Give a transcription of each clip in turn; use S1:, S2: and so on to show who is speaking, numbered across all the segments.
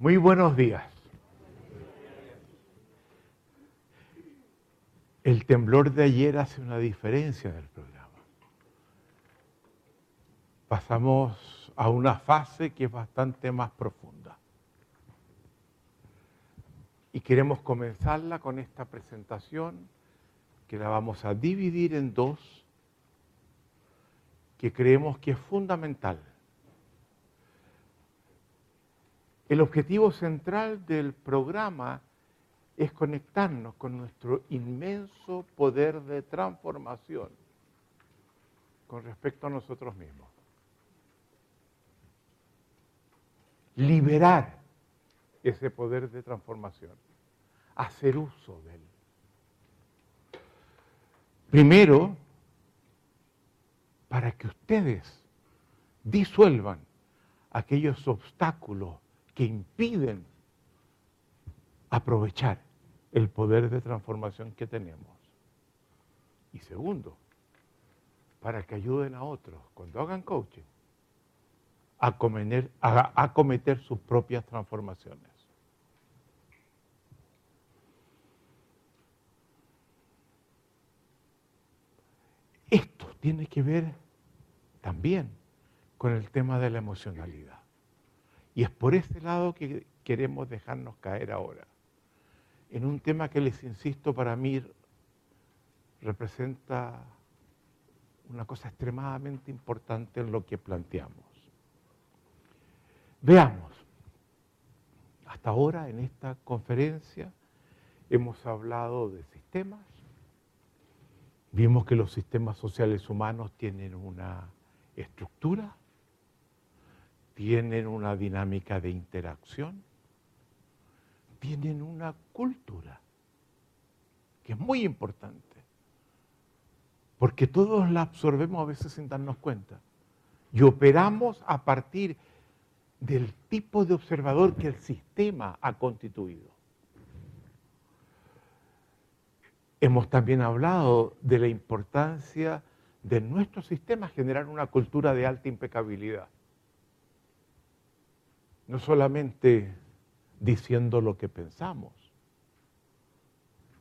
S1: Muy buenos días. El temblor de ayer hace una diferencia en el programa. Pasamos a una fase que es bastante más profunda. Y queremos comenzarla con esta presentación que la vamos a dividir en dos, que creemos que es fundamental El objetivo central del programa es conectarnos con nuestro inmenso poder de transformación con respecto a nosotros mismos. Liberar ese poder de transformación, hacer uso de él. Primero, para que ustedes disuelvan aquellos obstáculos que impiden aprovechar el poder de transformación que tenemos. Y segundo, para que ayuden a otros cuando hagan coaching a, cometer sus propias transformaciones. Esto tiene que ver también con el tema de la emocionalidad. Y es por ese lado que queremos dejarnos caer ahora, en un tema que les insisto para mí representa una cosa extremadamente importante en lo que planteamos. Veamos, hasta ahora en esta conferencia hemos hablado de sistemas, vimos que los sistemas sociales humanos tienen una estructura, tienen una dinámica de interacción, tienen una cultura, que es muy importante, porque todos la absorbemos a veces sin darnos cuenta, y operamos a partir del tipo de observador que el sistema ha constituido. Hemos también hablado de la importancia de nuestro sistema generar una cultura de alta impecabilidad no solamente diciendo lo que pensamos,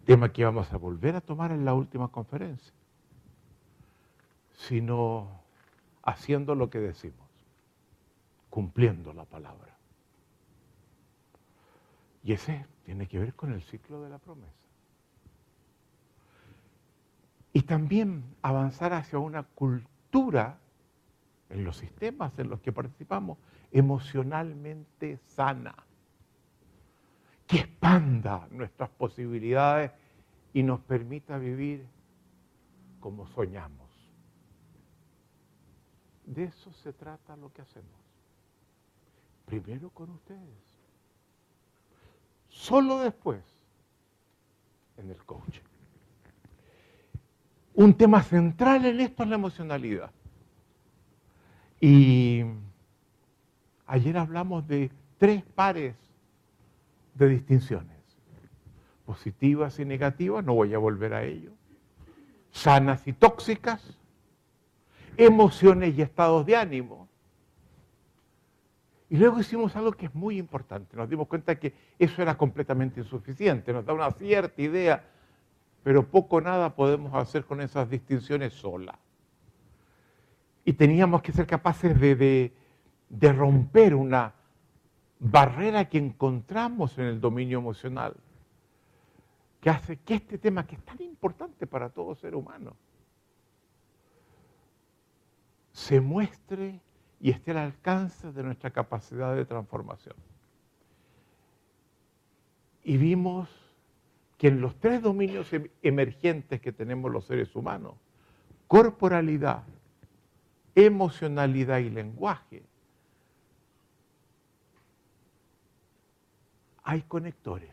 S1: tema que vamos a volver a tomar en la última conferencia, sino haciendo lo que decimos, cumpliendo la palabra. Y ese tiene que ver con el ciclo de la promesa. Y también avanzar hacia una cultura en los sistemas en los que participamos emocionalmente sana, que expanda nuestras posibilidades y nos permita vivir como soñamos. De eso se trata lo que hacemos. Primero con ustedes. Solo después en el coaching. Un tema central en esto es la emocionalidad. Y Ayer hablamos de tres pares de distinciones, positivas y negativas, no voy a volver a ello, sanas y tóxicas, emociones y estados de ánimo. Y luego hicimos algo que es muy importante, nos dimos cuenta que eso era completamente insuficiente, nos da una cierta idea, pero poco o nada podemos hacer con esas distinciones solas. Y teníamos que ser capaces de de romper una barrera que encontramos en el dominio emocional, que hace que este tema, que es tan importante para todo ser humano, se muestre y esté al alcance de nuestra capacidad de transformación. Y vimos que en los tres dominios em-, emergentes que tenemos los seres humanos, corporalidad, emocionalidad y lenguaje, hay conectores.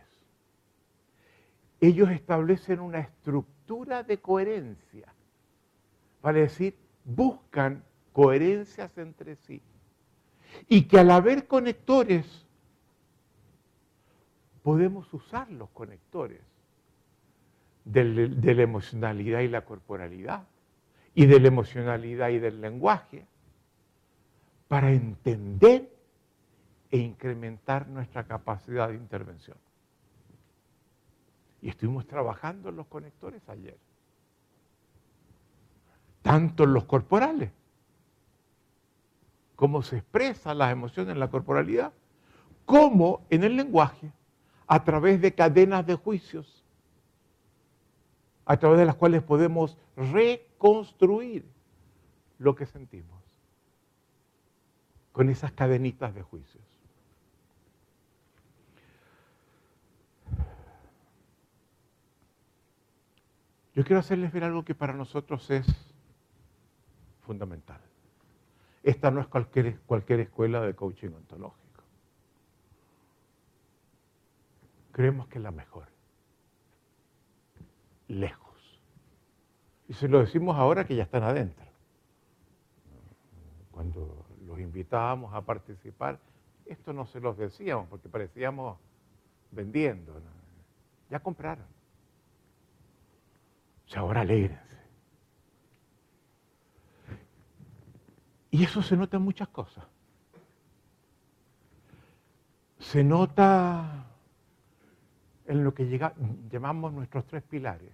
S1: Ellos establecen una estructura de coherencia, vale decir, buscan coherencias entre sí. Y que al haber conectores, podemos usar los conectores de la emocionalidad y la corporalidad, y de la emocionalidad y del lenguaje, para entender e incrementar nuestra capacidad de intervención. Y estuvimos trabajando en los conectores ayer. Tanto en los corporales, cómo se expresan las emociones en la corporalidad, como en el lenguaje, a través de cadenas de juicios, a través de las cuales podemos reconstruir lo que sentimos con esas cadenitas de juicios. Yo quiero hacerles ver algo que para nosotros es fundamental. Esta no es cualquier, cualquier escuela de coaching ontológico. Creemos que es la mejor. Lejos. Y se lo decimos ahora que ya están adentro. Cuando los invitábamos a participar, esto no se los decíamos porque parecíamos vendiendo. Ya compraron. Ahora alegrense. Y eso se nota en muchas cosas. Se nota en lo que llamamos nuestros tres pilares,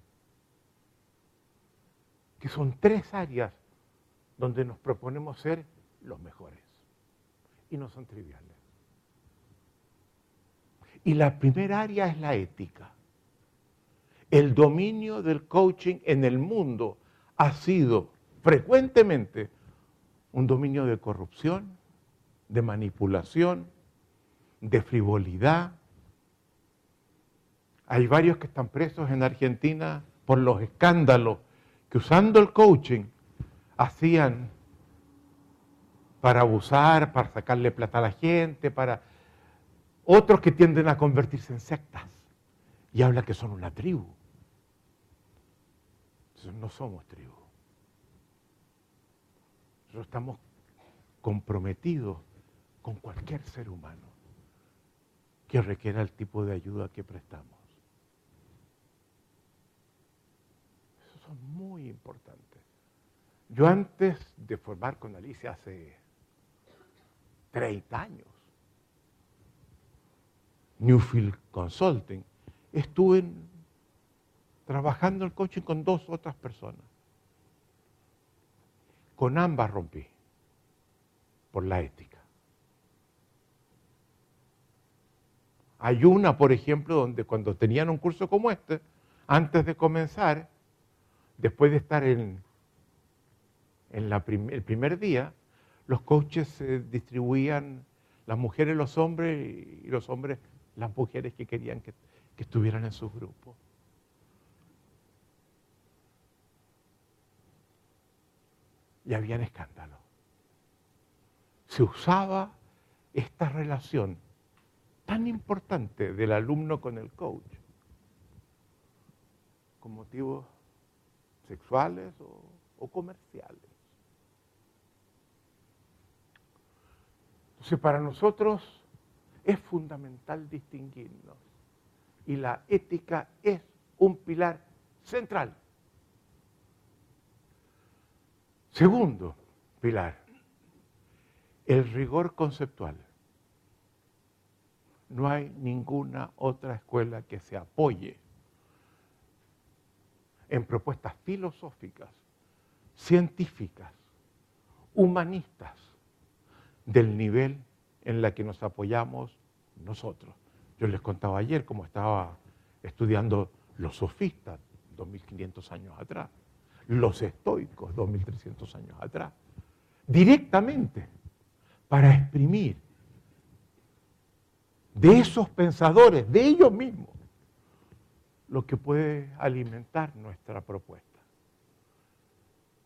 S1: que son tres áreas donde nos proponemos ser los mejores. Y no son triviales. Y la primera área es la ética. El dominio del coaching en el mundo ha sido frecuentemente un dominio de corrupción, de manipulación, de frivolidad. Hay varios que están presos en Argentina por los escándalos que usando el coaching hacían para abusar, para sacarle plata a la gente, para otros que tienden a convertirse en sectas y habla que son una tribu. No somos tribu. Nosotros estamos comprometidos con cualquier ser humano que requiera el tipo de ayuda que prestamos. Eso son muy importantes. Yo antes de formar con Alicia hace 30 años, Newfield Consulting, estuve trabajando el coaching con dos otras personas. Con ambas rompí por la ética. Hay una, por ejemplo, donde cuando tenían un curso como este, antes de comenzar, después de estar en, el primer día, los coaches se distribuían, las mujeres los hombres y los hombres las mujeres que querían que, que estuvieran en sus grupos. Y habían escándalo. Se usaba esta relación tan importante del alumno con el coach con motivos sexuales o, comerciales. Entonces para nosotros es fundamental distinguirnos y la ética es un pilar central Segundo pilar, el rigor conceptual. No hay ninguna otra escuela que se apoye en propuestas filosóficas, científicas, humanistas, del nivel en la que nos apoyamos nosotros. Yo les contaba ayer cómo estaba estudiando los sofistas 2500 años atrás los estoicos 2300 años atrás, directamente para exprimir de esos pensadores, de ellos mismos, lo que puede alimentar nuestra propuesta.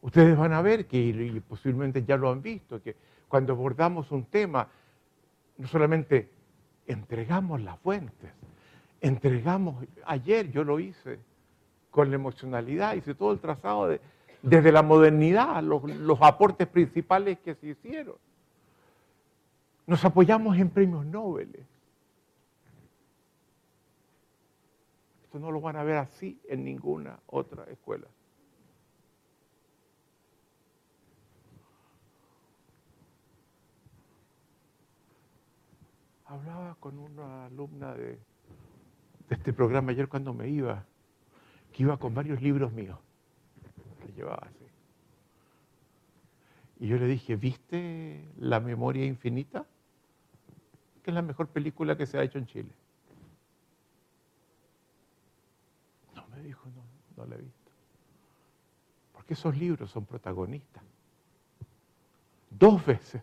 S1: Ustedes van a ver que, y posiblemente ya lo han visto, que cuando abordamos un tema, no solamente entregamos las fuentes, entregamos, ayer yo lo hice, con la emocionalidad, hice todo el trazado desde la modernidad, los, los aportes principales que se hicieron. Nos apoyamos en premios Nobel. Esto no lo van a ver así en ninguna otra escuela. Hablaba con una alumna de, de este programa ayer cuando me iba, que iba con varios libros míos. Le llevaba así. Y yo le dije, ¿viste La Memoria Infinita? Que es la mejor película que se ha hecho en Chile. No, me dijo, no, no la he visto. Porque esos libros son protagonistas. Dos veces.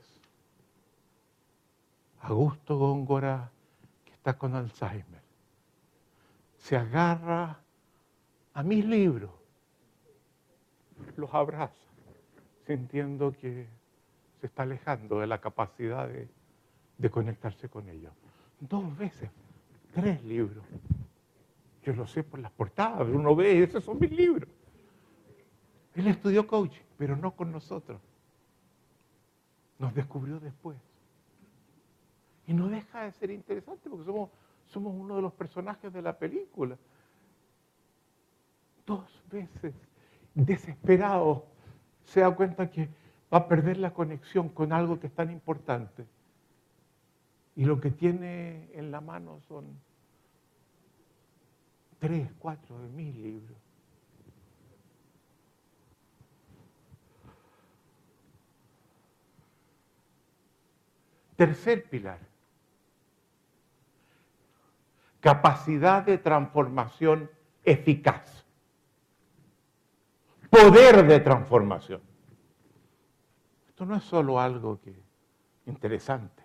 S1: Augusto Góngora, que está con Alzheimer, se agarra a mis libros, los abraza sintiendo que se está alejando de la capacidad de, conectarse con ellos. Dos veces, tres libros. Yo lo sé por las portadas, uno ve, esos son mis libros. Él estudió coaching, pero no con nosotros. Nos descubrió después. Y no deja de ser interesante porque somos, uno de los personajes de la película. Dos veces, desesperados, se da cuenta que va a perder la conexión con algo que es tan importante. Y lo que tiene en la mano son tres, cuatro de mis libros. Tercer pilar. Capacidad de transformación eficaz poder de transformación. Esto no es solo algo que interesante,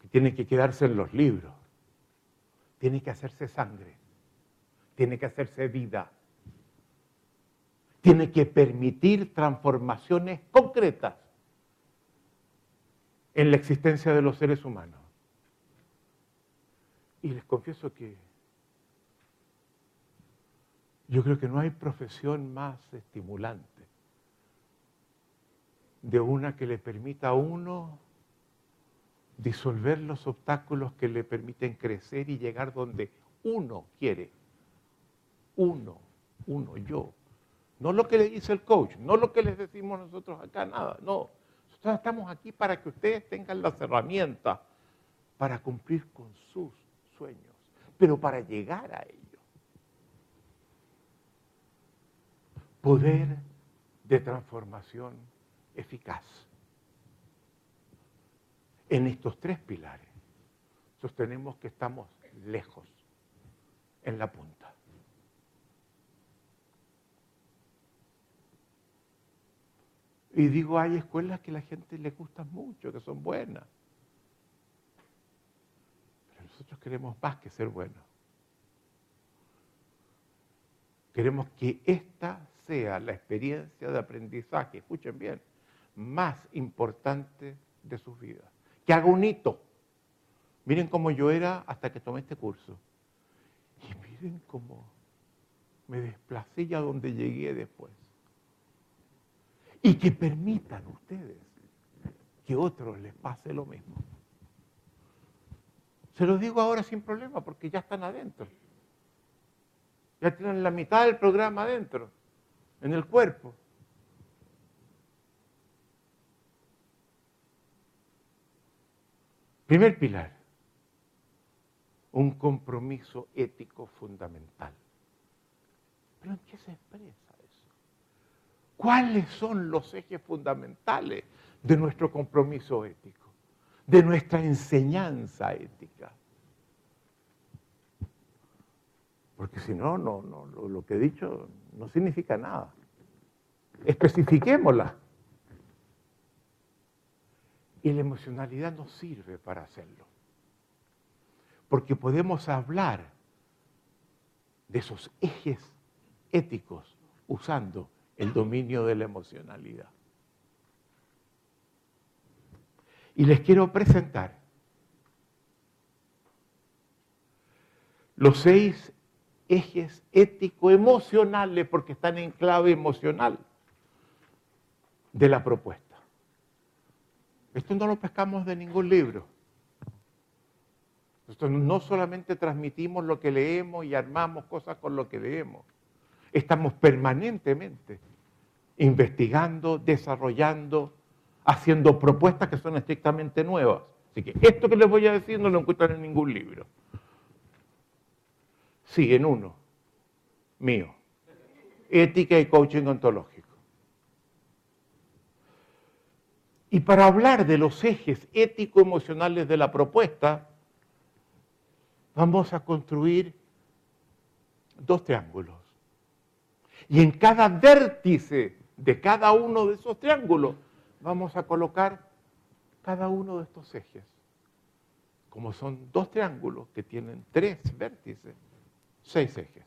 S1: que tiene que quedarse en los libros, tiene que hacerse sangre, tiene que hacerse vida, tiene que permitir transformaciones concretas en la existencia de los seres humanos. Y les confieso que yo creo que no hay profesión más estimulante de una que le permita a uno disolver los obstáculos que le permiten crecer y llegar donde uno quiere. Uno, uno, yo. No lo que le dice el coach, no lo que les decimos nosotros acá, nada, no. Nosotros estamos aquí para que ustedes tengan las herramientas para cumplir con sus sueños, pero para llegar a ellos poder de transformación eficaz. En estos tres pilares sostenemos que estamos lejos, en la punta. Y digo, hay escuelas que a la gente le gustan mucho, que son buenas. Pero nosotros queremos más que ser buenos. Queremos que esta sea la experiencia de aprendizaje, escuchen bien, más importante de sus vidas. Que haga un hito. Miren cómo yo era hasta que tomé este curso. Y miren cómo me desplacé ya donde llegué después. Y que permitan ustedes que otros les pase lo mismo. Se lo digo ahora sin problema porque ya están adentro. Ya tienen la mitad del programa adentro en el cuerpo. Primer pilar, un compromiso ético fundamental. ¿Pero en qué se expresa eso? ¿Cuáles son los ejes fundamentales de nuestro compromiso ético? De nuestra enseñanza ética. Porque si no, no, no lo, que he dicho no significa nada. Especifiquémosla. Y la emocionalidad nos sirve para hacerlo. Porque podemos hablar de esos ejes éticos usando el dominio de la emocionalidad. Y les quiero presentar los seis ejes ético-emocionales, porque están en clave emocional de la propuesta. Esto no lo pescamos de ningún libro. Esto no solamente transmitimos lo que leemos y armamos cosas con lo que leemos. Estamos permanentemente investigando, desarrollando, haciendo propuestas que son estrictamente nuevas, Así que esto que les voy a decir no lo encuentran en ningún libro. Sí, en uno, mío. Ética y coaching ontológico. Y para hablar de los ejes ético-emocionales de la propuesta, vamos a construir dos triángulos. Y en cada vértice de cada uno de esos triángulos vamos a colocar cada uno de estos ejes. Como son dos triángulos que tienen tres vértices, seis ejes.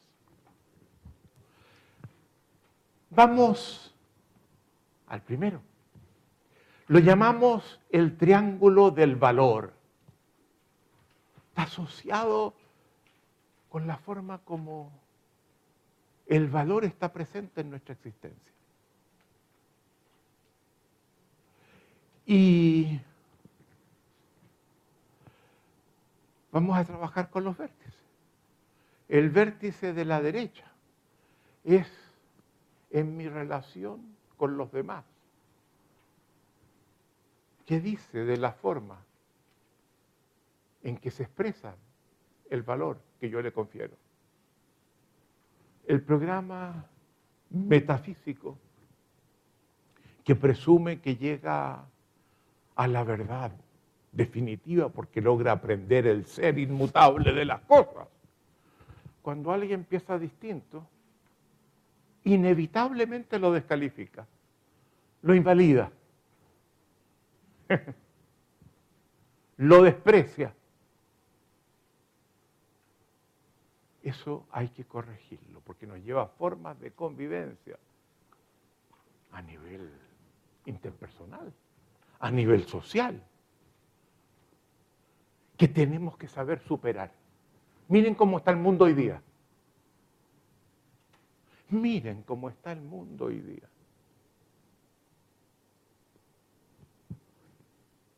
S1: Vamos al primero. Lo llamamos el triángulo del valor. Está asociado con la forma como el valor está presente en nuestra existencia. Y vamos a trabajar con los vértices. El vértice de la derecha es en mi relación con los demás. ¿Qué dice de la forma en que se expresa el valor que yo le confiero? El programa metafísico que presume que llega a la verdad definitiva porque logra aprender el ser inmutable de las cosas. Cuando alguien empieza distinto, inevitablemente lo descalifica, lo invalida, lo desprecia. Eso hay que corregirlo porque nos lleva a formas de convivencia a nivel interpersonal, a nivel social, que tenemos que saber superar. Miren cómo está el mundo hoy día. Miren cómo está el mundo hoy día.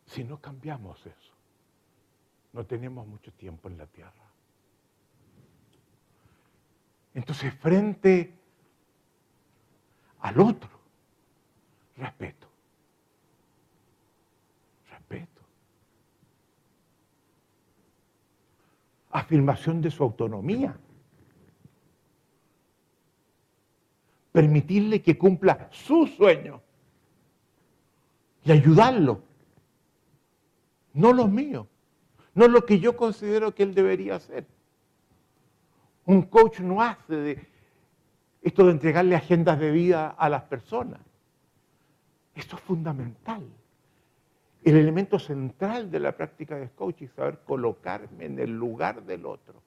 S1: Si no cambiamos eso, no tenemos mucho tiempo en la tierra. Entonces, frente al otro, respeto. Afirmación de su autonomía. permitirle que cumpla su sueño y ayudarlo. No los míos, no lo que yo considero que él debería hacer. Un coach no hace de esto de entregarle agendas de vida a las personas. Esto es fundamental. El elemento central de la práctica de coaching es saber colocarme en el lugar del otro,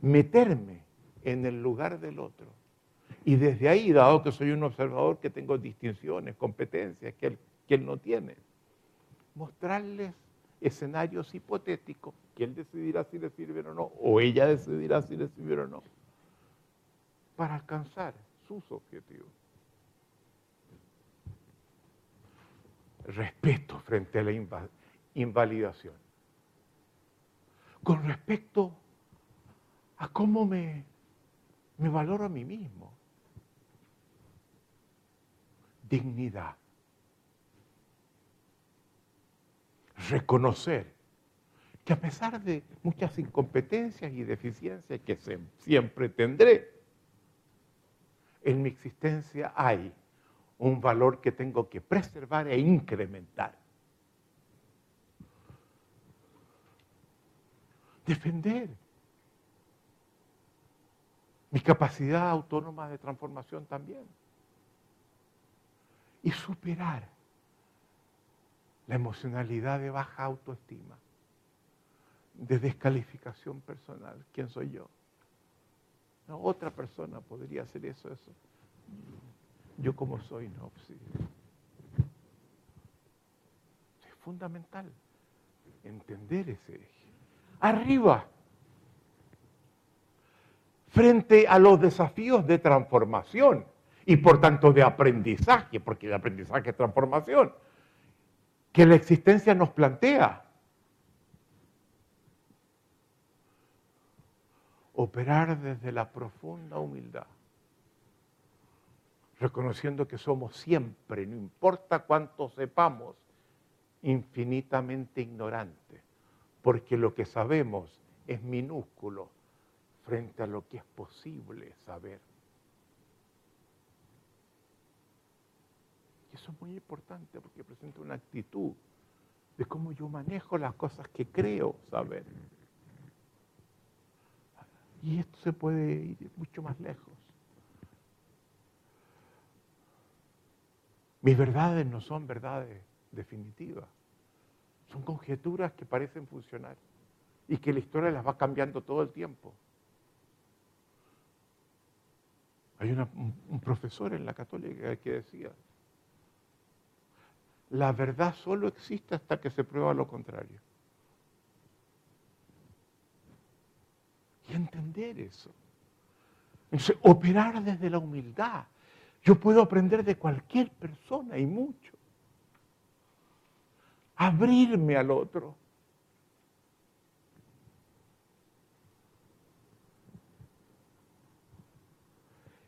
S1: meterme en el lugar del otro y desde ahí, dado que soy un observador que tengo distinciones, competencias que él, no tiene, mostrarles escenarios hipotéticos que él decidirá si le sirven o no, o ella decidirá si le sirven o no, para alcanzar sus objetivos. Respeto frente a la invalidación. Con respecto a cómo me, me valoro a mí mismo dignidad. Reconocer que a pesar de muchas incompetencias y deficiencias que siempre tendré, en mi existencia hay un valor que tengo que preservar e incrementar. Defender mi capacidad autónoma de transformación también y superar la emocionalidad de baja autoestima, de descalificación personal. ¿Quién soy yo? No, otra persona podría hacer eso, eso. Yo como soy, no. Pues sí. Es fundamental entender ese eje. Arriba, frente a los desafíos de transformación y por tanto de aprendizaje, porque el aprendizaje es transformación, que la existencia nos plantea. Operar desde la profunda humildad, reconociendo que somos siempre, no importa cuánto sepamos infinitamente ignorantes, porque lo que sabemos es minúsculo frente a lo que es posible saber. Y eso es muy importante porque presenta una actitud de cómo yo manejo las cosas que creo saber. Y esto se puede ir mucho más lejos. Mis verdades no son verdades definitivas. Son conjeturas que parecen funcionar y que la historia las va cambiando todo el tiempo. Hay un profesor en la católica que decía, la verdad solo existe hasta que se prueba lo contrario. Y entender eso. operar desde la humildad. Yo puedo aprender de cualquier persona y mucho. Abrirme al otro.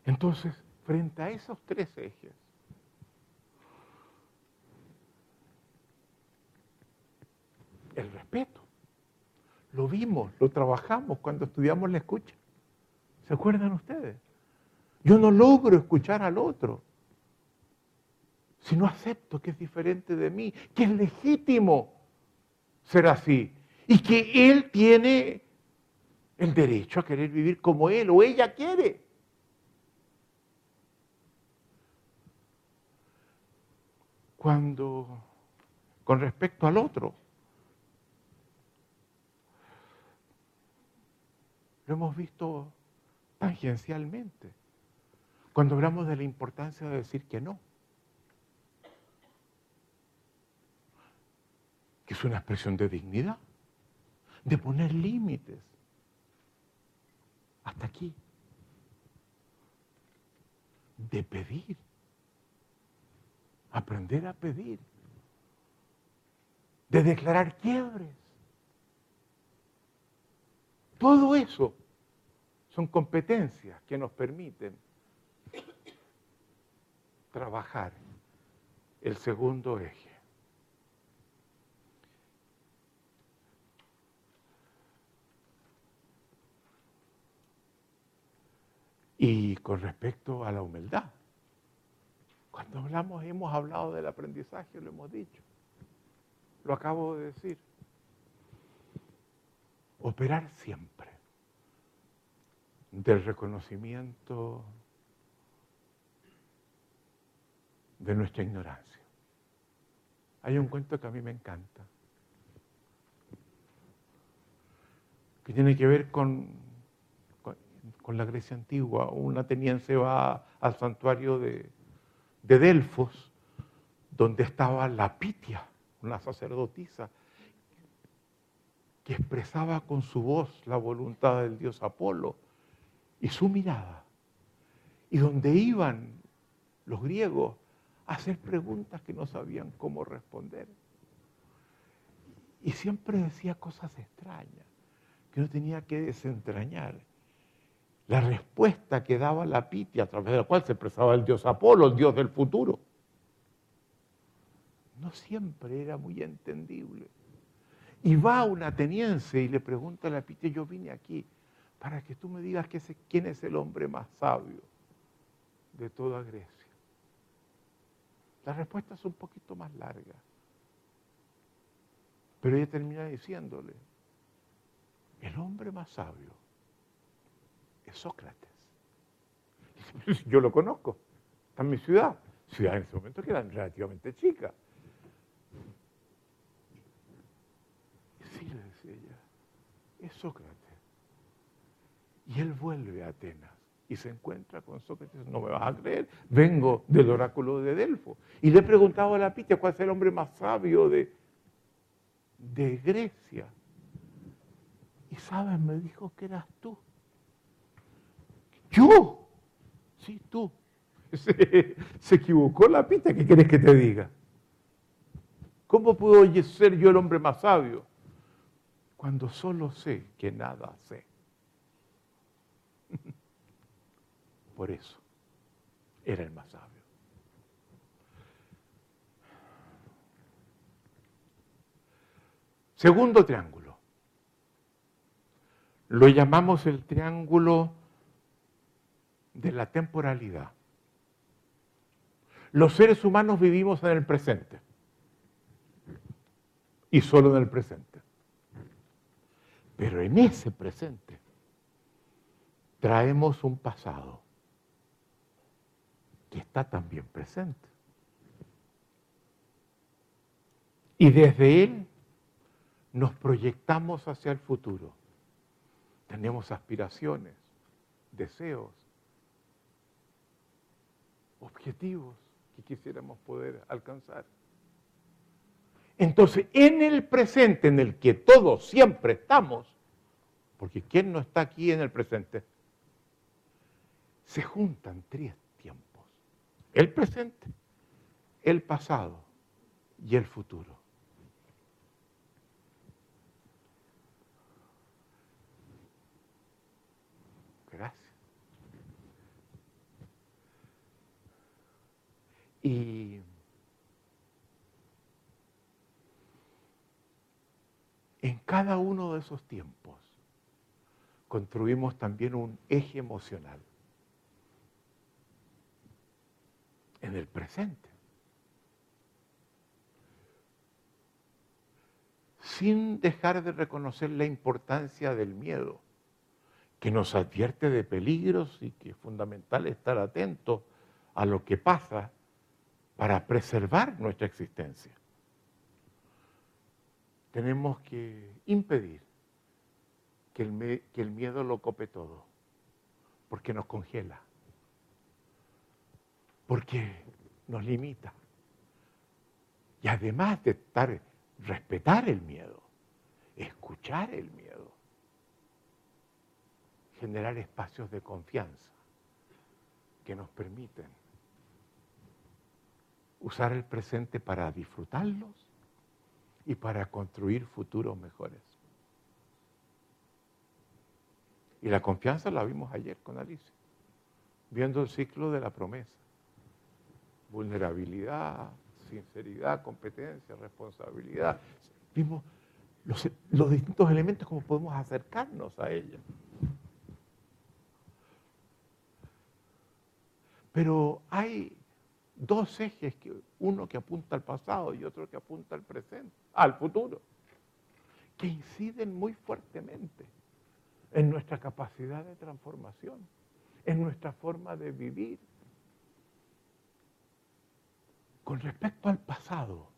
S1: Entonces, frente a esos tres ejes, el respeto. Lo vimos, lo trabajamos cuando estudiamos la escucha. ¿Se acuerdan ustedes? Yo no logro escuchar al otro si no acepto que es diferente de mí, que es legítimo ser así y que él tiene el derecho a querer vivir como él o ella quiere. Cuando, con respecto al otro, Lo hemos visto tangencialmente. Cuando hablamos de la importancia de decir que no. Que es una expresión de dignidad, de poner límites. Hasta aquí. De pedir. Aprender a pedir. De declarar quiebres todo eso son competencias que nos permiten trabajar el segundo eje. Y con respecto a la humildad, cuando hablamos, hemos hablado del aprendizaje, lo hemos dicho. Lo acabo de decir operar siempre del reconocimiento de nuestra ignorancia. Hay un cuento que a mí me encanta, que tiene que ver con, con, la Grecia antigua. Un ateniense va al santuario de, de Delfos, donde estaba la Pitia, una sacerdotisa, que expresaba con su voz la voluntad del dios Apolo y su mirada. Y donde iban los griegos hacer preguntas que no sabían cómo responder. Y siempre decía cosas extrañas que no tenía que desentrañar. La respuesta que daba la Pitia, a través de la cual se expresaba el dios Apolo, el dios del futuro, no siempre era muy entendible. Y va un ateniense y le pregunta a la Pitia, yo vine aquí para que tú me digas quién es el hombre más sabio de toda Grecia. La respuesta es un poquito más larga. Pero ella termina diciéndole, el hombre más sabio es Sócrates. Yo lo conozco, está en mi ciudad, ciudad en ese momento que era relativamente chica. es Sócrates. Y él vuelve a Atenas y se encuentra con Sócrates. No me vas a creer, vengo del oráculo de Delfo. Y le he preguntado a la Pitia cuál es el hombre más sabio de, de Grecia. Y sabes, me dijo que eras tú. ¿Yo? Sí, tú. Se, se equivocó la Pitia, ¿qué quieres que te diga? ¿Cómo puedo ser yo el hombre más sabio? cuando solo sé que nada sé. Por eso era el más sabio. Segundo triángulo. Lo llamamos el triángulo de la temporalidad. Los seres humanos vivimos en el presente y solo en el presente. Pero en ese presente traemos un pasado que está también presente. Y desde él nos proyectamos hacia el futuro. Tenemos aspiraciones, deseos, objetivos que quisiéramos poder alcanzar. Entonces, en el presente en el que todos siempre estamos, porque ¿quién no está aquí en el presente? Se juntan tres. El presente, el pasado y el futuro. Y en cada uno de esos tiempos construimos también un eje emocional. En el presente. Sin dejar de reconocer la importancia del miedo, que nos advierte de peligros y que es fundamental estar atento a lo que pasa para preservar nuestra existencia. Tenemos que impedir que el, que el miedo lo cope todo, porque nos congela, porque nos limita. Y además de estar, respetar el miedo, escuchar el miedo, generar espacios de confianza que nos permiten usar el presente para disfrutarlos y para construir futuros mejores. Y la confianza la vimos ayer con Alicia, viendo el ciclo de la promesa. Vulnerabilidad, sinceridad, competencia, responsabilidad. Vimos los, distintos elementos como podemos acercarnos a ella. Pero hay dos ejes, uno que apunta al pasado y otro que apunta al presente, al futuro, que inciden muy fuertemente en nuestra capacidad de transformación, en nuestra forma de vivir. Con respecto al pasado,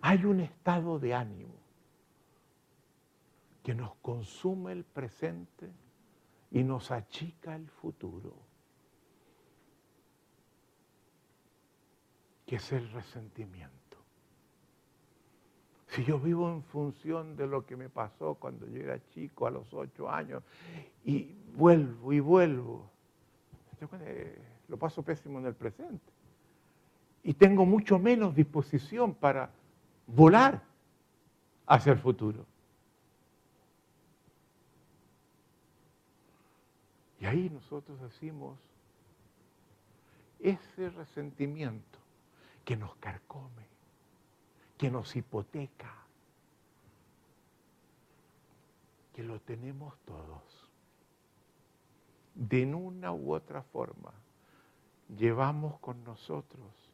S1: hay un estado de ánimo que nos consume el presente y nos achica el futuro. que es el resentimiento. Si yo vivo en función de lo que me pasó cuando yo era chico a los ocho años y vuelvo y vuelvo, yo lo paso pésimo en el presente. Y tengo mucho menos disposición para volar hacia el futuro. Y ahí nosotros decimos, ese resentimiento que nos carcome, que nos hipoteca, que lo tenemos todos. De una u otra forma, llevamos con nosotros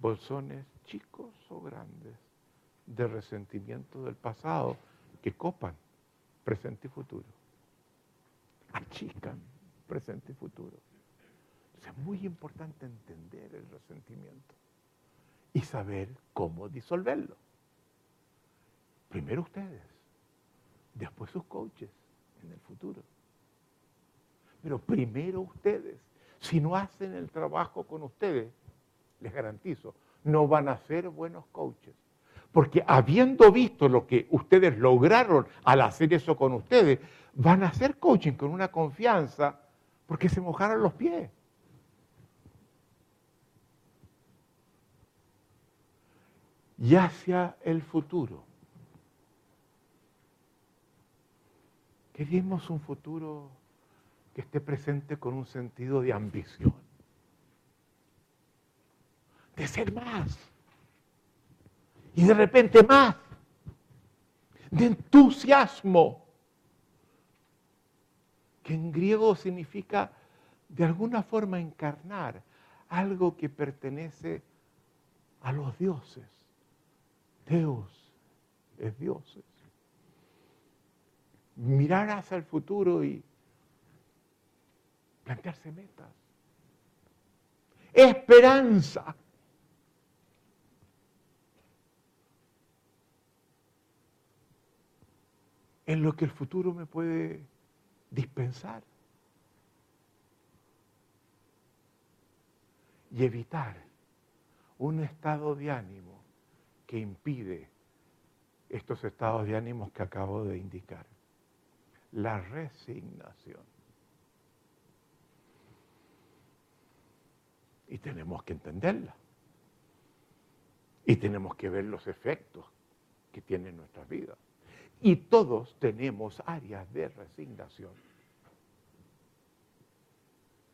S1: bolsones chicos o grandes de resentimiento del pasado que copan presente y futuro, achican presente y futuro es muy importante entender el resentimiento y saber cómo disolverlo. Primero ustedes, después sus coaches en el futuro. Pero primero ustedes, si no hacen el trabajo con ustedes, les garantizo, no van a ser buenos coaches. Porque habiendo visto lo que ustedes lograron al hacer eso con ustedes, van a hacer coaching con una confianza porque se mojaron los pies. y hacia el futuro. Queremos un futuro que esté presente con un sentido de ambición, de ser más, y de repente más, de entusiasmo, que en griego significa de alguna forma encarnar algo que pertenece a los dioses. Dios es dioses. Mirar hacia el futuro y plantearse metas. Esperanza. En lo que el futuro me puede dispensar. Y evitar un estado de ánimo que impide estos estados de ánimos que acabo de indicar. La resignación. Y tenemos que entenderla. Y tenemos que ver los efectos que tiene en nuestras vidas. Y todos tenemos áreas de resignación.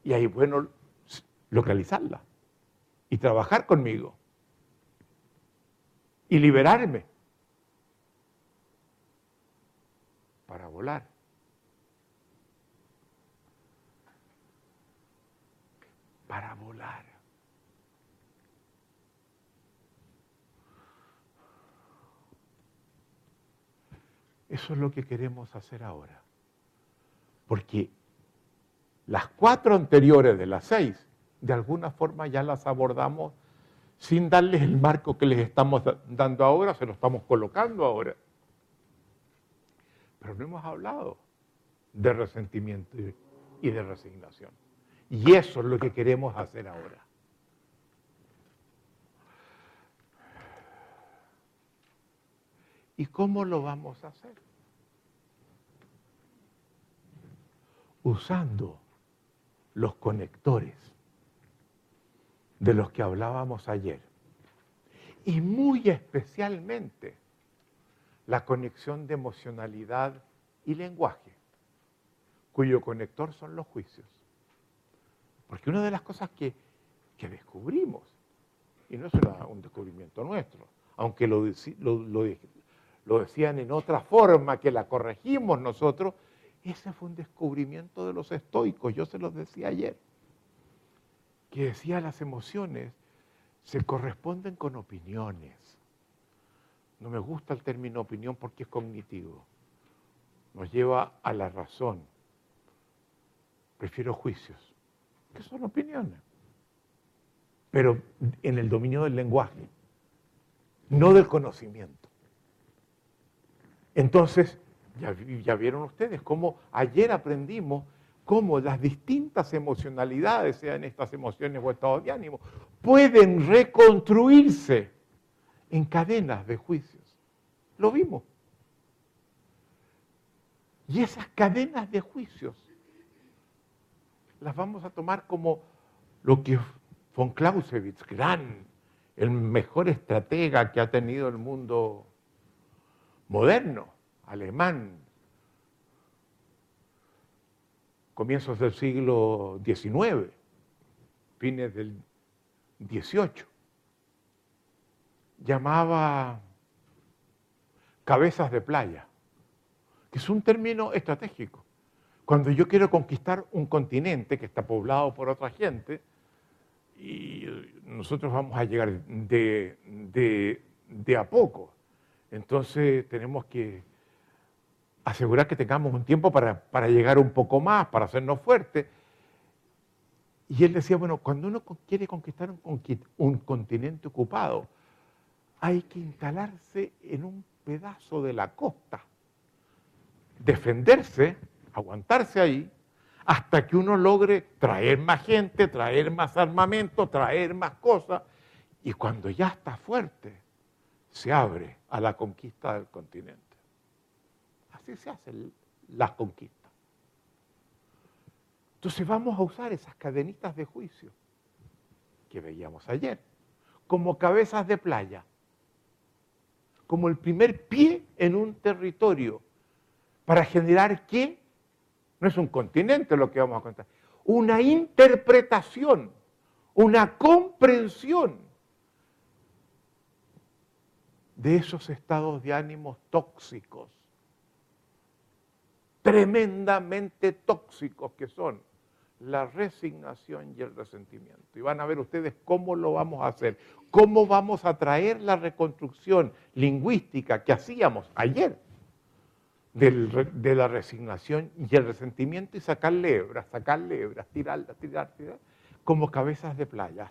S1: Y ahí es bueno localizarla y trabajar conmigo y liberarme para volar. Para volar. Eso es lo que queremos hacer ahora. Porque las cuatro anteriores de las seis de alguna forma ya las abordamos sin darles el marco que les estamos dando ahora, se lo estamos colocando ahora. Pero no hemos hablado de resentimiento y de resignación. Y eso es lo que queremos hacer ahora. ¿Y cómo lo vamos a hacer? Usando los conectores de los que hablábamos ayer. Y muy especialmente la conexión de emocionalidad y lenguaje, cuyo conector son los juicios. Porque una de las cosas que, descubrimos, y no es un descubrimiento nuestro, aunque lo, lo decían en otra forma que la corregimos nosotros, ese fue un descubrimiento de los estoicos, yo se los decía ayer que decía las emociones se corresponden con opiniones. No me gusta el término opinión porque es cognitivo. Nos lleva a la razón. Prefiero juicios, que son opiniones. Pero en el dominio del lenguaje, no del conocimiento. Entonces, ya, vieron ustedes cómo ayer aprendimos cómo las distintas emocionalidades, sean estas emociones o estados de ánimo, pueden reconstruirse en cadenas de juicios. Lo vimos. Y esas cadenas de juicios las vamos a tomar como lo que von Clausewitz, gran, el mejor estratega que ha tenido el mundo moderno, alemán, comienzos del siglo XIX, fines del XVIII. Llamaba cabezas de playa, que es un término estratégico. Cuando yo quiero conquistar un continente que está poblado por otra gente, y nosotros vamos a llegar de, de, de a poco, entonces tenemos que asegurar que tengamos un tiempo para, llegar un poco más, para hacernos fuertes. Y él decía, bueno, cuando uno quiere conquistar un, un continente ocupado, hay que instalarse en un pedazo de la costa, defenderse, aguantarse ahí, hasta que uno logre traer más gente, traer más armamento, traer más cosas, y cuando ya está fuerte, se abre a la conquista del continente. Así se hacen las conquistas. Entonces vamos a usar esas cadenitas de juicio que veíamos ayer, como cabezas de playa, como el primer pie en un territorio, para generar qué? No es un continente lo que vamos a contar, una interpretación, una comprensión de esos estados de ánimos tóxicos, tremendamente tóxicos que son la resignación y el resentimiento. Y van a ver ustedes cómo lo vamos a hacer, cómo vamos a traer la reconstrucción lingüística que hacíamos ayer de la resignación y el resentimiento y sacar lebras, sacar lebras, tirarlas, tirar, tirar, como cabezas de playa,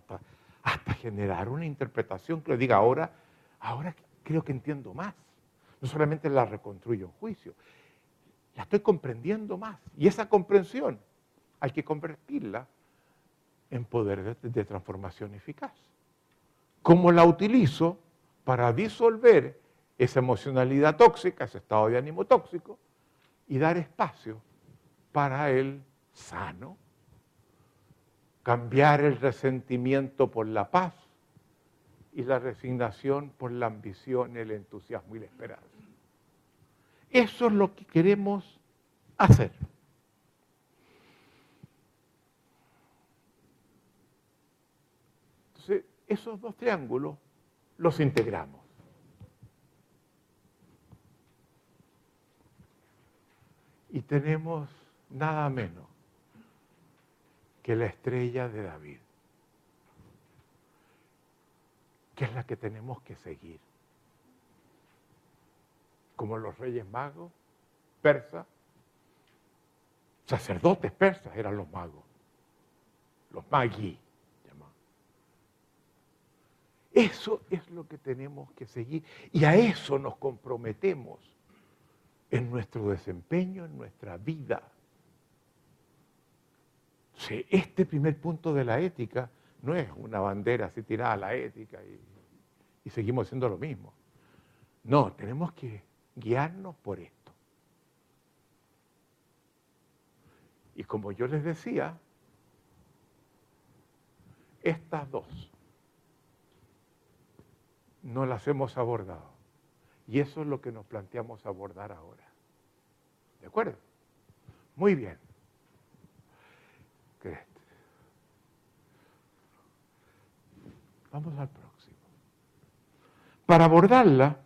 S1: hasta, generar una interpretación que le diga ahora, ahora creo que entiendo más. No solamente la reconstruyo en juicio, la estoy comprendiendo más. Y esa comprensión hay que convertirla en poder de, transformación eficaz. ¿Cómo la utilizo para disolver esa emocionalidad tóxica, ese estado de ánimo tóxico, y dar espacio para el sano, cambiar el resentimiento por la paz y la resignación por la ambición, el entusiasmo y la esperanza. Eso es lo que queremos hacer. Entonces, esos dos triángulos los integramos. Y tenemos nada menos que la estrella de David, que es la que tenemos que seguir. Como los reyes magos, persas, sacerdotes persas eran los magos, los magui. Eso es lo que tenemos que seguir y a eso nos comprometemos en nuestro desempeño, en nuestra vida. este primer punto de la ética no es una bandera así tirada a la ética y seguimos haciendo lo mismo. No, tenemos que guiarnos por esto. Y como yo les decía, estas dos no las hemos abordado. Y eso es lo que nos planteamos abordar ahora. ¿De acuerdo? Muy bien. Vamos al próximo. Para abordarla,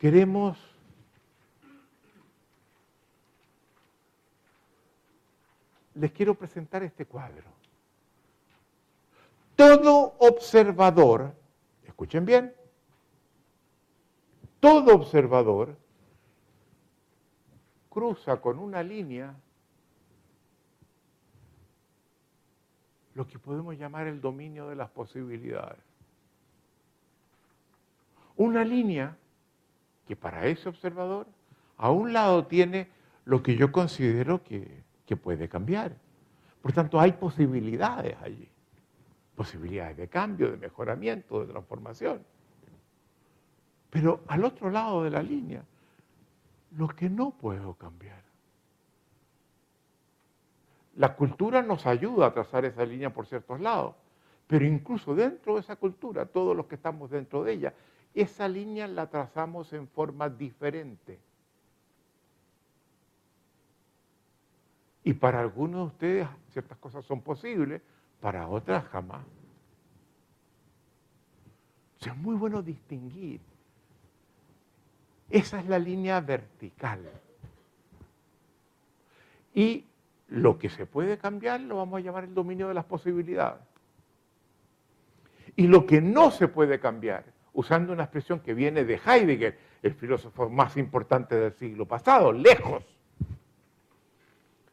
S1: queremos les quiero presentar este cuadro. Todo observador, escuchen bien, todo observador cruza con una línea lo que podemos llamar el dominio de las posibilidades. Una línea que para ese observador a un lado tiene lo que yo considero que, que puede cambiar. Por tanto, hay posibilidades allí posibilidades de cambio, de mejoramiento, de transformación. Pero al otro lado de la línea, lo que no puedo cambiar. La cultura nos ayuda a trazar esa línea por ciertos lados, pero incluso dentro de esa cultura, todos los que estamos dentro de ella, esa línea la trazamos en forma diferente. Y para algunos de ustedes ciertas cosas son posibles, para otras jamás. Es muy bueno distinguir. Esa es la línea vertical. Y lo que se puede cambiar lo vamos a llamar el dominio de las posibilidades. Y lo que no se puede cambiar, usando una expresión que viene de Heidegger, el filósofo más importante del siglo pasado, lejos,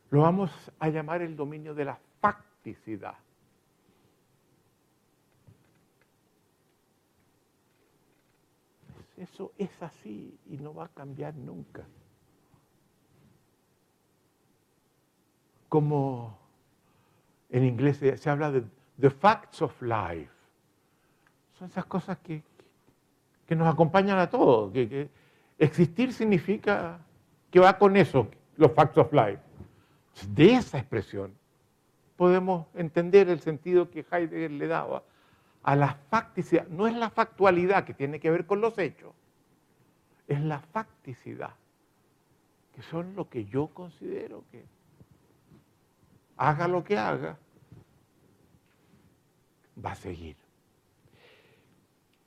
S1: lo vamos a llamar el dominio de la facticidad. Eso es así y no va a cambiar nunca. Como en inglés se, habla de the facts of life. Son esas cosas que, que nos acompañan a todos. Que, existir significa que va con eso, los facts of life. De esa expresión podemos entender el sentido que Heidegger le daba a la facticidad. No es la factualidad que tiene que ver con los hechos, es la facticidad, que son lo que yo considero que haga lo que haga, va a seguir.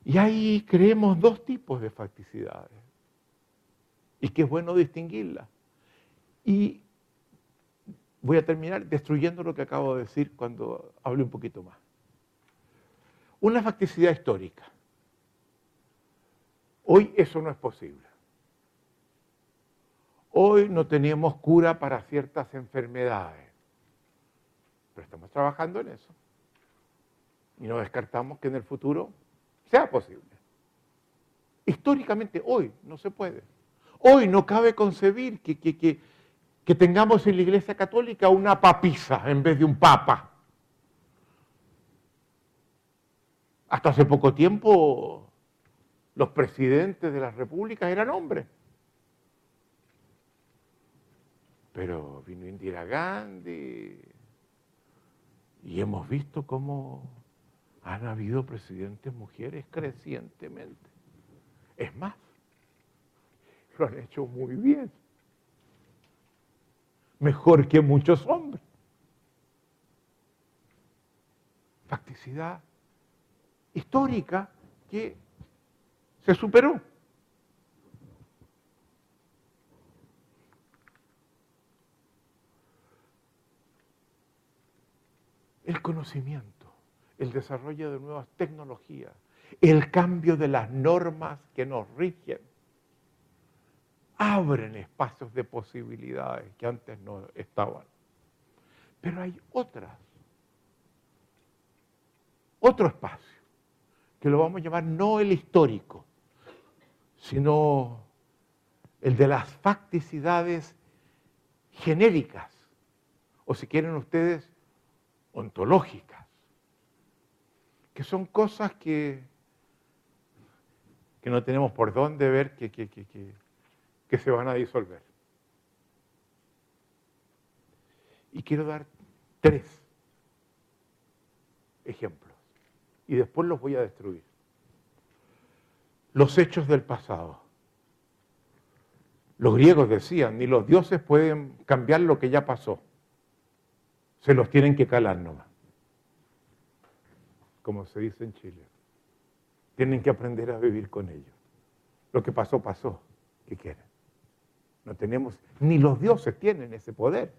S1: Y ahí creemos dos tipos de facticidades. Y que es bueno distinguirlas. Y voy a terminar destruyendo lo que acabo de decir cuando hable un poquito más. Una facticidad histórica. Hoy eso no es posible. Hoy no tenemos cura para ciertas enfermedades, pero estamos trabajando en eso. Y no descartamos que en el futuro sea posible. Históricamente hoy no se puede. Hoy no cabe concebir que, que, tengamos en la Iglesia Católica una papisa en vez de un papa. Hasta hace poco tiempo los presidentes de las repúblicas eran hombres. Pero vino Indira Gandhi y hemos visto cómo han habido presidentes mujeres crecientemente. Es más, lo han hecho muy bien. Mejor que muchos hombres. Facticidad histórica que se superó. El conocimiento el desarrollo de nuevas tecnologías, el cambio de las normas que nos rigen, abren espacios de posibilidades que antes no estaban. Pero hay otras, otro espacio, que lo vamos a llamar no el histórico, sino el de las facticidades genéricas, o si quieren ustedes, ontológicas que son cosas que, que no tenemos por dónde ver que, que se van a disolver. Y quiero dar tres ejemplos y después los voy a destruir. Los hechos del pasado. Los griegos decían, ni los dioses pueden cambiar lo que ya pasó. Se los tienen que calar nomás como se dice en Chile. Tienen que aprender a vivir con ellos. Lo que pasó, pasó. ¿Qué quieren? No tenemos, ni los dioses tienen ese poder.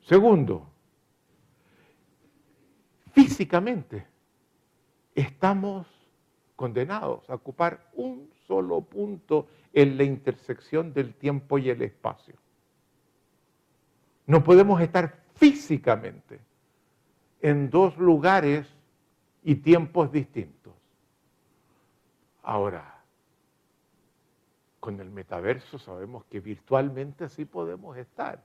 S1: Segundo, físicamente estamos condenados a ocupar un solo punto en la intersección del tiempo y el espacio. No podemos estar físicamente en dos lugares y tiempos distintos. Ahora, con el metaverso sabemos que virtualmente sí podemos estar.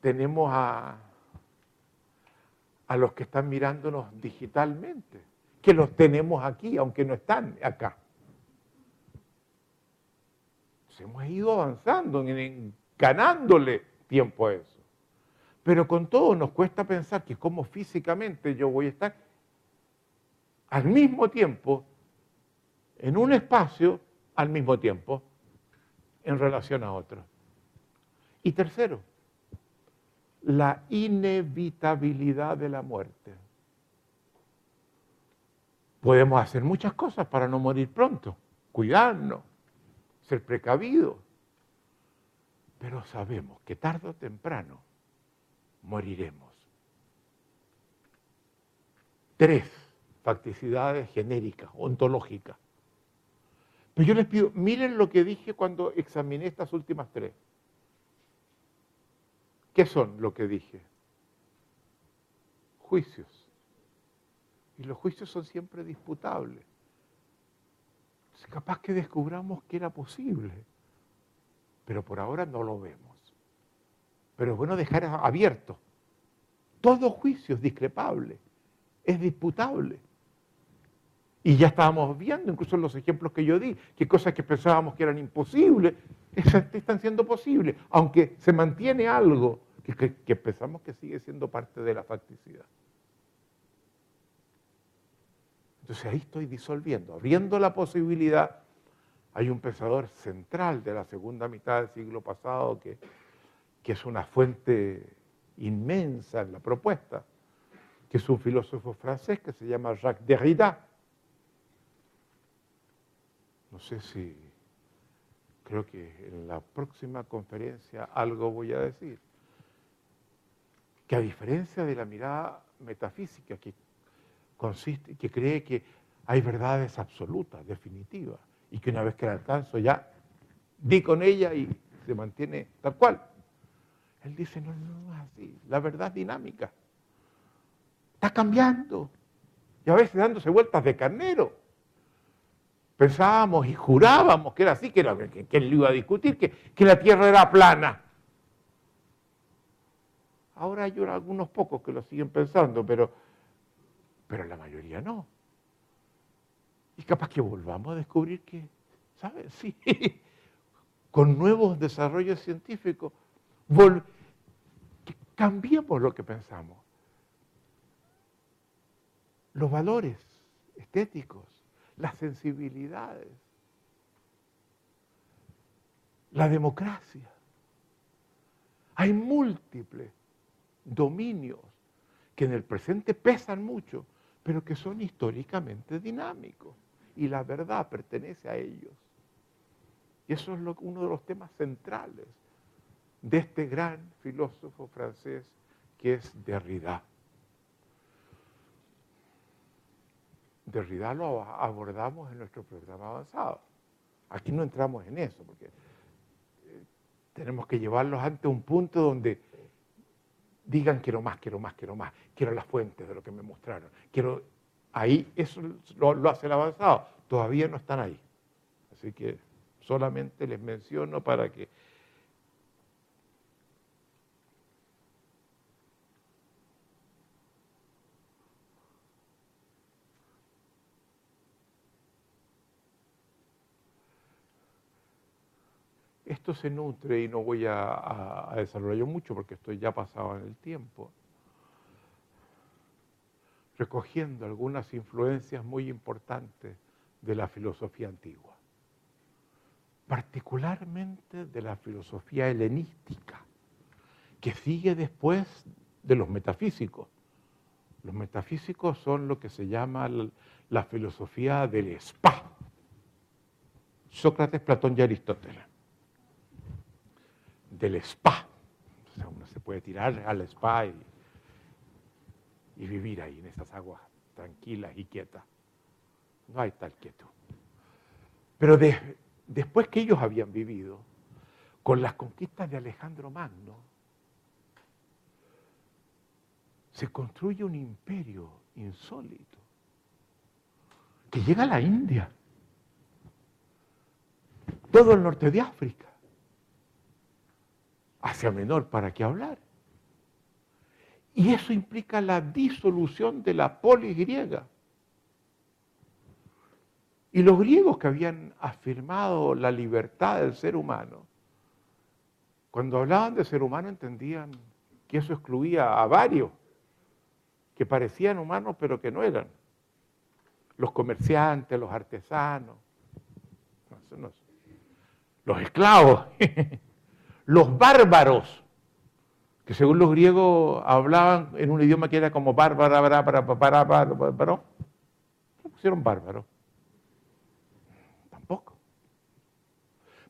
S1: Tenemos a, a los que están mirándonos digitalmente, que los tenemos aquí, aunque no están acá. hemos ido avanzando, ganándole tiempo a eso. Pero con todo nos cuesta pensar que como físicamente yo voy a estar al mismo tiempo, en un espacio, al mismo tiempo, en relación a otro. Y tercero, la inevitabilidad de la muerte. Podemos hacer muchas cosas para no morir pronto, cuidarnos, ser precavidos, pero sabemos que tarde o temprano moriremos. Tres facticidades genéricas, ontológicas. Pero yo les pido, miren lo que dije cuando examiné estas últimas tres. ¿Qué son lo que dije? Juicios. Y los juicios son siempre disputables. Es capaz que descubramos que era posible, pero por ahora no lo vemos. Pero es bueno dejar abierto. Todo juicio es discrepable, es disputable. Y ya estábamos viendo, incluso en los ejemplos que yo di, que cosas que pensábamos que eran imposibles, están siendo posibles, aunque se mantiene algo que, que pensamos que sigue siendo parte de la facticidad. Entonces ahí estoy disolviendo, abriendo la posibilidad. Hay un pensador central de la segunda mitad del siglo pasado que es una fuente inmensa en la propuesta, que es un filósofo francés que se llama Jacques Derrida. No sé si, creo que en la próxima conferencia algo voy a decir. Que a diferencia de la mirada metafísica que consiste, que cree que hay verdades absolutas, definitivas, y que una vez que la alcanzo ya di con ella y se mantiene tal cual. Él dice, no, no, es así, la verdad dinámica. Está cambiando. Y a veces dándose vueltas de carnero. Pensábamos y jurábamos que era así, que, era, que, él lo iba a discutir, que, que la tierra era plana. Ahora hay algunos pocos que lo siguen pensando, pero, pero la mayoría no. Y capaz que volvamos a descubrir que, ¿sabes? Sí, con nuevos desarrollos científicos, cambiemos lo que pensamos. Los valores estéticos, las sensibilidades, la democracia. Hay múltiples dominios que en el presente pesan mucho, pero que son históricamente dinámicos y la verdad pertenece a ellos. Y eso es uno de los temas centrales de este gran filósofo francés que es Derrida. Derrida lo abordamos en nuestro programa avanzado. Aquí no entramos en eso, porque eh, tenemos que llevarlos ante un punto donde digan quiero más, quiero más, quiero más, quiero las fuentes de lo que me mostraron, quiero ahí eso lo, lo hace el avanzado, todavía no están ahí. Así que solamente les menciono para que esto se nutre y no voy a, a, desarrollar mucho porque estoy ya pasado en el tiempo, recogiendo algunas influencias muy importantes de la filosofía antigua, particularmente de la filosofía helenística, que sigue después de los metafísicos. Los metafísicos son lo que se llama la filosofía del spa. Sócrates, Platón y Aristóteles del spa. uno se puede tirar al spa y, vivir ahí en esas aguas tranquilas y quietas. No hay tal quietud. Pero después que ellos habían vivido, con las conquistas de Alejandro Magno, se construye un imperio insólito que llega a la India, todo el norte de África, menor para qué hablar. Y eso implica la disolución de la polis griega. Y los griegos que habían afirmado la libertad del ser humano, cuando hablaban de ser humano entendían que eso excluía a varios que parecían humanos pero que no eran. Los comerciantes, los artesanos, los esclavos. los bárbaros, que según los griegos hablaban en un idioma que era como bárbara, bárbara, bárbara, bárbara, no pusieron bárbaro. Tampoco.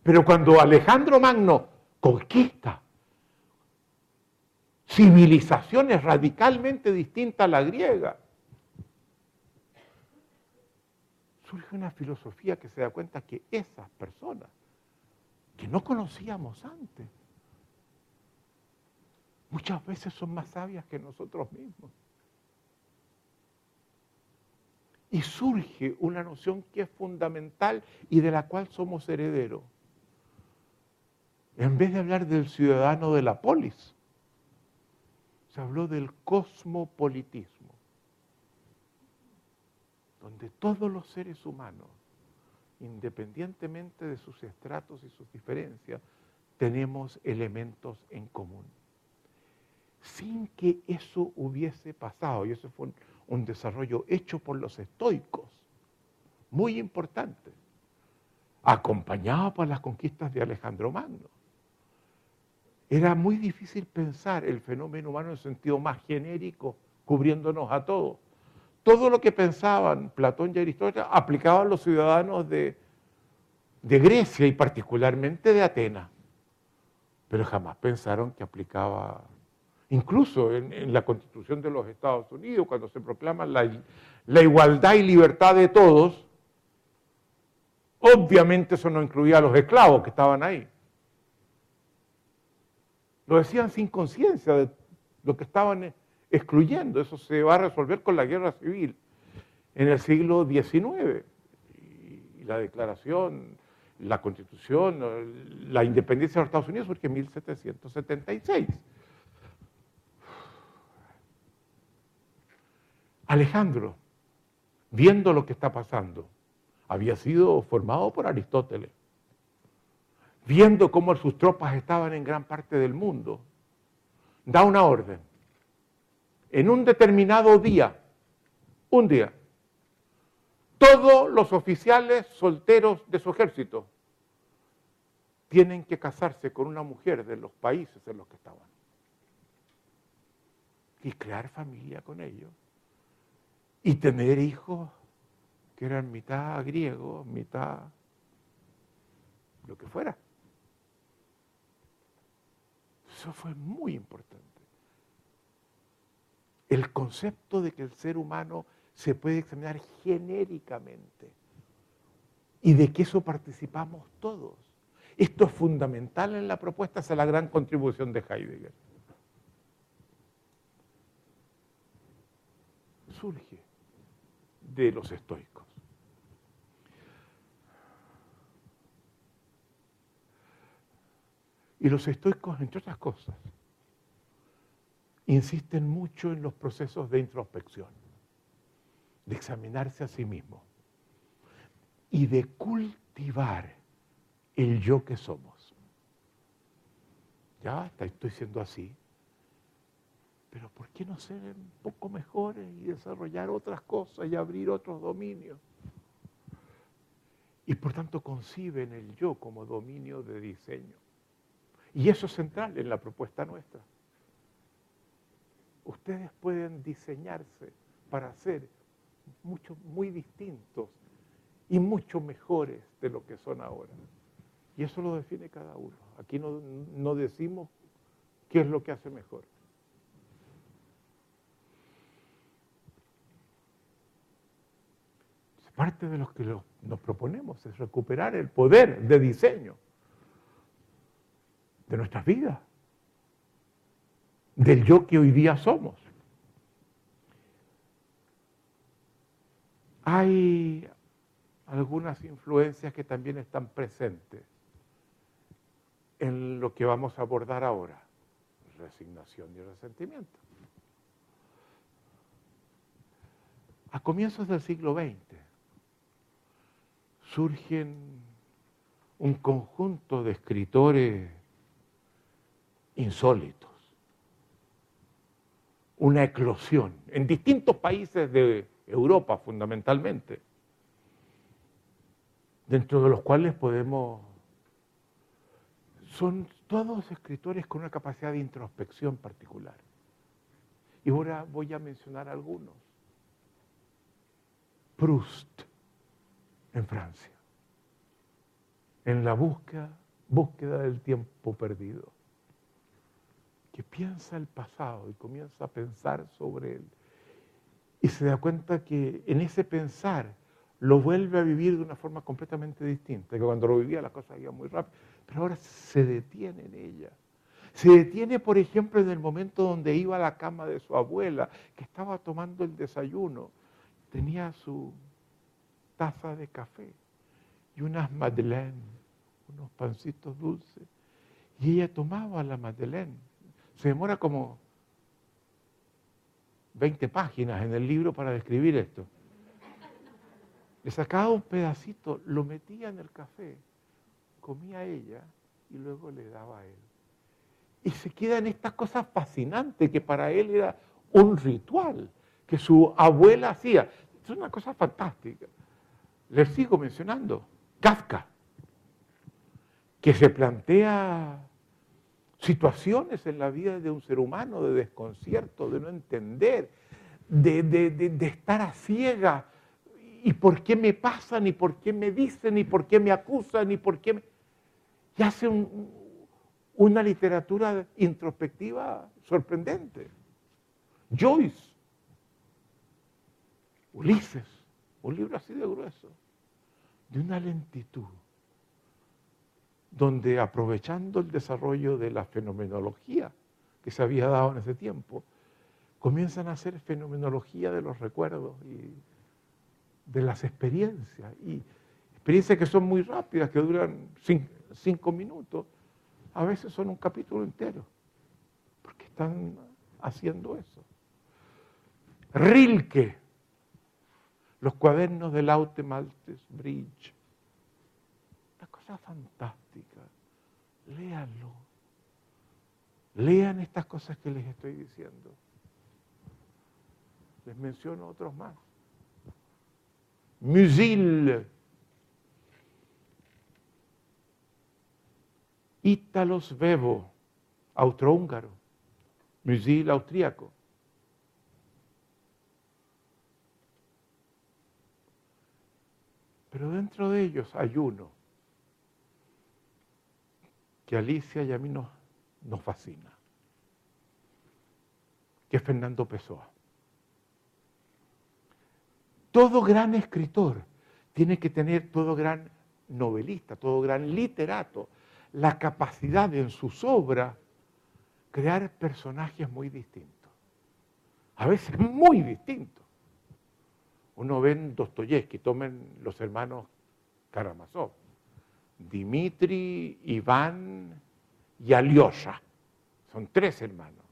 S1: Pero cuando Alejandro Magno conquista civilizaciones radicalmente distintas a la griega, surge una filosofía que se da cuenta que esas personas que no conocíamos antes. Muchas veces son más sabias que nosotros mismos. Y surge una noción que es fundamental y de la cual somos herederos. En vez de hablar del ciudadano de la polis, se habló del cosmopolitismo, donde todos los seres humanos independientemente de sus estratos y sus diferencias, tenemos elementos en común. Sin que eso hubiese pasado, y eso fue un, desarrollo hecho por los estoicos, muy importante, acompañado por las conquistas de Alejandro Magno. Era muy difícil pensar el fenómeno humano en sentido más genérico cubriéndonos a todos. Todo lo que pensaban Platón y Aristóteles aplicaban los ciudadanos de, Grecia y particularmente de Atenas, pero jamás pensaron que aplicaba, incluso en, la constitución de los Estados Unidos, cuando se proclama la, la igualdad y libertad de todos, obviamente eso no incluía a los esclavos que estaban ahí. Lo decían sin conciencia de lo que estaban excluyendo. Eso se va a resolver con la guerra civil en el siglo XIX. Y la declaración, la constitución, la independencia de los Estados Unidos surge en 1776. Alejandro, viendo lo que está pasando, había sido formado por Aristóteles, viendo cómo sus tropas estaban en gran parte del mundo, da una orden en un determinado día, un día, todos los oficiales solteros de su ejército tienen que casarse con una mujer de los países en los que estaban y crear familia con ellos y tener hijos que eran mitad griegos, mitad lo que fuera. Eso fue muy importante el concepto de que el ser humano se puede examinar genéricamente y de que eso participamos todos. Esto es fundamental en la propuesta, es la gran contribución de Heidegger. Surge de los estoicos. Y los estoicos, entre otras cosas, insisten mucho en los procesos de introspección, de examinarse a sí mismo y de cultivar el yo que somos. Ya estoy siendo así, pero ¿por qué no ser un poco mejores y desarrollar otras cosas y abrir otros dominios? Y por tanto conciben el yo como dominio de diseño. Y eso es central en la propuesta nuestra ustedes pueden diseñarse para ser mucho, muy distintos y mucho mejores de lo que son ahora. Y eso lo define cada uno. Aquí no, decimos qué es lo que hace mejor. Parte de lo que nos proponemos es recuperar el poder de diseño de nuestras vidas del yo que hoy día somos. Hay algunas influencias que también están presentes en lo que vamos a abordar ahora, resignación y resentimiento. A comienzos del siglo XX surgen un conjunto de escritores insólitos una eclosión en distintos países de Europa fundamentalmente, dentro de los cuales podemos... Son todos escritores con una capacidad de introspección particular. Y ahora voy a mencionar algunos. Proust, en Francia, en la búsqueda, búsqueda del tiempo perdido que piensa el pasado y comienza a pensar sobre él. Y se da cuenta que en ese pensar lo vuelve a vivir de una forma completamente distinta, que cuando lo vivía las cosas iban muy rápido, pero ahora se detiene en ella. Se detiene, por ejemplo, en el momento donde iba a la cama de su abuela, que estaba tomando el desayuno, tenía su taza de café y unas madeleines, unos pancitos dulces, y ella tomaba la madeleine se demora como 20 páginas en el libro para describir esto. Le sacaba un pedacito, lo metía en el café, comía ella y luego le daba a él. Y se queda en estas cosas fascinantes que para él era un ritual que su abuela hacía. Es una cosa fantástica. Les sigo mencionando. Kafka, que se plantea situaciones en la vida de un ser humano de desconcierto, de no entender, de, estar a ciega. ¿Y por qué me pasan? ¿Y por qué me dicen? ¿Y por qué me acusan? ¿Y por qué me... Y hace una literatura introspectiva sorprendente. Joyce, Ulises, un libro así de grueso, de una lentitud, donde aprovechando el desarrollo de la fenomenología que se había dado en ese tiempo, comienzan a hacer fenomenología de los recuerdos y de las experiencias. Y experiencias que son muy rápidas, que duran cinco, minutos, a veces son un capítulo entero, porque están haciendo eso. Rilke, los cuadernos del Aute Maltes Bridge, una cosa fantástica, léanlo, lean estas cosas que les estoy diciendo. Les menciono otros más. Musil, Ítalos Bebo, austrohúngaro, Musil austríaco. Pero dentro de ellos hay uno que Alicia y a mí nos, fascina, que es Fernando Pessoa. Todo gran escritor tiene que tener, todo gran novelista, todo gran literato, la capacidad de en sus obras crear personajes muy distintos. A veces muy distintos. Uno ve en Dostoyevsky, tomen los hermanos Karamazov, Dimitri, Iván y Alyosha. Son tres hermanos,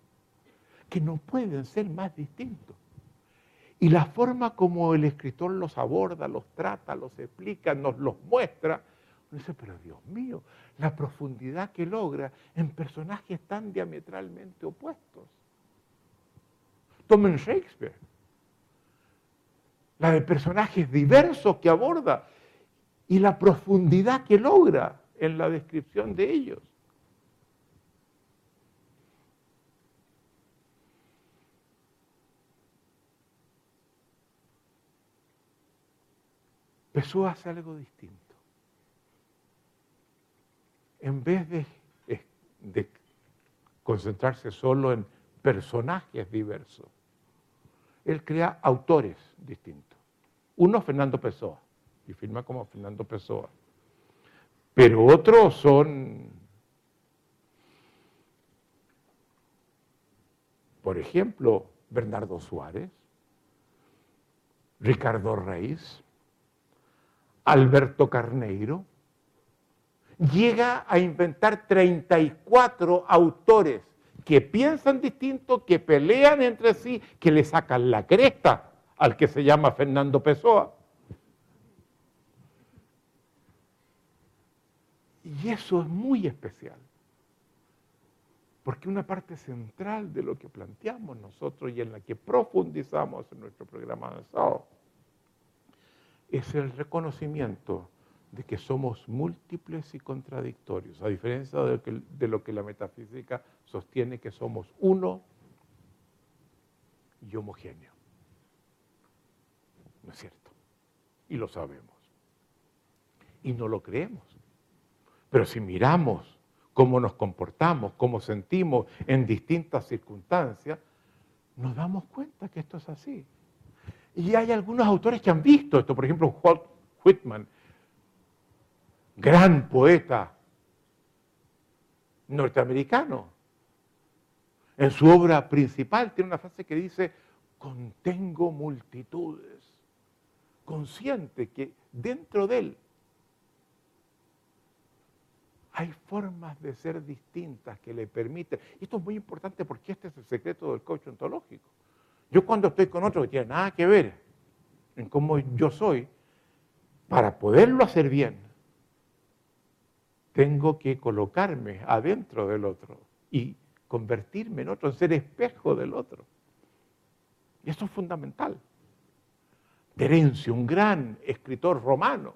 S1: que no pueden ser más distintos. Y la forma como el escritor los aborda, los trata, los explica, nos los muestra, uno dice, pero Dios mío, la profundidad que logra en personajes tan diametralmente opuestos. Tomen Shakespeare, la de personajes diversos que aborda y la profundidad que logra en la descripción de ellos. Pessoa hace algo distinto. En vez de, de concentrarse solo en personajes diversos, él crea autores distintos. Uno, Fernando Pessoa, y firma como Fernando Pessoa. Pero otros son, por ejemplo, Bernardo Suárez, Ricardo Reis, Alberto Carneiro, llega a inventar 34 autores que piensan distinto, que pelean entre sí, que le sacan la cresta al que se llama Fernando Pessoa. Y eso es muy especial, porque una parte central de lo que planteamos nosotros y en la que profundizamos en nuestro programa avanzado es el reconocimiento de que somos múltiples y contradictorios, a diferencia de lo, que, la metafísica sostiene que somos uno y homogéneo. ¿No es cierto? Y lo sabemos. Y no lo creemos. Pero si miramos cómo nos comportamos, cómo sentimos en distintas circunstancias, nos damos cuenta que esto es así. Y hay algunos autores que han visto esto, por ejemplo, Walt Whitman, gran poeta norteamericano. En su obra principal tiene una frase que dice, contengo multitudes, consciente que dentro de él hay formas de ser distintas que le permiten. Y esto es muy importante porque este es el secreto del coach ontológico. Yo cuando estoy con otro que tiene nada que ver en cómo yo soy, para poderlo hacer bien, tengo que colocarme adentro del otro y convertirme en otro, en ser espejo del otro. Y eso es fundamental. Terencio, un gran escritor romano,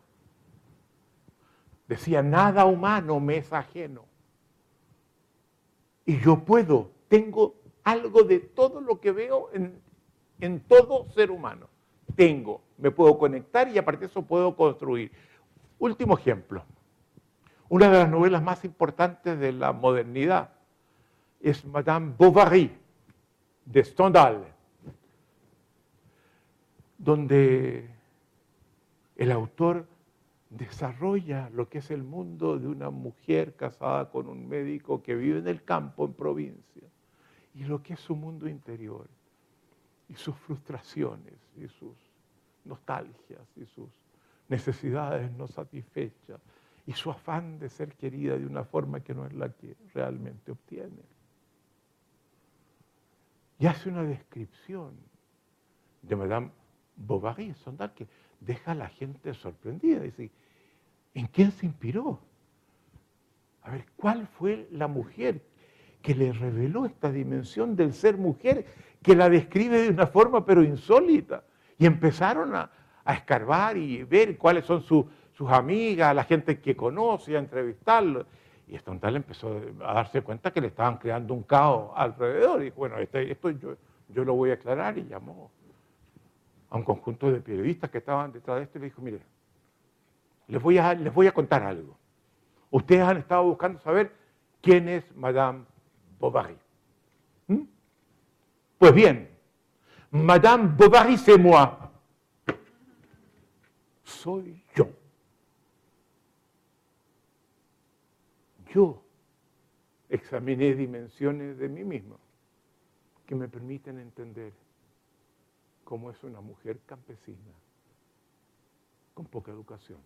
S1: decía, nada humano me es ajeno. Y yo puedo, tengo algo de todo lo que veo en en todo ser humano. Tengo, me puedo conectar y a partir de eso puedo construir. Último ejemplo. Una de las novelas más importantes de la modernidad es Madame Bovary, de Stendhal, donde el autor desarrolla lo que es el mundo de una mujer casada con un médico que vive en el campo, en provincia, y lo que es su mundo interior, y sus frustraciones, y sus nostalgias, y sus necesidades no satisfechas, y su afán de ser querida de una forma que no es la que realmente obtiene. Y hace una descripción de Madame Bovary, que deja a la gente sorprendida. Dice, ¿en quién se inspiró? A ver, ¿cuál fue la mujer que le reveló esta dimensión del ser mujer, que la describe de una forma pero insólita? Y empezaron a, escarbar y ver cuáles son sus amigas, la gente que conoce, a entrevistarlo. Y Stendhal empezó a darse cuenta que le estaban creando un caos alrededor. Y dijo, bueno, este, esto yo, yo lo voy a aclarar y llamó a un conjunto de periodistas que estaban detrás de esto y le dijo, mire, les voy a, les voy a contar algo. Ustedes han estado buscando saber quién es Madame Bovary. ¿Mm? Pues bien, Madame Bovary c'est moi. Soy yo. Yo examiné dimensiones de mí mismo que me permiten entender cómo es una mujer campesina con poca educación.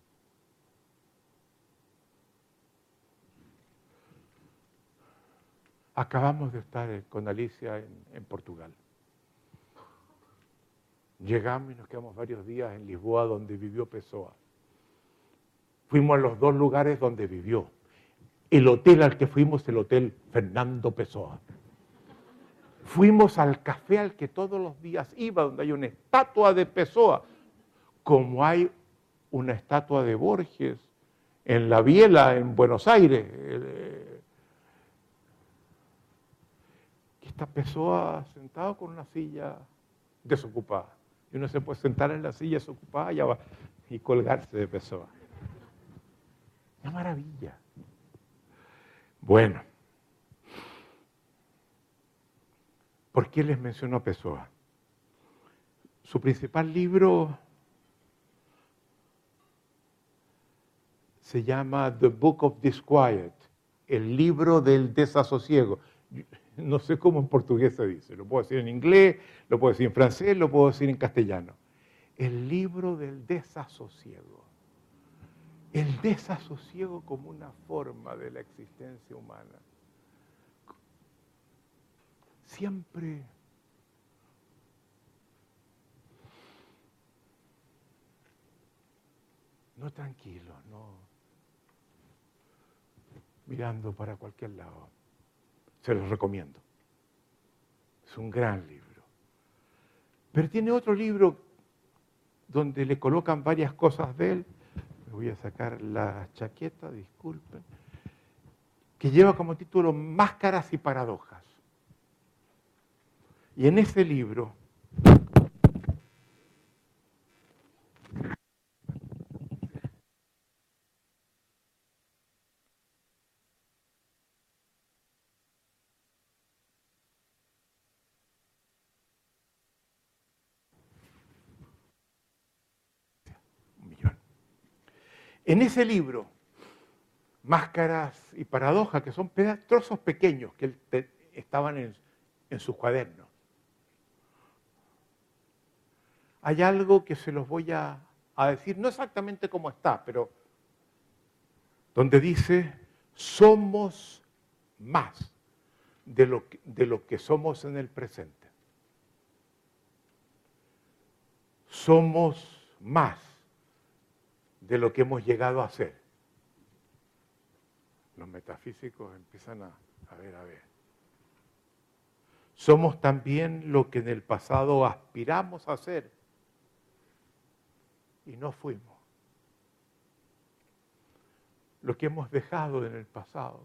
S1: Acabamos de estar con Alicia en, Portugal. Llegamos y nos quedamos varios días en Lisboa, donde vivió Pessoa. Fuimos a los dos lugares donde vivió. El hotel al que fuimos, el hotel Fernando Pessoa. Fuimos al café al que todos los días iba, donde hay una estatua de Pessoa, como hay una estatua de Borges en la Biela, en Buenos Aires. Está Pessoa sentado con una silla desocupada. Y uno se puede sentar en la silla desocupada y, y colgarse de Pessoa. Una maravilla. Bueno, ¿Por qué les menciono a Pessoa? Su principal libro se llama The Book of Disquiet, el libro del desasosiego. No sé cómo en portugués se dice, lo puedo decir en inglés, lo puedo decir en francés, lo puedo decir en castellano. El libro del desasosiego. El desasosiego como una forma de la existencia humana. siempre no tranquilo, no mirando para cualquier lado. Se los recomiendo. Es un gran libro. Pero tiene otro libro donde le colocan varias cosas de él. Me voy a sacar la chaqueta, disculpen. Que lleva como título Máscaras y Paradojas. Y en ese libro En ese libro, Máscaras y Paradojas, que son trozos pequeños que estaban en, en sus cuadernos, hay algo que se los voy a, decir, no exactamente como está, pero donde dice, somos más de lo, que, de lo que somos en el presente. Somos más de lo que hemos llegado a ser. Los metafísicos empiezan a, a ver, a ver. Somos también lo que en el pasado aspiramos a ser y no fuimos. Lo que hemos dejado en el pasado,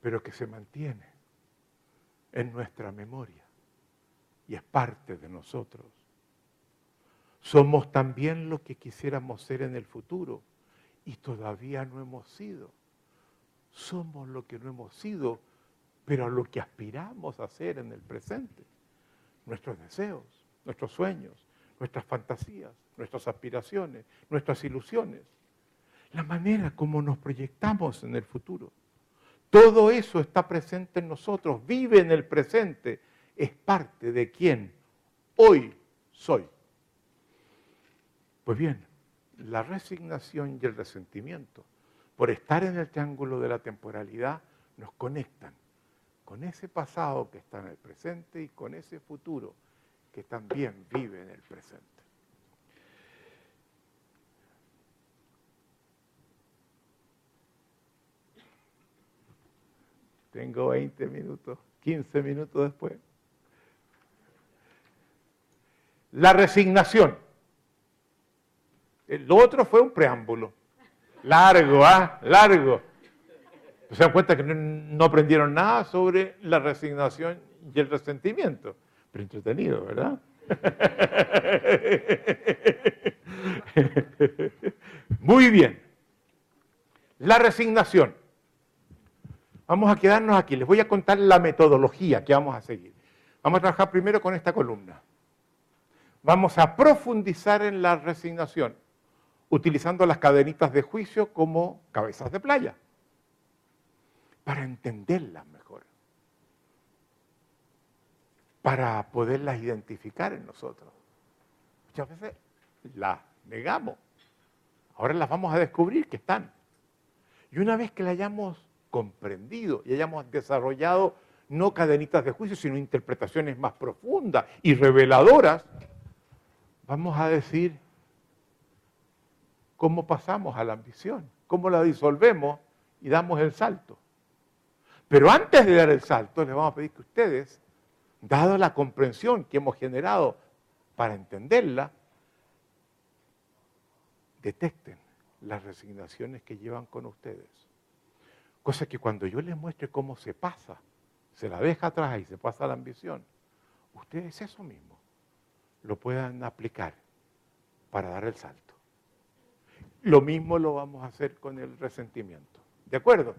S1: pero que se mantiene en nuestra memoria y es parte de nosotros. Somos también lo que quisiéramos ser en el futuro y todavía no hemos sido. Somos lo que no hemos sido, pero lo que aspiramos a ser en el presente. Nuestros deseos, nuestros sueños, nuestras fantasías, nuestras aspiraciones, nuestras ilusiones, la manera como nos proyectamos en el futuro. Todo eso está presente en nosotros, vive en el presente, es parte de quien hoy soy. Pues bien, la resignación y el resentimiento, por estar en el triángulo de la temporalidad, nos conectan con ese pasado que está en el presente y con ese futuro que también vive en el presente. Tengo 20 minutos, 15 minutos después. La resignación. Lo otro fue un preámbulo. Largo, ¿ah? Largo. Se dan cuenta que no aprendieron nada sobre la resignación y el resentimiento. Pero entretenido, ¿verdad? Muy bien. La resignación. Vamos a quedarnos aquí. Les voy a contar la metodología que vamos a seguir. Vamos a trabajar primero con esta columna. Vamos a profundizar en la resignación, utilizando las cadenitas de juicio como cabezas de playa, para entenderlas mejor para poderlas identificar en nosotros. Muchas veces las negamos. Ahora las vamos a descubrir que están. Y una vez que las hayamos comprendido y hayamos desarrollado no cadenitas de juicio, sino interpretaciones más profundas y reveladoras, vamos a decir cómo pasamos a la ambición, cómo la disolvemos y damos el salto. Pero antes de dar el salto, les vamos a pedir que ustedes dado la comprensión que hemos generado para entenderla, detecten las resignaciones que llevan con ustedes. Cosa que cuando yo les muestre cómo se pasa, se la deja atrás y se pasa la ambición, ustedes eso mismo lo puedan aplicar para dar el salto. Lo mismo lo vamos a hacer con el resentimiento. ¿De acuerdo?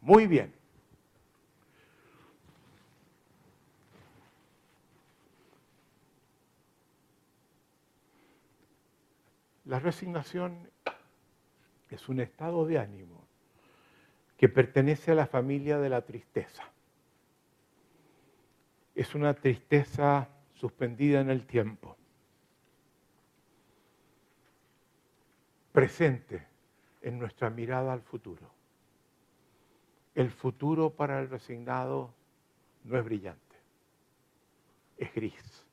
S1: Muy bien. La resignación es un estado de ánimo que pertenece a la familia de la tristeza. Es una tristeza suspendida en el tiempo, presente en nuestra mirada al futuro. El futuro para el resignado no es brillante, es gris,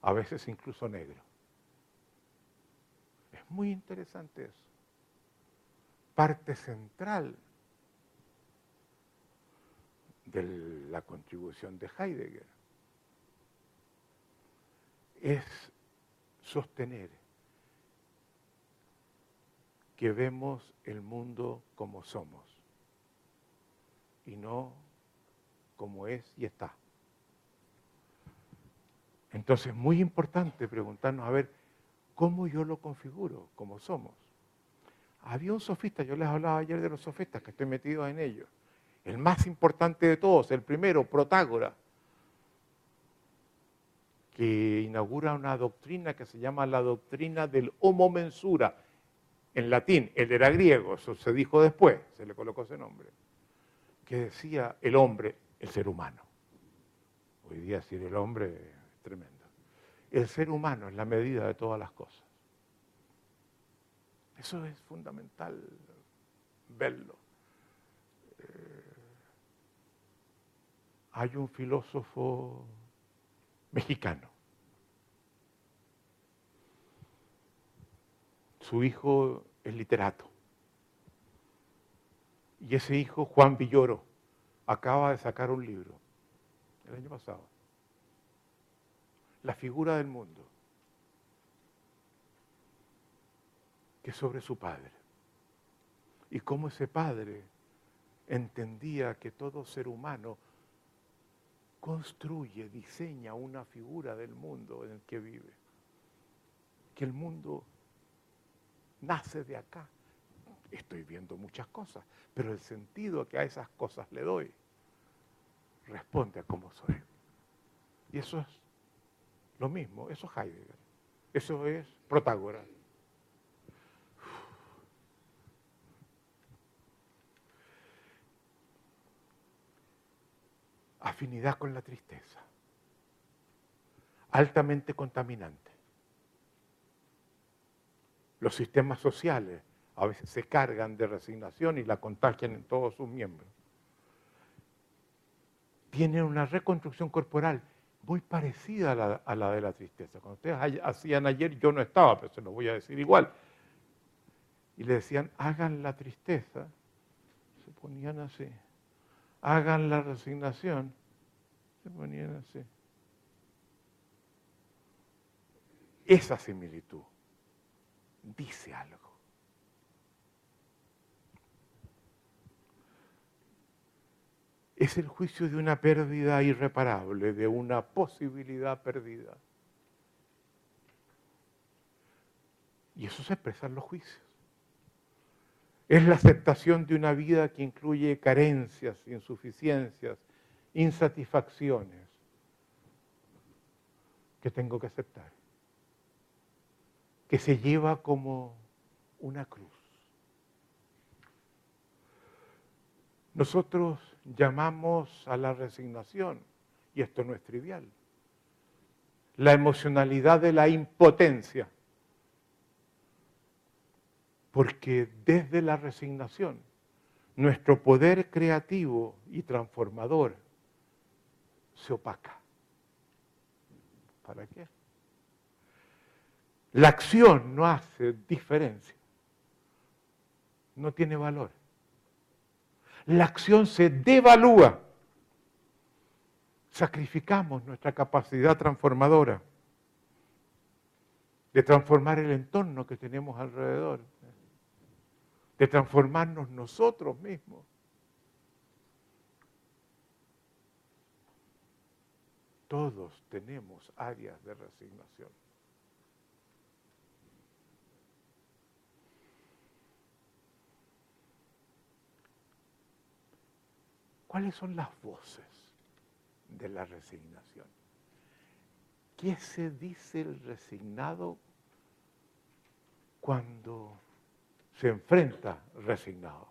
S1: a veces incluso negro. Muy interesante eso. Parte central de la contribución de Heidegger es sostener que vemos el mundo como somos y no como es y está. Entonces, muy importante preguntarnos, a ver, cómo yo lo configuro, como somos. Había un sofista, yo les hablaba ayer de los sofistas, que estoy metido en ellos. El más importante de todos, el primero, Protágora, que inaugura una doctrina que se llama la doctrina del homo mensura. En latín, él era griego, eso se dijo después, se le colocó ese nombre, que decía el hombre, el ser humano. Hoy día decir el hombre es tremendo. El ser humano es la medida de todas las cosas. Eso es fundamental verlo. Eh, hay un filósofo mexicano. Su hijo es literato. Y ese hijo, Juan Villoro, acaba de sacar un libro el año pasado la figura del mundo, que es sobre su padre. Y cómo ese padre entendía que todo ser humano construye, diseña una figura del mundo en el que vive. Que el mundo nace de acá. Estoy viendo muchas cosas, pero el sentido que a esas cosas le doy responde a cómo soy. Y eso es lo mismo, eso es Heidegger, eso es Protágoras. Afinidad con la tristeza, altamente contaminante. Los sistemas sociales a veces se cargan de resignación y la contagian en todos sus miembros. Tienen una reconstrucción corporal muy parecida a la, de la tristeza. Cuando ustedes hacían ayer, yo no estaba, pero se lo voy a decir igual. Y le decían, hagan la tristeza, se ponían así. Hagan la resignación, se ponían así. Esa similitud dice algo. es el juicio de una pérdida irreparable, de una posibilidad perdida. Y eso se expresa en los juicios. Es la aceptación de una vida que incluye carencias, insuficiencias, insatisfacciones que tengo que aceptar, que se lleva como una cruz. Nosotros llamamos a la resignación, y esto no es trivial, la emocionalidad de la impotencia, porque desde la resignación nuestro poder creativo y transformador se opaca. ¿Para qué? La acción no hace diferencia, no tiene valor la acción se devalúa. Sacrificamos nuestra capacidad transformadora de transformar el entorno que tenemos alrededor, de transformarnos nosotros mismos. Todos tenemos áreas de resignación. ¿Cuáles son las voces de la resignación? ¿Qué se dice el resignado cuando se enfrenta resignado?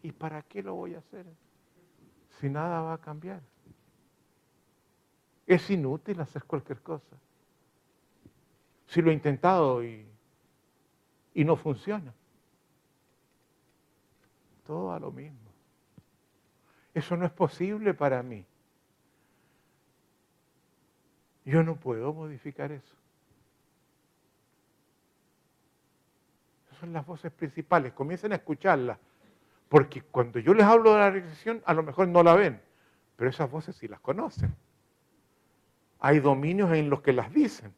S1: ¿Y para qué lo voy a hacer? Si nada va a cambiar. Es inútil hacer cualquier cosa. Si lo he intentado y, y no funciona. Todo a lo mismo. Eso no es posible para mí. Yo no puedo modificar eso. Esas son las voces principales. Comiencen a escucharlas. Porque cuando yo les hablo de la regresión, a lo mejor no la ven. Pero esas voces sí las conocen. Hay dominios en los que las dicen.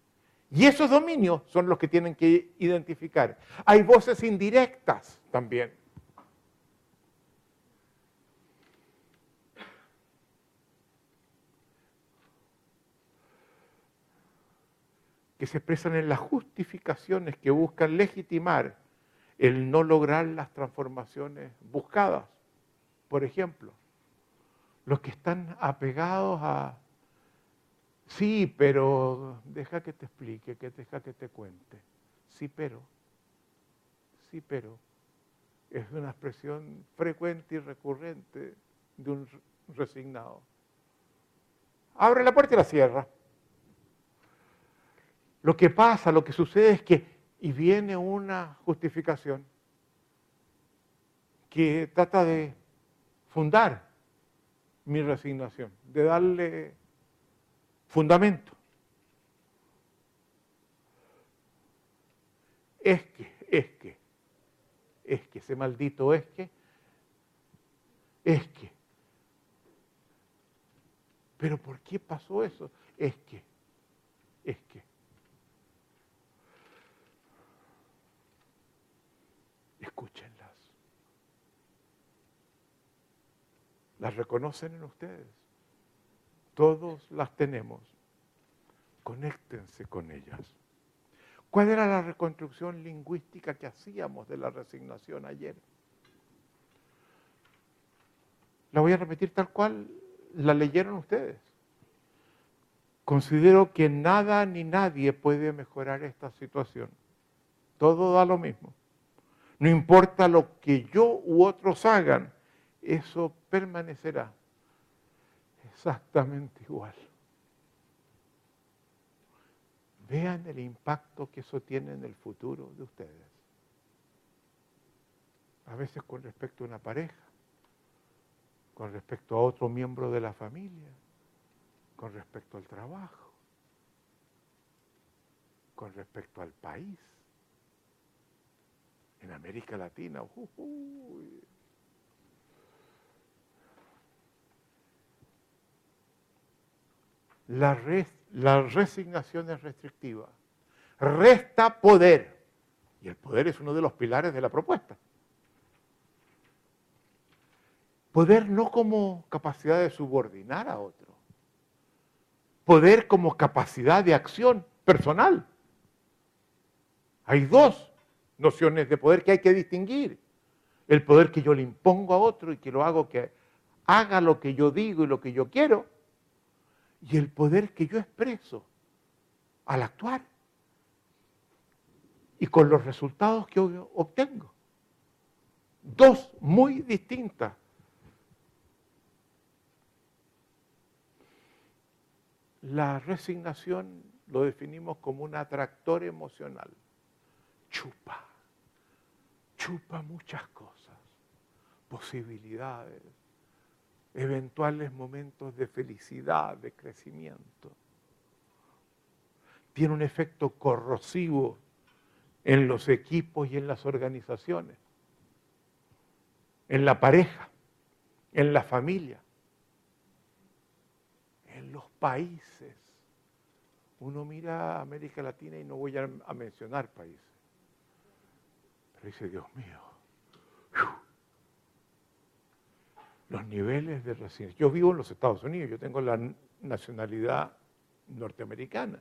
S1: Y esos dominios son los que tienen que identificar. Hay voces indirectas también. Que se expresan en las justificaciones que buscan legitimar el no lograr las transformaciones buscadas. Por ejemplo, los que están apegados a, sí, pero deja que te explique, que deja que te cuente. Sí, pero, sí, pero, es una expresión frecuente y recurrente de un resignado. Abre la puerta y la cierra. Lo que pasa, lo que sucede es que, y viene una justificación que trata de fundar mi resignación, de darle fundamento. Es que, es que, es que, ese maldito es que, es que. Pero ¿por qué pasó eso? Es que, es que. Escúchenlas. las reconocen en ustedes. Todos las tenemos. Conéctense con ellas. ¿Cuál era la reconstrucción lingüística que hacíamos de la resignación ayer? La voy a repetir tal cual la leyeron ustedes. Considero que nada ni nadie puede mejorar esta situación. Todo da lo mismo. No importa lo que yo u otros hagan, eso permanecerá exactamente igual. Vean el impacto que eso tiene en el futuro de ustedes. A veces con respecto a una pareja, con respecto a otro miembro de la familia, con respecto al trabajo, con respecto al país. En América Latina, la, la resignación es restrictiva. Resta poder. Y el poder es uno de los pilares de la propuesta. Poder no como capacidad de subordinar a otro. Poder como capacidad de acción personal. Hay dos nociones de poder que hay que distinguir. El poder que yo le impongo a otro y que lo hago que haga lo que yo digo y lo que yo quiero. Y el poder que yo expreso al actuar. Y con los resultados que obtengo. Dos muy distintas La resignación lo definimos como un atractor emocional. Chupa, chupa muchas cosas, posibilidades, eventuales momentos de felicidad, de crecimiento. Tiene un efecto corrosivo en los equipos y en las organizaciones, en la pareja, en la familia en los países. Uno mira a América Latina y no voy a, mencionar países. Dice, Dios mío, los niveles de residencia. Yo vivo en los Estados Unidos, yo tengo la nacionalidad norteamericana.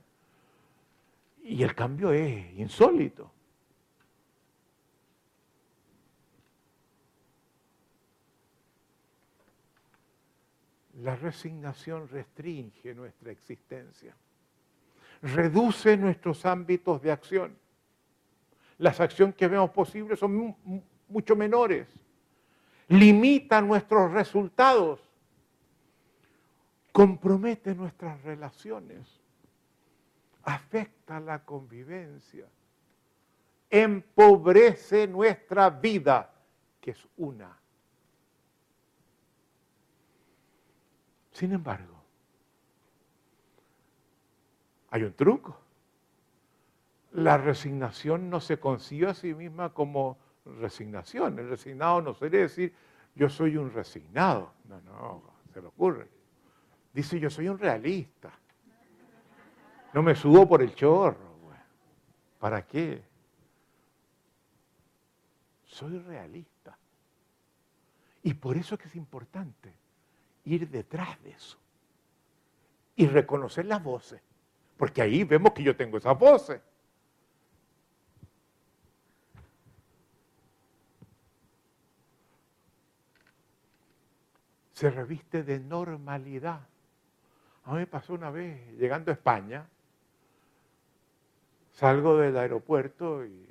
S1: Y el cambio es insólito. La resignación restringe nuestra existencia, reduce nuestros ámbitos de acción. Las acciones que vemos posibles son mucho menores, limita nuestros resultados, compromete nuestras relaciones, afecta la convivencia, empobrece nuestra vida, que es una. Sin embargo, hay un truco. La resignación no se concibe a sí misma como resignación. El resignado no suele decir yo soy un resignado. No, no, se le ocurre. Dice yo soy un realista. No me subo por el chorro. ¿Para qué? Soy realista. Y por eso es que es importante ir detrás de eso y reconocer las voces, porque ahí vemos que yo tengo esas voces. Se reviste de normalidad. A mí me pasó una vez, llegando a España, salgo del aeropuerto y,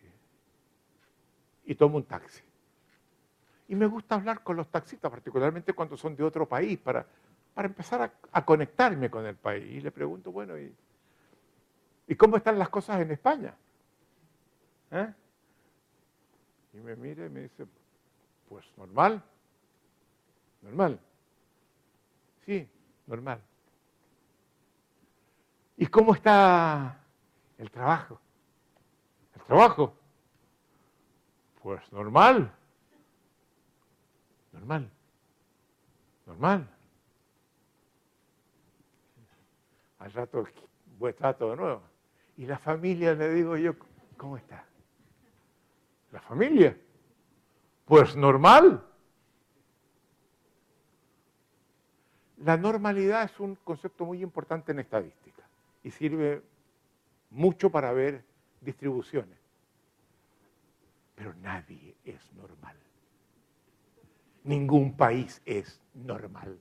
S1: y tomo un taxi. Y me gusta hablar con los taxistas, particularmente cuando son de otro país, para, para empezar a, conectarme con el país. Y le pregunto, bueno, ¿y, ¿y cómo están las cosas en España? ¿Eh? Y me mira y me dice, pues normal, normal. Sí, normal. ¿Y cómo está el trabajo? ¿El trabajo? Pues normal. Normal. Normal. Al rato voy todo de nuevo. Y la familia, le digo yo, ¿cómo está? ¿La familia? Pues normal. La normalidad es un concepto muy importante en estadística y sirve mucho para ver distribuciones. Pero nadie es normal. Ningún país es normal.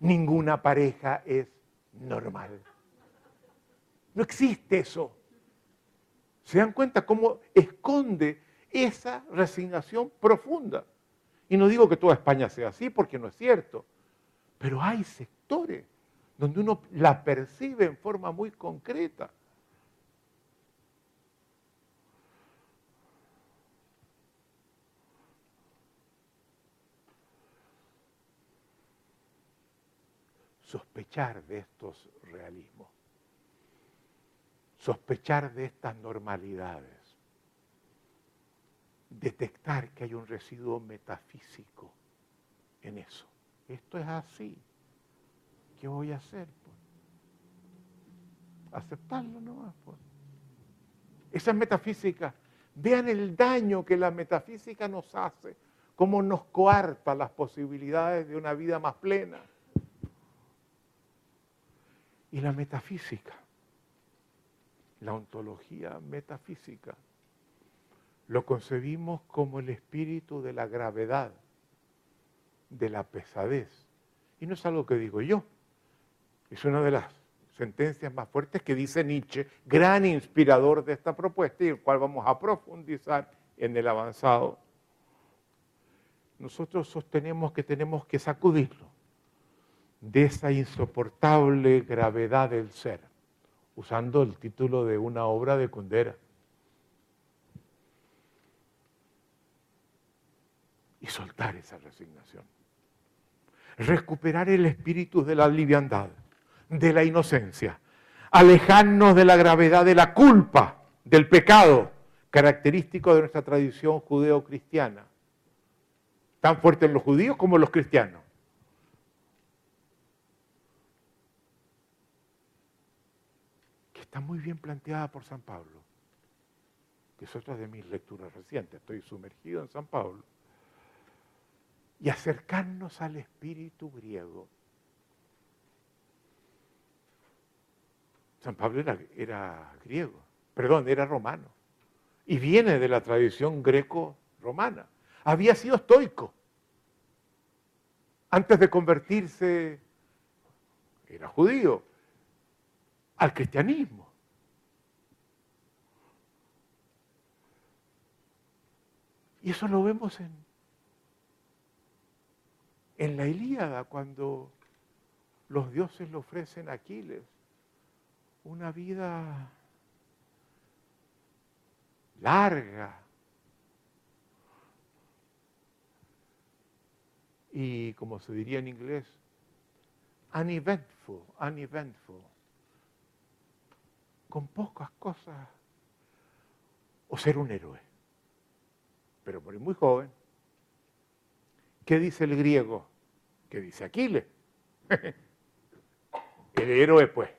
S1: Ninguna pareja es normal. No existe eso. ¿Se dan cuenta cómo esconde esa resignación profunda? Y no digo que toda España sea así, porque no es cierto. Pero hay sectores donde uno la percibe en forma muy concreta. sospechar de estos realismos, sospechar de estas normalidades, detectar que hay un residuo metafísico en eso. Esto es así. ¿Qué voy a hacer? Pues? Aceptarlo nomás. Pues. Esa es metafísica. Vean el daño que la metafísica nos hace, cómo nos coarta las posibilidades de una vida más plena y la metafísica, la ontología metafísica. Lo concebimos como el espíritu de la gravedad, de la pesadez. Y no es algo que digo yo, es una de las sentencias más fuertes que dice Nietzsche, gran inspirador de esta propuesta y el cual vamos a profundizar en el avanzado. Nosotros sostenemos que tenemos que sacudirlo de esa insoportable gravedad del ser, usando el título de una obra de Kundera. Y soltar esa resignación. Recuperar el espíritu de la liviandad, de la inocencia. Alejarnos de la gravedad de la culpa, del pecado, característico de nuestra tradición judeo-cristiana. Tan fuerte en los judíos como en los cristianos. está muy bien planteada por San Pablo, que es otra de mis lecturas recientes, estoy sumergido en San Pablo, y acercarnos al espíritu griego. San Pablo era, griego, perdón, era romano, y viene de la tradición greco-romana. Había sido estoico. Antes de convertirse, era judío, al cristianismo. Y eso lo vemos en, en la Ilíada, cuando los dioses le ofrecen a Aquiles una vida larga y, como se diría en inglés, uneventful, uneventful con pocas cosas o ser un héroe. Pero morir muy joven. ¿Qué dice el griego? ¿Qué dice Aquiles? el héroe, pues.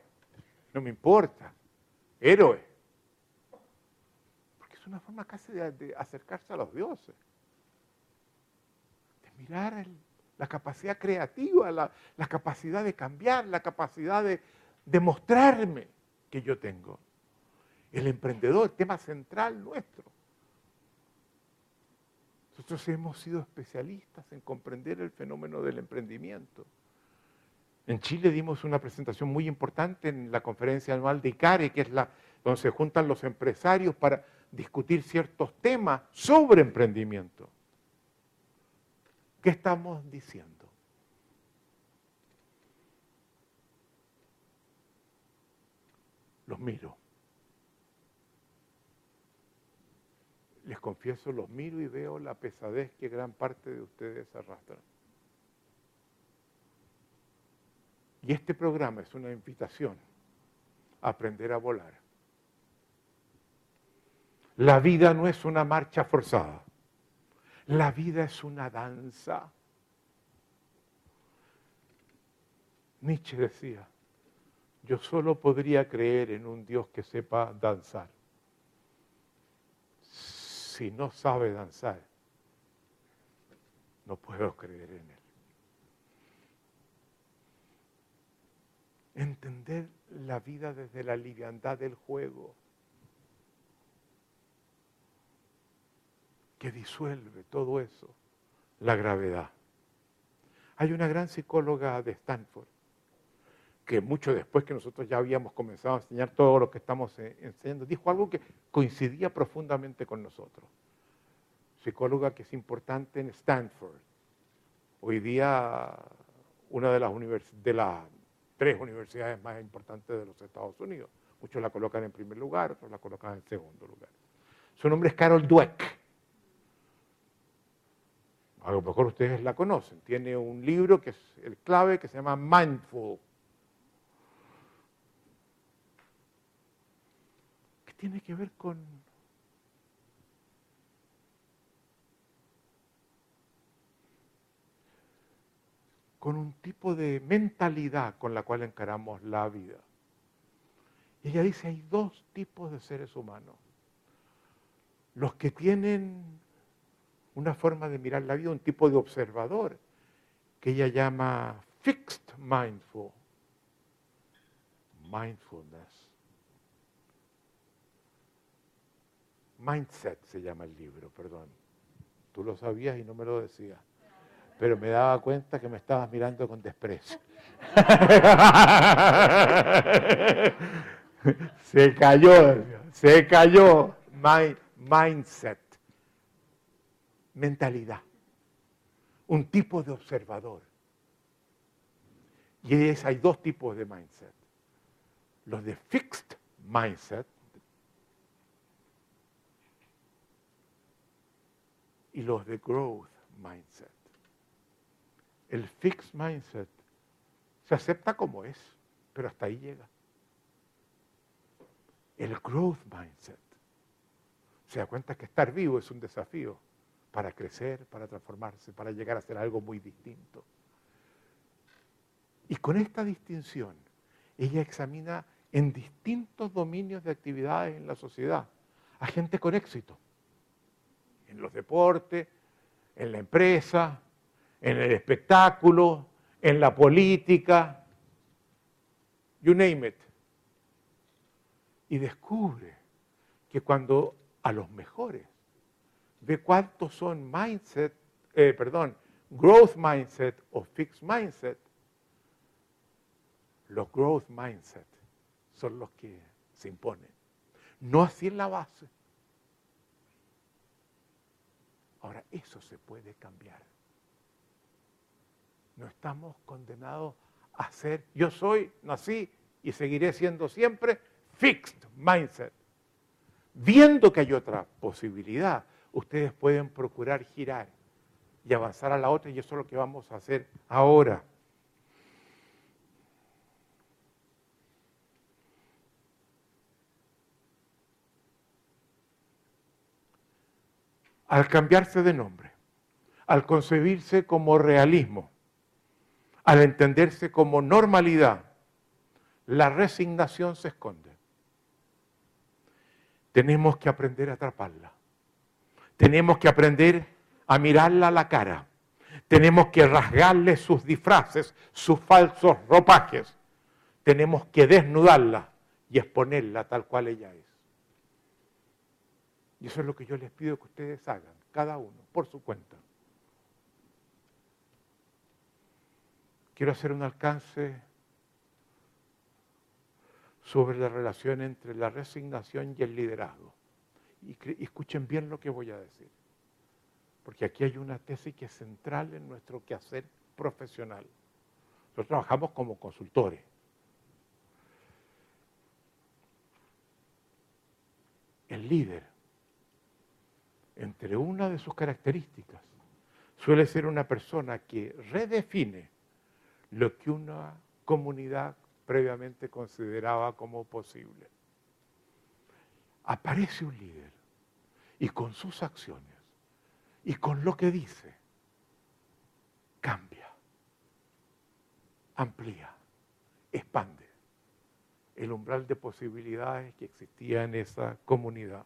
S1: No me importa. Héroe. Porque es una forma casi de, acercarse a los dioses. De mirar la capacidad creativa, la, capacidad de cambiar, la capacidad de, de mostrarme que yo tengo. El emprendedor, tema central nuestro. Nosotros hemos sido especialistas en comprender el fenómeno del emprendimiento. En Chile dimos una presentación muy importante en la conferencia anual de ICARE, que es la donde se juntan los empresarios para discutir ciertos temas sobre emprendimiento. ¿Qué estamos diciendo? los miro. Les confieso, los miro y veo la pesadez que gran parte de ustedes arrastran. Y este programa es una invitación a aprender a volar. La vida no es una marcha forzada. La vida es una danza. Nietzsche decía, yo solo podría creer en un Dios que sepa danzar. Si no sabe danzar, no puedo creer en Él. entender la vida desde la liviandad del juego, que disuelve todo eso, la gravedad. Hay una gran psicóloga de Stanford, que mucho después que nosotros ya habíamos comenzado a enseñar todo lo que estamos eh, enseñando, dijo algo que coincidía profundamente con nosotros. Psicóloga que es importante en Stanford. Hoy día una de las, tres universidades más importantes de los Estados Unidos. Muchos la colocan en primer lugar, otros la colocan en segundo lugar. Su nombre es Carol Dweck. A lo mejor ustedes la conocen. Tiene un libro que es el clave que se llama Mindful. Tiene que ver con con un tipo de mentalidad con la cual encaramos la vida. Y ella dice, hay dos tipos de seres humanos. Los que tienen una forma de mirar la vida, un tipo de observador, que ella llama fixed mindful, mindfulness. Mindset se llama el libro, perdón. Tú lo sabías y no me lo decías pero me daba cuenta que me estabas mirando con desprecio. se cayó, se cayó. mindset, mentalidad, un tipo de observador. Y es, hay dos tipos de mindset. Los de fixed mindset y los de growth mindset el fixed mindset se acepta como es, pero hasta ahí llega. El growth mindset se da cuenta que estar vivo es un desafío para crecer, para transformarse, para llegar a ser algo muy distinto. Y con esta distinción, ella examina en distintos dominios de actividades en la sociedad a gente con éxito, en los deportes, en la empresa, en el espectáculo, en la política, you name it. Y descubre que cuando a los mejores ve cuántos son mindset, eh, perdón, growth mindset o fixed mindset, los growth mindset son los que se imponen. No así en la base. Ahora, eso se puede cambiar. No estamos condenados a ser, yo soy, nací y seguiré siendo siempre fixed mindset. Viendo que hay otra posibilidad, ustedes pueden procurar girar y avanzar a la otra y eso es lo que vamos a hacer ahora. Al cambiarse de nombre, al concebirse como realismo, al entenderse como normalidad, la resignación se esconde. Tenemos que aprender a atraparla. Tenemos que aprender a mirarla a la cara. Tenemos que rasgarle sus disfraces, sus falsos ropajes. Tenemos que desnudarla y exponerla tal cual ella es. Y eso es lo que yo les pido que ustedes hagan, cada uno, por su cuenta. quiero hacer un alcance sobre la relación entre la resignación y el liderazgo. Y, escuchen bien lo que voy a decir, porque aquí hay una tesis que es central en nuestro quehacer profesional. Nosotros trabajamos como consultores. El líder, entre una de sus características, suele ser una persona que redefine lo que una comunidad previamente consideraba como posible. Aparece un líder y con sus acciones y con lo que dice, cambia, amplía, expande el umbral de posibilidades que existía en esa comunidad.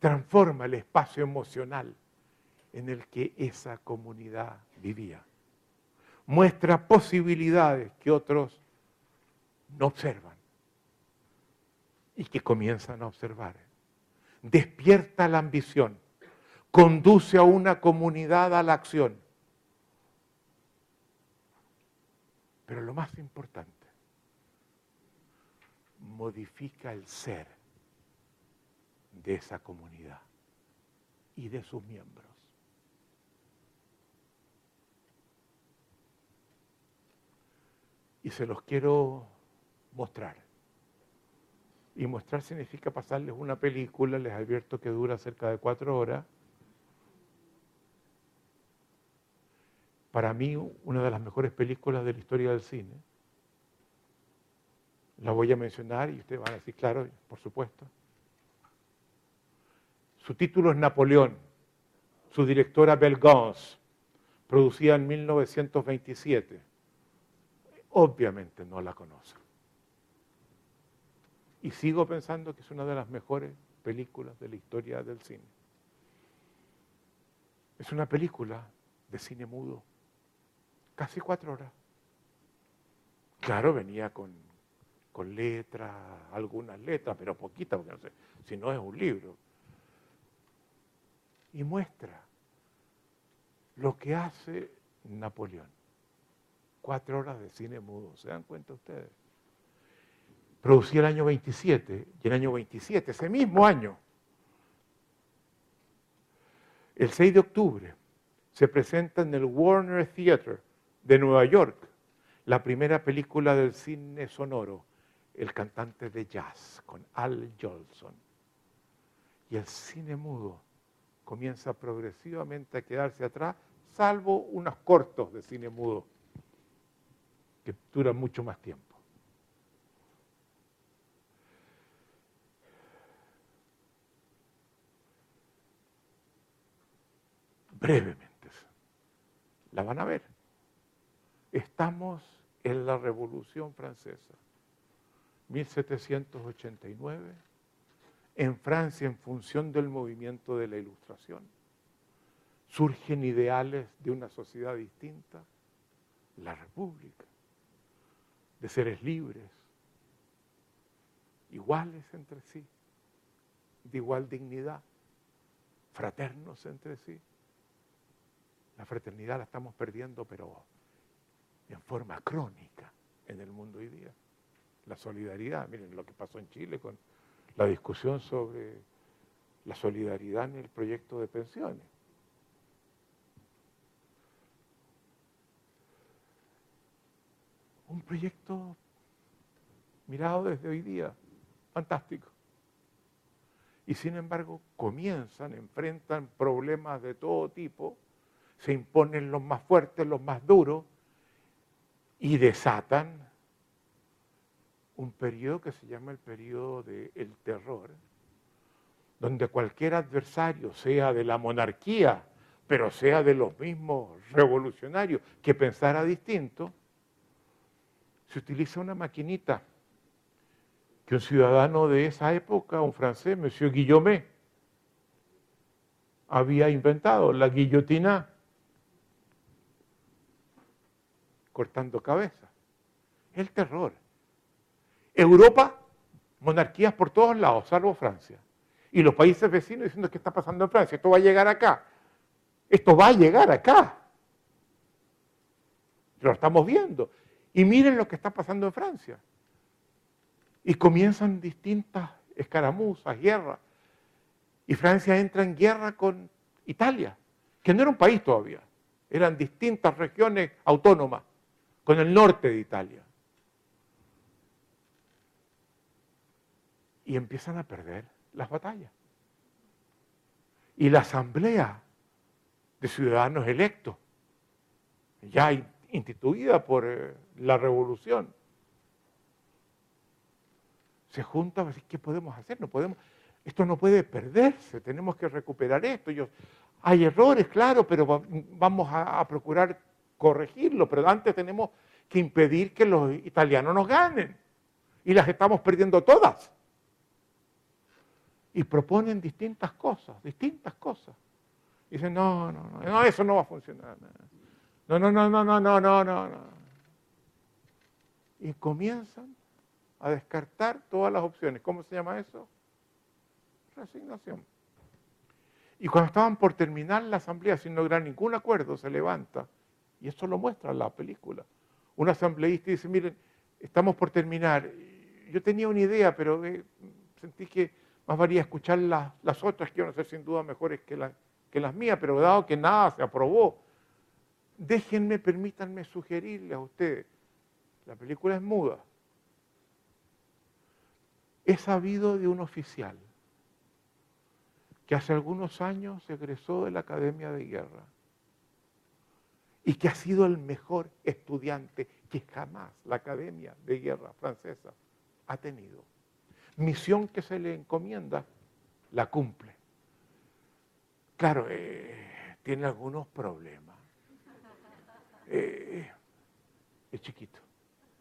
S1: Transforma el espacio emocional en el que esa comunidad vivía muestra posibilidades que otros no observan y que comienzan a observar. Despierta la ambición, conduce a una comunidad a la acción. Pero lo más importante, modifica el ser de esa comunidad y de sus miembros. Y se los quiero mostrar. Y mostrar significa pasarles una película, les advierto que dura cerca de cuatro horas. Para mí, una de las mejores películas de la historia del cine. La voy a mencionar y ustedes van a decir, claro, por supuesto. Su título es Napoleón. Su directora Belle Gans, producida en 1927. Obviamente no la conocen. Y sigo pensando que es una de las mejores películas de la historia del cine. Es una película de cine mudo, casi cuatro horas. Claro, venía con, con letras, algunas letras, pero poquitas, porque no sé, si no es un libro. Y muestra lo que hace Napoleón. Cuatro horas de cine mudo, ¿se dan cuenta ustedes? producía el año 27, y el año 27, ese mismo año, el 6 de octubre, se presenta en el Warner Theater de Nueva York la primera película del cine sonoro, El cantante de jazz, con Al Jolson. Y el cine mudo comienza progresivamente a quedarse atrás, salvo unos cortos de cine mudo que duran mucho más tiempo. brevemente. La van a ver. Estamos en la Revolución Francesa, 1789, en Francia en función del movimiento de la Ilustración. Surgen ideales de una sociedad distinta, la República, de seres libres, iguales entre sí, de igual dignidad, fraternos entre sí. La fraternidad la estamos perdiendo, pero en forma crónica en el mundo hoy día. La solidaridad, miren lo que pasó en Chile con la discusión sobre la solidaridad en el proyecto de pensiones. Un proyecto mirado desde hoy día, fantástico. Y sin embargo comienzan, enfrentan problemas de todo tipo se imponen los más fuertes, los más duros, y desatan un periodo que se llama el periodo del terror, donde cualquier adversario, sea de la monarquía, pero sea de los mismos revolucionarios que pensara distinto, se utiliza una maquinita que un ciudadano de esa época, un francés, Monsieur Guillaumet, había inventado, la guillotina cortando cabezas. El terror. Europa, monarquías por todos lados, salvo Francia. Y los países vecinos diciendo qué está pasando en Francia, esto va a llegar acá. Esto va a llegar acá. Lo estamos viendo. Y miren lo que está pasando en Francia. Y comienzan distintas escaramuzas, guerras. Y Francia entra en guerra con Italia, que no era un país todavía. Eran distintas regiones autónomas con el norte de Italia. Y empiezan a perder las batallas. Y la asamblea de ciudadanos electos, ya instituida por eh, la revolución, se junta a decir, ¿qué podemos hacer? No podemos, esto no puede perderse, tenemos que recuperar esto. hay errores, claro, pero vamos a procurar corregirlo, pero antes tenemos que impedir que los italianos nos ganen. Y las estamos perdiendo todas. Y proponen distintas cosas, distintas cosas. dicen, no, no, no, eso no va a funcionar. No, no, no, no, no, no, no, no. Y comienzan a descartar todas las opciones. ¿Cómo se llama eso? Resignación. Y cuando estaban por terminar la asamblea sin lograr ningún acuerdo, se levanta, y eso lo muestra la película. Un asambleísta dice, miren, estamos por terminar. Yo tenía una idea, pero eh, sentí que más valía escuchar las, otras, que iban a ser sin duda mejores que, que las mías, pero dado que nada se aprobó, déjenme, permítanme sugerirles a ustedes, la película es muda. He sabido de un oficial que hace algunos años egresó de la Academia de Guerra y que ha sido el mejor estudiante que jamás la Academia de Guerra francesa ha tenido. Misión que se le encomienda, la cumple. Claro, eh, tiene algunos problemas. Eh, es chiquito,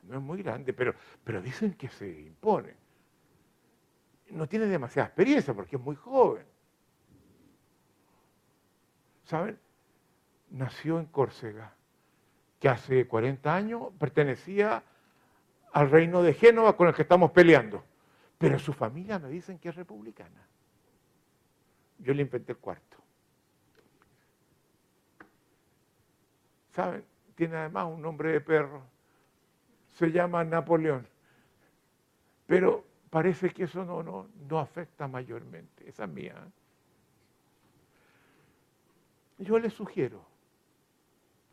S1: no es muy grande, pero, pero dicen que se impone. No tiene demasiada experiencia porque es muy joven. ¿Saben? Nació en Córcega, que hace 40 años pertenecía al reino de Génova con el que estamos peleando. Pero su familia me dicen que es republicana. Yo le inventé el cuarto. ¿Saben? Tiene además un nombre de perro. Se llama Napoleón. Pero parece que eso no, no, no afecta mayormente. Esa es mía. ¿eh? Yo le sugiero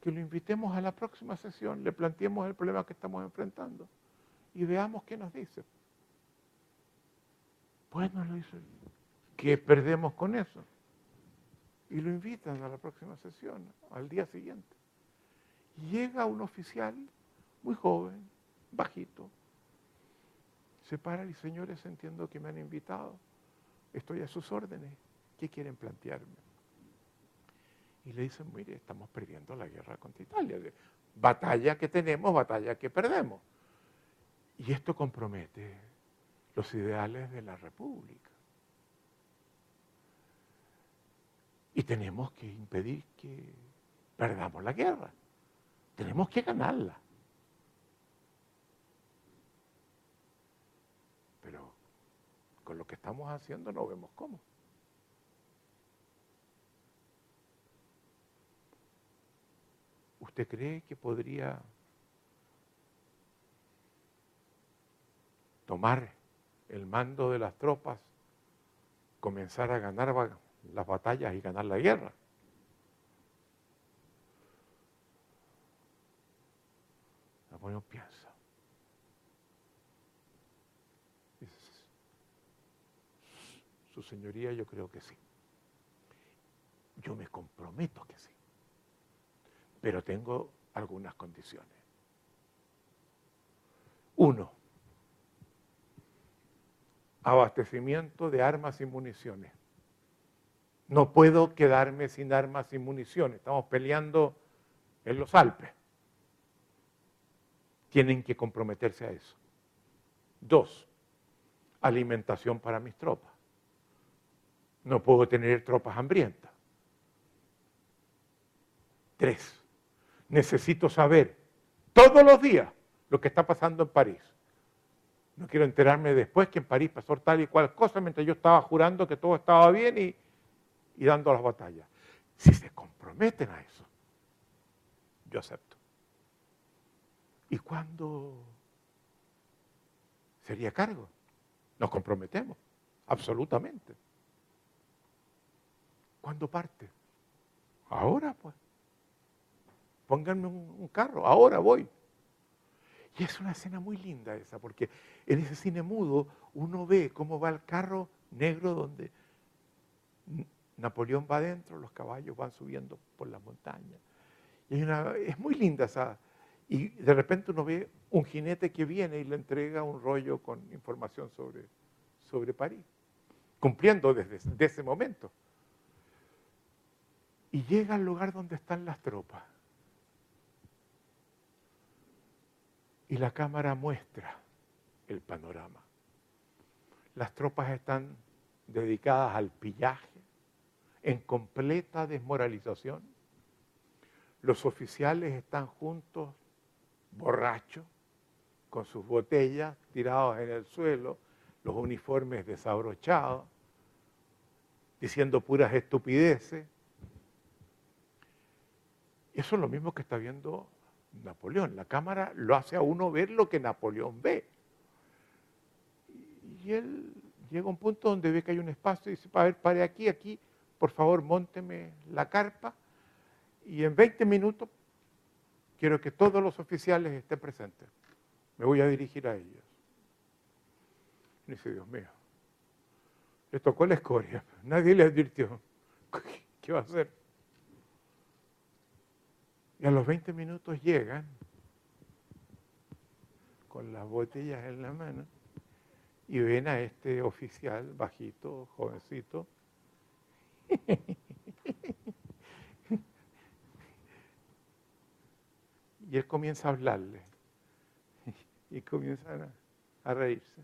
S1: que lo invitemos a la próxima sesión, le planteemos el problema que estamos enfrentando y veamos qué nos dice. Bueno, lo dice, ¿qué perdemos con eso? Y lo invitan a la próxima sesión, al día siguiente. Llega un oficial muy joven, bajito, se para y señores, entiendo que me han invitado, estoy a sus órdenes, ¿qué quieren plantearme? y le dicen, mire, estamos perdiendo la guerra contra Italia. Batalla que tenemos, batalla que perdemos. Y esto compromete los ideales de la República. Y tenemos que impedir que perdamos la guerra. Tenemos que ganarla. Pero con lo que estamos haciendo no vemos cómo. ¿Usted cree que podría tomar el mando de las tropas, comenzar a ganar las batallas y ganar la guerra? Napoleón piensa. Su señoría, yo creo que sí. Yo me comprometo que sí pero tengo algunas condiciones. Uno, abastecimiento de armas y municiones. No puedo quedarme sin armas y municiones. Estamos peleando en los Alpes. Tienen que comprometerse a eso. Dos, alimentación para mis tropas. No puedo tener tropas hambrientas. Tres, necesito saber todos los días lo que está pasando en París. No quiero enterarme después que en París pasó tal y cual cosa mientras yo estaba jurando que todo estaba bien y, y dando las batallas. Si se comprometen a eso, yo acepto. ¿Y cuándo sería cargo? Nos comprometemos, absolutamente. ¿Cuándo parte? Ahora, pues pónganme un, carro, ahora voy. Y es una escena muy linda esa, porque en ese cine mudo uno ve cómo va el carro negro donde Napoleón va adentro, los caballos van subiendo por la montaña. Y es muy linda esa. Y de repente uno ve un jinete que viene y le entrega un rollo con información sobre, sobre París, cumpliendo desde ese momento. Y llega al lugar donde están las tropas. Y la cámara muestra el panorama. Las tropas están dedicadas al pillaje, en completa desmoralización. Los oficiales están juntos, borrachos, con sus botellas tirados en el suelo, los uniformes desabrochados, diciendo puras estupideces. Eso es lo mismo que está viendo Napoleón. La cámara lo hace a uno ver lo que Napoleón ve. Y él llega a un punto donde ve que hay un espacio y dice, a ver, pare aquí, aquí, por favor, monteme la carpa y en 20 minutos quiero que todos los oficiales estén presentes. Me voy a dirigir a ellos. Y dice, Dios mío, le tocó la escoria, nadie le advirtió. ¿Qué va a hacer? Y a los 20 minutos llegan con las botellas en la mano y ven a este oficial bajito, jovencito. y él comienza a hablarle y comienzan a, reírse.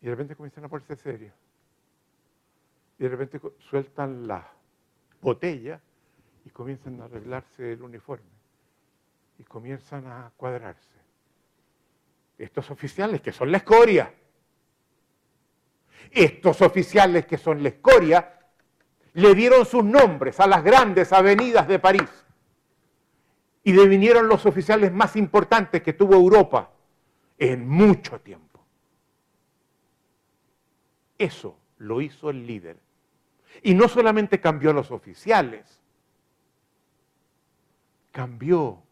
S1: Y de repente comienzan a ponerse serios. Y de repente sueltan la botella comienzan a arreglarse el uniforme. Y comienzan a cuadrarse estos oficiales que son la escoria, estos oficiales que son la escoria, le dieron sus nombres a las grandes avenidas de París y devinieron los oficiales más importantes que tuvo Europa en mucho tiempo. Eso lo hizo el líder. Y no solamente cambió a los oficiales, cambió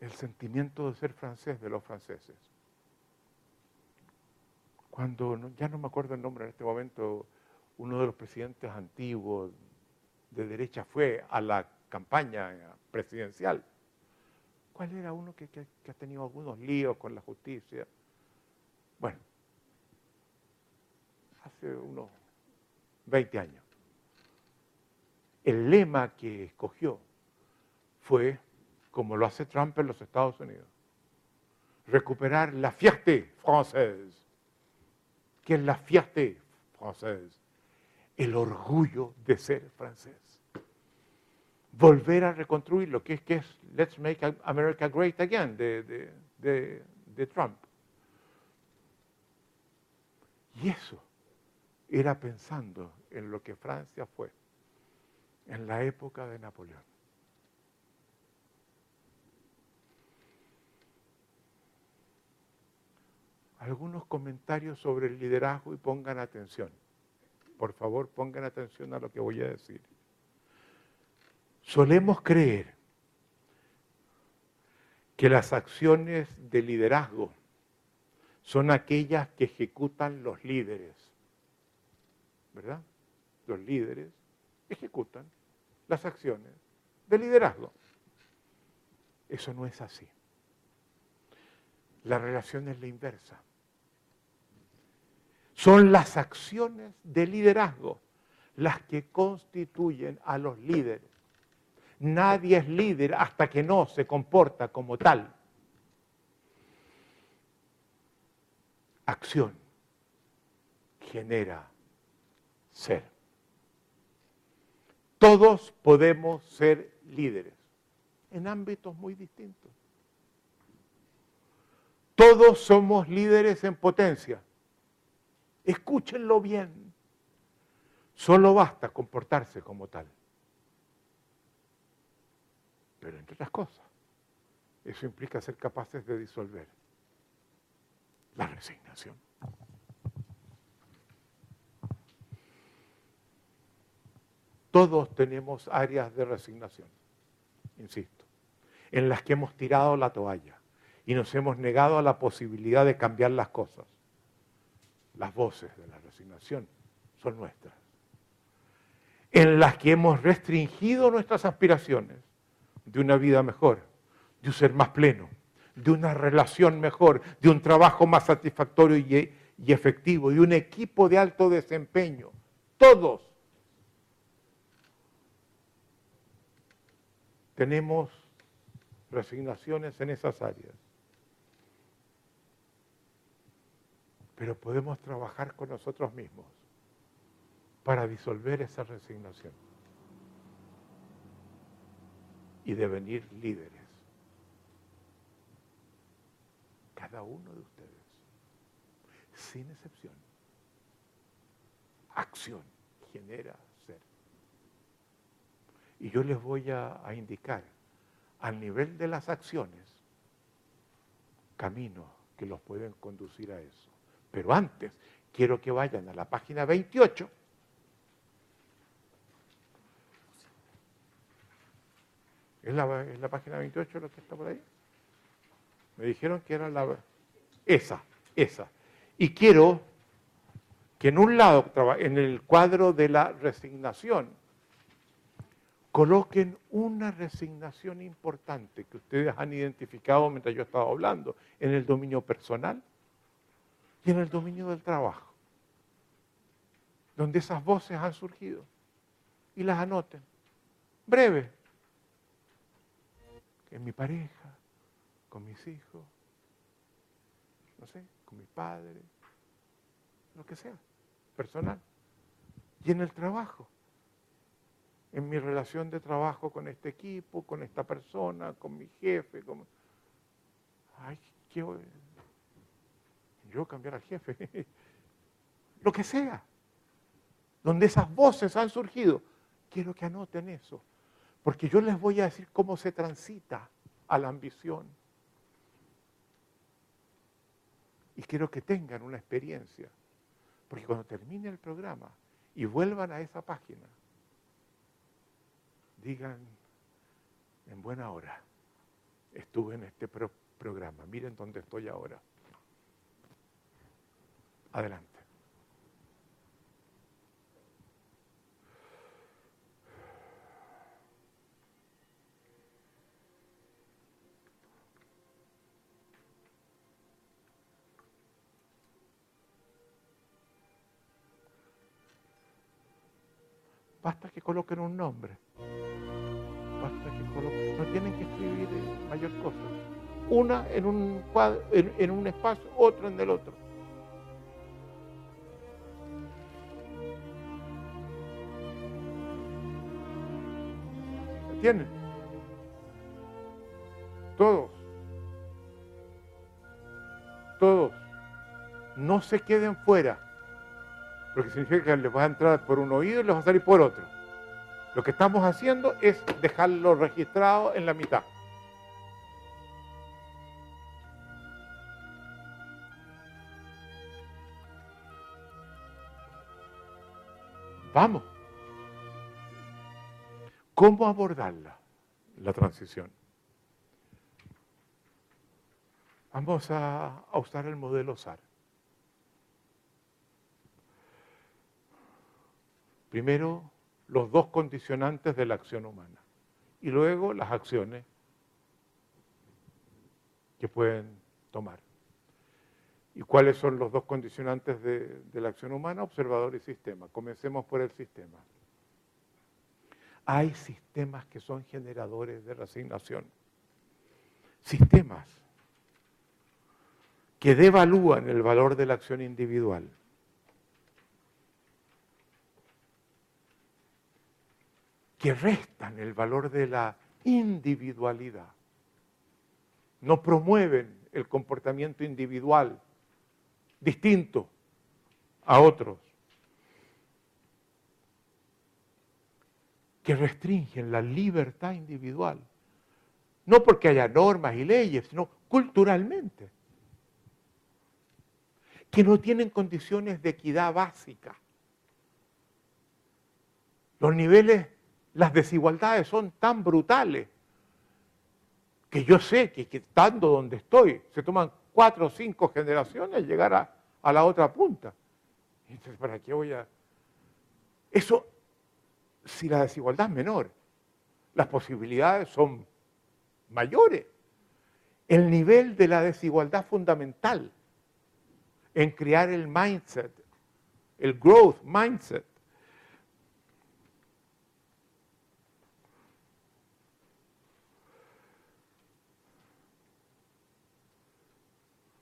S1: el sentimiento de ser francés de los franceses. Cuando, ya no me acuerdo el nombre en este momento, uno de los presidentes antiguos de derecha fue a la campaña presidencial. ¿Cuál era uno que, ha tenido algunos líos con la justicia? Bueno, hace unos 20 años. El lema que escogió fue como lo hace Trump en los Estados Unidos. Recuperar la fierté française. ¿Qué es la fierté française? El orgullo de ser francés. Volver a reconstruir lo que es, Let's Make America Great Again de, de Trump. Y eso era pensando en lo que Francia fue en la época de Napoleón. algunos comentarios sobre el liderazgo y pongan atención. Por favor, pongan atención a lo que voy a decir. Solemos creer que las acciones de liderazgo son aquellas que ejecutan los líderes. ¿Verdad? Los líderes ejecutan las acciones de liderazgo. Eso no es así. La relación es la inversa son las acciones de liderazgo las que constituyen a los líderes. Nadie es líder hasta que no se comporta como tal. Acción genera ser. Todos podemos ser líderes en ámbitos muy distintos. Todos somos líderes en potencia Escúchenlo bien. Solo basta comportarse como tal. Pero entre otras cosas, eso implica ser capaces de disolver la resignación. Todos tenemos áreas de resignación, insisto, en las que hemos tirado la toalla y nos hemos negado a la posibilidad de cambiar las cosas las voces de la resignación son nuestras, en las que hemos restringido nuestras aspiraciones de una vida mejor, de un ser más pleno, de una relación mejor, de un trabajo más satisfactorio y, efectivo, de un equipo de alto desempeño. Todos tenemos resignaciones en esas áreas. pero podemos trabajar con nosotros mismos para disolver esa resignación. y devenir líderes. Cada uno de ustedes, sin excepción. Acción genera. Y yo les voy a, indicar al nivel de las acciones caminos que los pueden conducir a eso. Pero antes, quiero que vayan a la página 28. ¿Es la, ¿Es la, página 28 lo que está por ahí? Me dijeron que era la... Esa, esa. Y quiero que en un lado, en el cuadro de la resignación, coloquen una resignación importante que ustedes han identificado mientras yo estaba hablando, en el dominio personal y en el dominio del trabajo, donde esas voces han surgido y las anoten. Breve. En mi pareja, con mis hijos, no sé, con mi padre, lo que sea, personal. Y en el trabajo, en mi relación de trabajo con este equipo, con esta persona, con mi jefe, con... Ay, qué yo cambiar al jefe, lo que sea, donde esas voces han surgido, quiero que anoten eso, porque yo les voy a decir cómo se transita a la ambición. Y quiero que tengan una experiencia, porque cuando termine el programa y vuelvan a esa página, digan, en buena hora, estuve en este programa, miren dónde estoy ahora. Adelante. Basta que coloquen un nombre. No tienen que escribir mayor cosa. Una en un, cuadro, en un espacio, otro en el otro. ¿Entienden? Todos. Todos. No se queden fuera. Porque significa que les va a entrar por un oído y les va a salir por otro. Lo que estamos haciendo es dejarlo registrado en la mitad. Vamos. ¿Cómo abordarla, la transición? Vamos a, usar el modelo SAR. Primero, los dos condicionantes de la acción humana y luego las acciones que pueden tomar. ¿Y cuáles son los dos condicionantes de, la acción humana? Observador y sistema. Comencemos por el sistema. Hay sistemas que son generadores de resignación. Sistemas que devalúan el valor de la acción individual. Que restan el valor de la individualidad. No promueven el comportamiento individual distinto a otros. que restringen la libertad individual. No porque haya normas y leyes, sino culturalmente. Que no tienen condiciones de equidad básica. Los niveles, las desigualdades son tan brutales que yo sé que, estando donde estoy, se toman cuatro o cinco generaciones llegar a, a la otra punta. Entonces, ¿para qué voy a...? Eso si la desigualdad es menor, las posibilidades son mayores. El nivel de la desigualdad fundamental en crear el mindset, el growth mindset,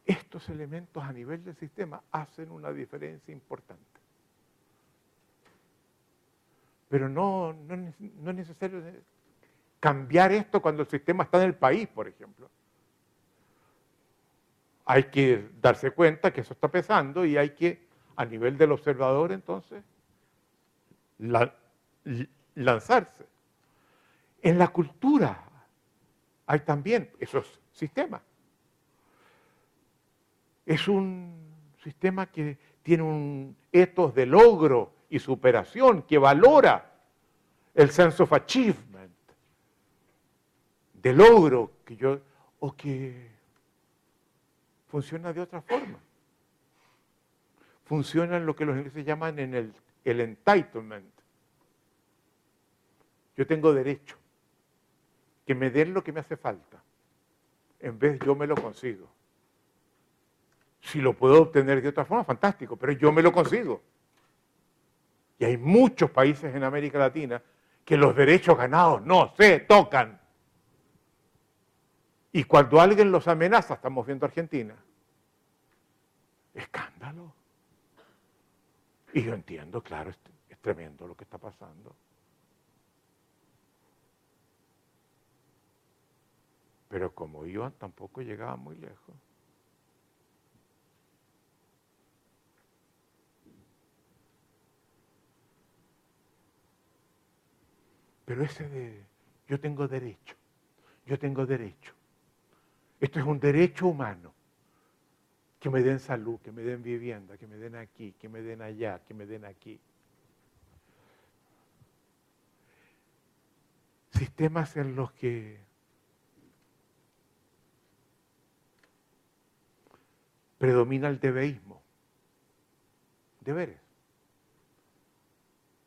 S1: estos elementos a nivel del sistema hacen una diferencia importante. Pero no, no, es necesario cambiar esto cuando el sistema está en el país, por ejemplo. Hay que darse cuenta que eso está pesando y hay que, a nivel del observador, entonces, lanzarse. En la cultura hay también esos sistemas. Es un sistema que tiene un etos de logro y superación, que valora el sense of achievement, de logro, que yo, o que funciona de otra forma. Funciona en lo que los ingleses llaman en el, el entitlement. Yo tengo derecho, que me den lo que me hace falta, en vez yo me lo consigo. Si lo puedo obtener de otra forma, fantástico, pero yo me lo consigo. Y hay muchos países en América Latina que los derechos ganados no se tocan. Y cuando alguien los amenaza, estamos viendo Argentina, escándalo. Y yo entiendo, claro, es, es tremendo lo que está pasando. Pero como iban, tampoco llegaba muy lejos. Pero ese de yo tengo derecho, yo tengo derecho. Esto es un derecho humano. Que me den salud, que me den vivienda, que me den aquí, que me den allá, que me den aquí. Sistemas en los que predomina el debeísmo. Deberes.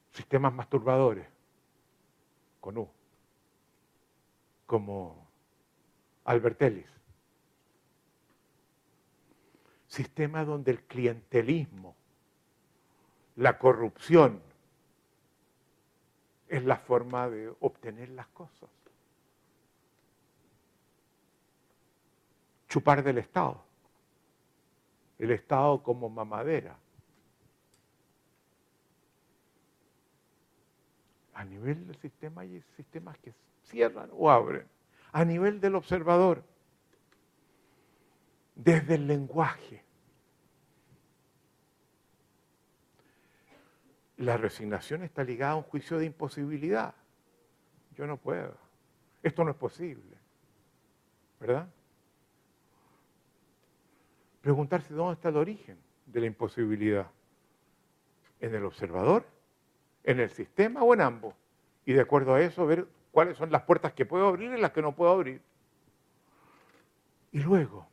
S1: Sistemas masturbadores con U, como Albert Ellis. Sistema donde el clientelismo, la corrupción, es la forma de obtener las cosas. Chupar del Estado. El Estado como mamadera. A nivel del sistema hay sistemas que cierran o abren. A nivel del observador, desde el lenguaje. La resignación está ligada a un juicio de imposibilidad. Yo no puedo. Esto no es posible. ¿Verdad? Preguntarse dónde está el origen de la imposibilidad. ¿En el observador? En el sistema o en ambos. Y de acuerdo a eso, ver cuáles son las puertas que puedo abrir y las que no puedo abrir. Y luego,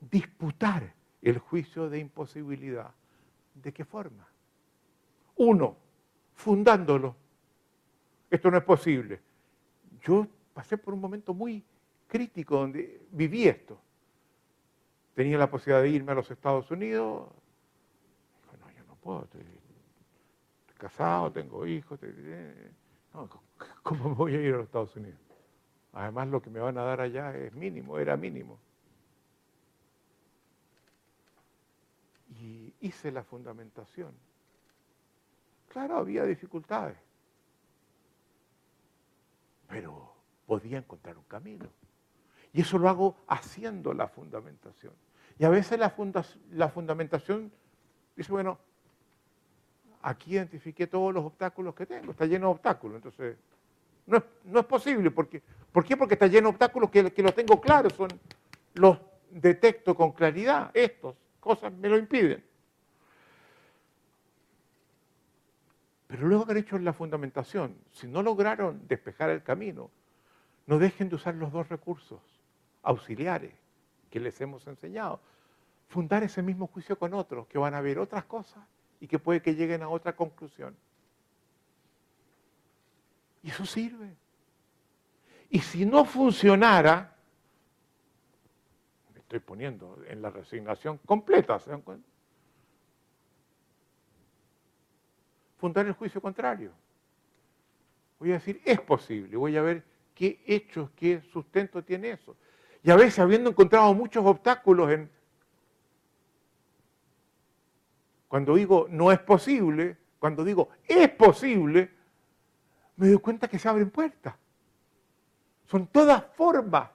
S1: disputar el juicio de imposibilidad. ¿De qué forma? Uno, fundándolo. Esto no es posible. Yo pasé por un momento muy crítico donde viví esto. Tenía la posibilidad de irme a los Estados Unidos. no, yo no puedo, casado, tengo hijos. ¿Cómo voy a ir a los Estados Unidos? Además, lo que me van a dar allá es mínimo, era mínimo. Y hice la fundamentación. Claro, había dificultades, pero podía encontrar un camino. Y eso lo hago haciendo la fundamentación. Y a veces la, fundamentación dice, bueno, aquí identifiqué todos los obstáculos que tengo, está lleno de obstáculos, entonces no es, posible, ¿por qué? Porque está lleno de obstáculos que, los tengo claros, los detecto con claridad, estos, cosas me lo impiden. Pero luego haber hecho la fundamentación, si no lograron despejar el camino, no dejen de usar los dos recursos auxiliares que les hemos enseñado. Fundar ese mismo juicio con otros, que van a ver otras cosas y que puede que lleguen a otra conclusión. Y eso sirve. Y si no funcionara, me estoy poniendo en la resignación completa, ¿se dan cuenta? Fundar el juicio contrario. Voy a decir, es posible, voy a ver qué hechos, qué sustento tiene eso. Y a veces, habiendo encontrado muchos obstáculos en Cuando digo no es posible, cuando digo es posible, me doy cuenta que se abren puertas. Son todas formas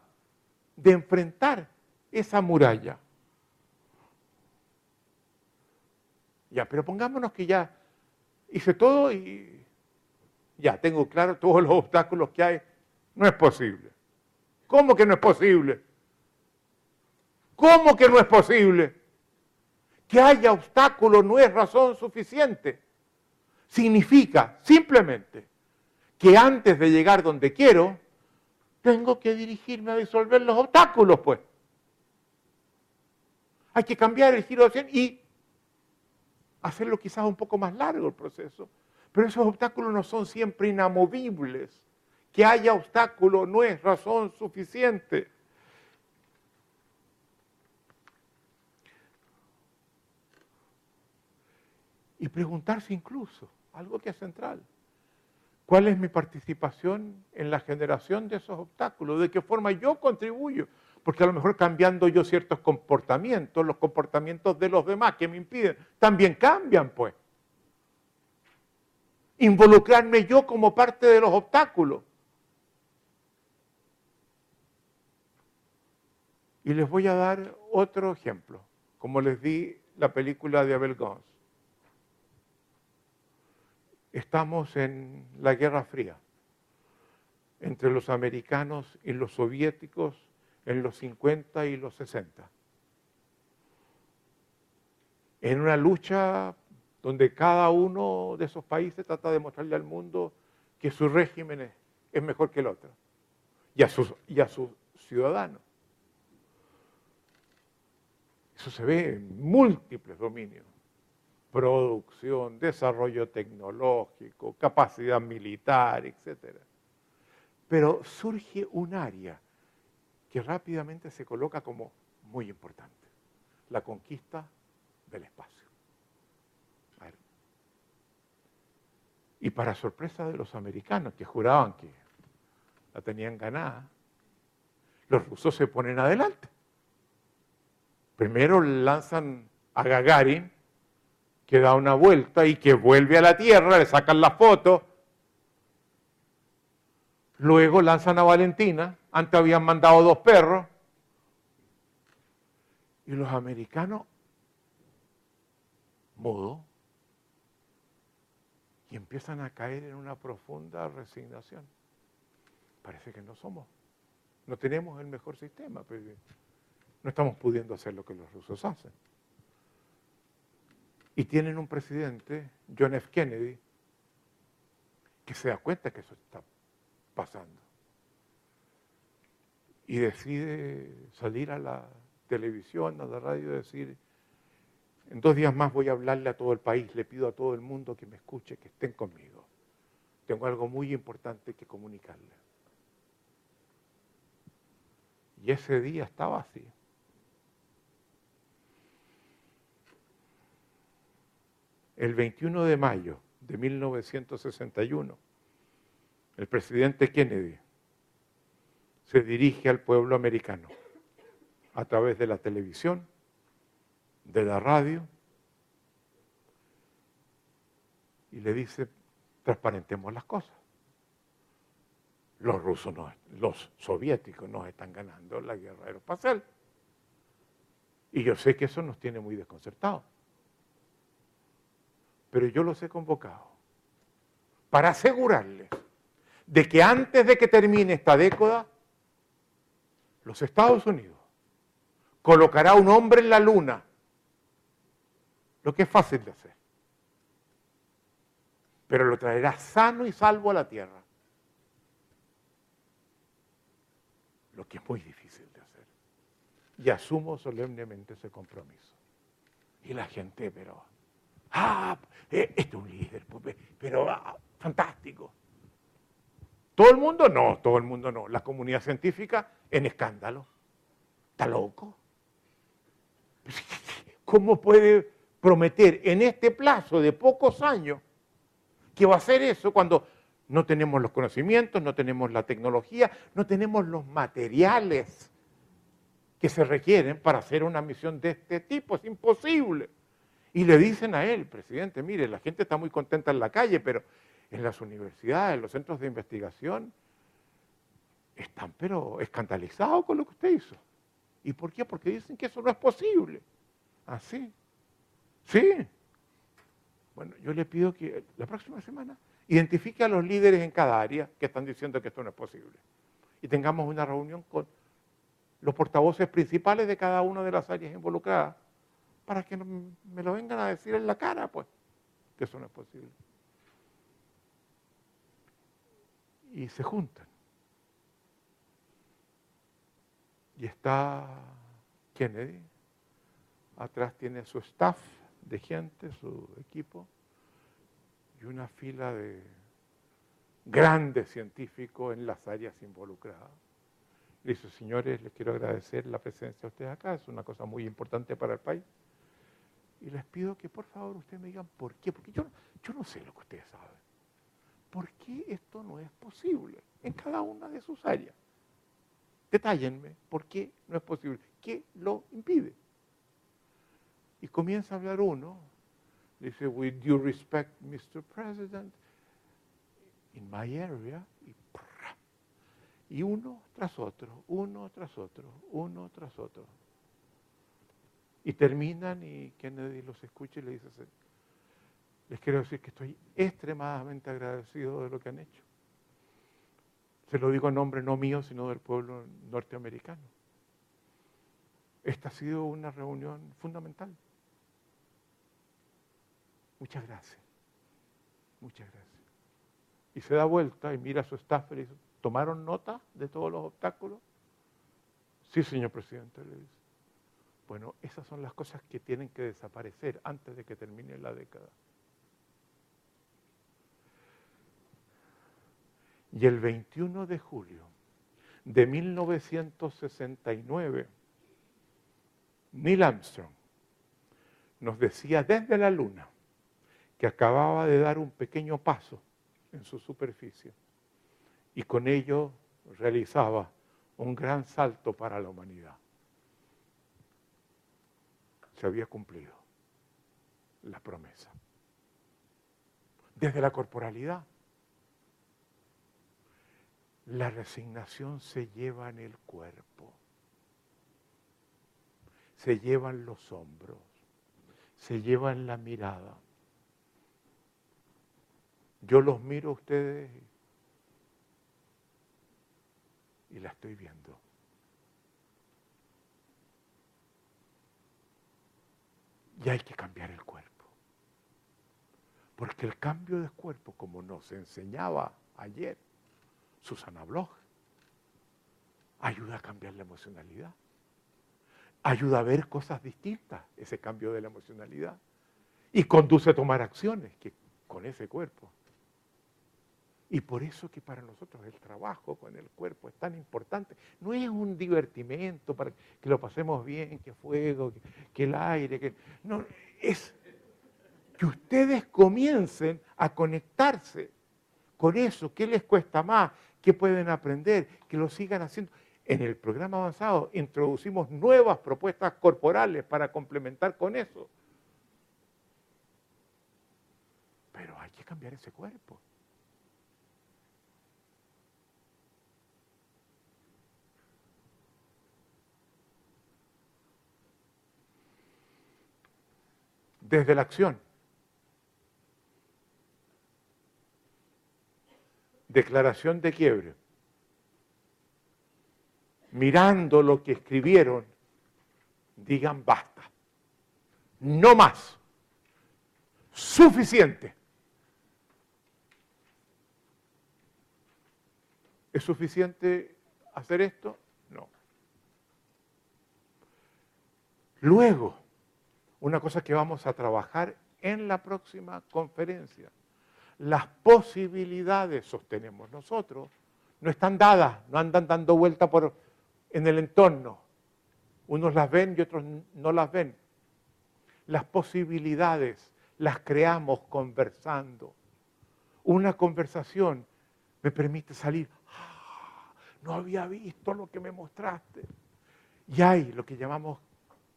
S1: de enfrentar esa muralla. Ya, pero pongámonos que ya hice todo y ya tengo claro todos los obstáculos que hay. No es posible. ¿Cómo que no es posible? ¿Cómo que no es posible? Que haya obstáculos no es razón suficiente. Significa simplemente que antes de llegar donde quiero, tengo que dirigirme a disolver los obstáculos, pues. Hay que cambiar el giro de 100 y hacerlo quizás un poco más largo el proceso. Pero esos obstáculos no son siempre inamovibles. Que haya obstáculos no es razón suficiente. Y preguntarse incluso, algo que es central, ¿cuál es mi participación en la generación de esos obstáculos? ¿De qué forma yo contribuyo? porque a lo mejor cambiando yo ciertos comportamientos, los comportamientos de los demás que me impiden, también cambian, pues. Involucrarme yo como parte de los obstáculos. Y les voy a dar otro ejemplo, como les di la película de Abel Gons. Estamos en la Guerra Fría entre los americanos y los soviéticos en los 50 y los 60. En una lucha donde cada uno de esos países trata de mostrarle al mundo que su régimen es, mejor que el otro y a sus, y a sus ciudadanos. Eso se ve en múltiples dominios. Producción, desarrollo tecnológico, capacidad militar, etc. Pero surge un área que rápidamente se coloca como muy importante, la conquista del espacio. Y para sorpresa de los americanos que juraban que la tenían ganada, los rusos se ponen adelante. Primero lanzan a Gagarin, que da una vuelta y que vuelve a la Tierra, le sacan la foto. Luego lanzan a Valentina, antes habían mandado dos perros. Y los americanos, mudo, y empiezan a caer en una profunda resignación. Parece que no somos, no tenemos el mejor sistema, pero no estamos pudiendo hacer lo que los rusos hacen. Y tienen un presidente, John F. Kennedy, que se da cuenta que eso está pasando y decide salir a la televisión, a la radio decir, en dos días más voy a hablarle a todo el país, le pido a todo el mundo que me escuche, que estén conmigo. Tengo algo muy importante que comunicarle. Y ese día estaba así. El 21 de mayo de 1961, el presidente Kennedy se dirige al pueblo americano a través de la televisión, de la radio, y le dice, transparentemos las cosas. Los rusos, los soviéticos nos están ganando la guerra aeroespacial. Y yo sé que eso nos tiene muy desconcertados. Pero yo los he convocado para asegurarles de que antes de que termine esta década, los Estados Unidos colocará un hombre en la luna, lo que es fácil de hacer, pero lo traerá sano y salvo a la tierra, lo que es muy difícil de hacer. Y asumo solemnemente ese compromiso. Y la gente, pero, ah, eh, este es un líder, pues, pero ah, fantástico. ¿Todo el mundo? No, todo el mundo no. La comunidad científica en escándalo. ¿Está loco? ¿Cómo puede prometer en este plazo de pocos años que va a hacer eso cuando no tenemos los conocimientos, no tenemos la tecnología, no tenemos los materiales que se requieren para hacer una misión de este tipo? Es imposible. Y le dicen a él, presidente, mire, la gente está muy contenta en la calle, pero en las universidades, en los centros de investigación, están pero escandalizados con lo que usted hizo. ¿Y por qué? Porque dicen que eso no es posible. ¿Así? ¿Sí? Bueno, yo le pido que la próxima semana identifique a los líderes en cada área que están diciendo que esto no es posible. Y tengamos una reunión con los portavoces principales de cada una de las áreas involucradas para que me lo vengan a decir en la cara, pues, que eso no es posible. Y se juntan. Y está Kennedy, atrás tiene su staff de gente, su equipo, y una fila de grandes científicos en las áreas involucradas. Le dice, señores, les quiero agradecer la presencia de ustedes acá, es una cosa muy importante para el país. Y les pido que por favor ustedes me digan por qué, porque yo, yo no sé lo que ustedes saben. ¿Por qué esto no es posible en cada una de sus áreas? Detállenme por qué no es posible, qué lo impide. Y comienza a hablar uno, dice, with due respect, Mr. President, in my area, y, y uno tras otro, uno tras otro, uno tras otro. Y terminan y Kennedy los escucha y le dice, les quiero decir que estoy extremadamente agradecido de lo que han hecho. Se lo digo en nombre no mío, sino del pueblo norteamericano. Esta ha sido una reunión fundamental. Muchas gracias. Muchas gracias. Y se da vuelta y mira a su staff y dice, ¿tomaron nota de todos los obstáculos? Sí, señor presidente, le dice. Bueno, esas son las cosas que tienen que desaparecer antes de que termine la década. Y el 21 de julio de 1969, Neil Armstrong nos decía desde la Luna que acababa de dar un pequeño paso en su superficie y con ello realizaba un gran salto para la humanidad. Se había cumplido la promesa. Desde la corporalidad, la resignación se lleva en el cuerpo, se lleva en los hombros, se lleva en la mirada. Yo los miro a ustedes y la estoy viendo. Y hay que cambiar el cuerpo. Porque el cambio de cuerpo, como nos enseñaba ayer Susana Bloch, ayuda a cambiar la emocionalidad. Ayuda a ver cosas distintas, ese cambio de la emocionalidad. Y conduce a tomar acciones que, con ese cuerpo. Y por eso que para nosotros el trabajo con el cuerpo es tan importante. No es un divertimento para que lo pasemos bien, que fuego, que, el aire, que. No, es que ustedes comiencen a conectarse con eso. ¿Qué les cuesta más? ¿Qué pueden aprender? Que lo sigan haciendo. En el programa avanzado introducimos nuevas propuestas corporales para complementar con eso. Pero hay que cambiar ese cuerpo. Desde la acción. Declaración de quiebre. Mirando lo que escribieron, digan basta. No más. Suficiente. ¿Es suficiente hacer esto? No. Luego, una cosa que vamos a trabajar en la próxima conferencia. Las posibilidades, sostenemos nosotros, no están dadas, no andan dando vuelta por, en el entorno. Unos las ven y otros no las ven. Las posibilidades las creamos conversando. Una conversación me permite salir. Ah, no había visto lo que me mostraste. Y hay lo que llamamos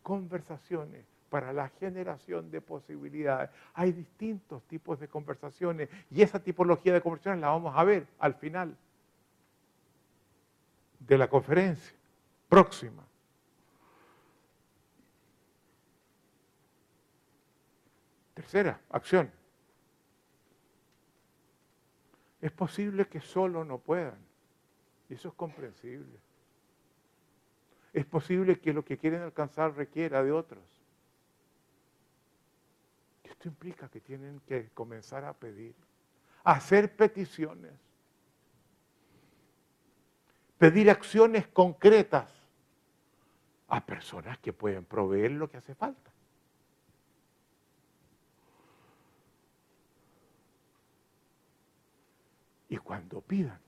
S1: conversaciones para la generación de posibilidades. Hay distintos tipos de conversaciones y esa tipología de conversaciones la vamos a ver al final. de la conferencia próxima. Tercera acción. Es posible que solo no puedan. Y eso es comprensible. Es posible que lo que quieren alcanzar requiera de otros. Esto implica que tienen que comenzar a pedir, a hacer peticiones, pedir acciones concretas a personas que pueden proveer lo que hace falta. Y cuando pidan,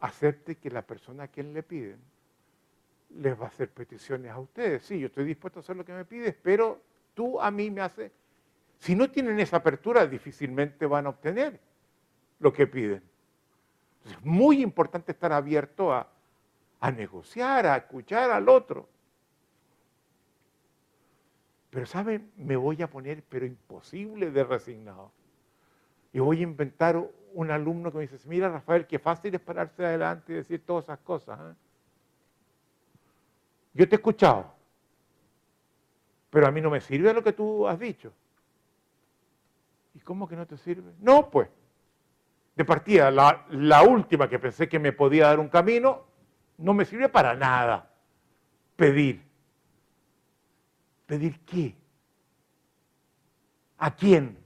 S1: acepte que la persona a quien le piden les va a hacer peticiones a ustedes. Sí, yo estoy dispuesto a hacer lo que me pides, pero tú a mí me haces... Si no tienen esa apertura, difícilmente van a obtener lo que piden. Es muy importante estar abierto a, a negociar, a escuchar al otro. Pero, ¿saben? Me voy a poner, pero imposible de resignado. Y voy a inventar un alumno que me dice, mira Rafael, qué fácil es pararse adelante y decir todas esas cosas. ¿eh? Yo te he escuchado, pero a mí no me sirve lo que tú has dicho. ¿Y cómo que no te sirve? No, pues. De partida, la, última que pensé que me podía dar un camino, no me sirve para nada. Pedir. ¿Pedir qué? ¿A quién?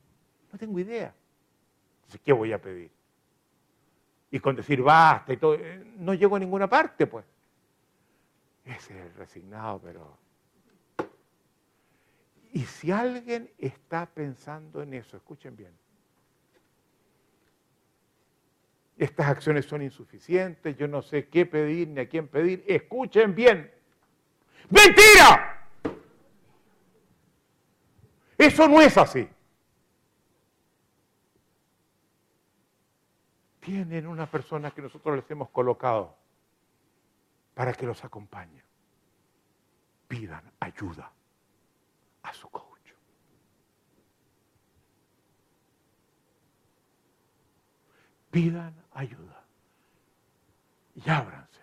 S1: No tengo idea. ¿qué voy a pedir? Y con decir basta y todo, eh, no llego a ninguna parte, pues. Ese es el resignado, pero... Y si alguien está pensando en eso, escuchen bien, estas acciones son insuficientes, yo no sé qué pedir ni a quién pedir, escuchen bien. ¡Mentira! Eso no es así. tienen una persona que nosotros les hemos colocado para que los acompañe. Pidan ayuda a su coach. Pidan ayuda y ábranse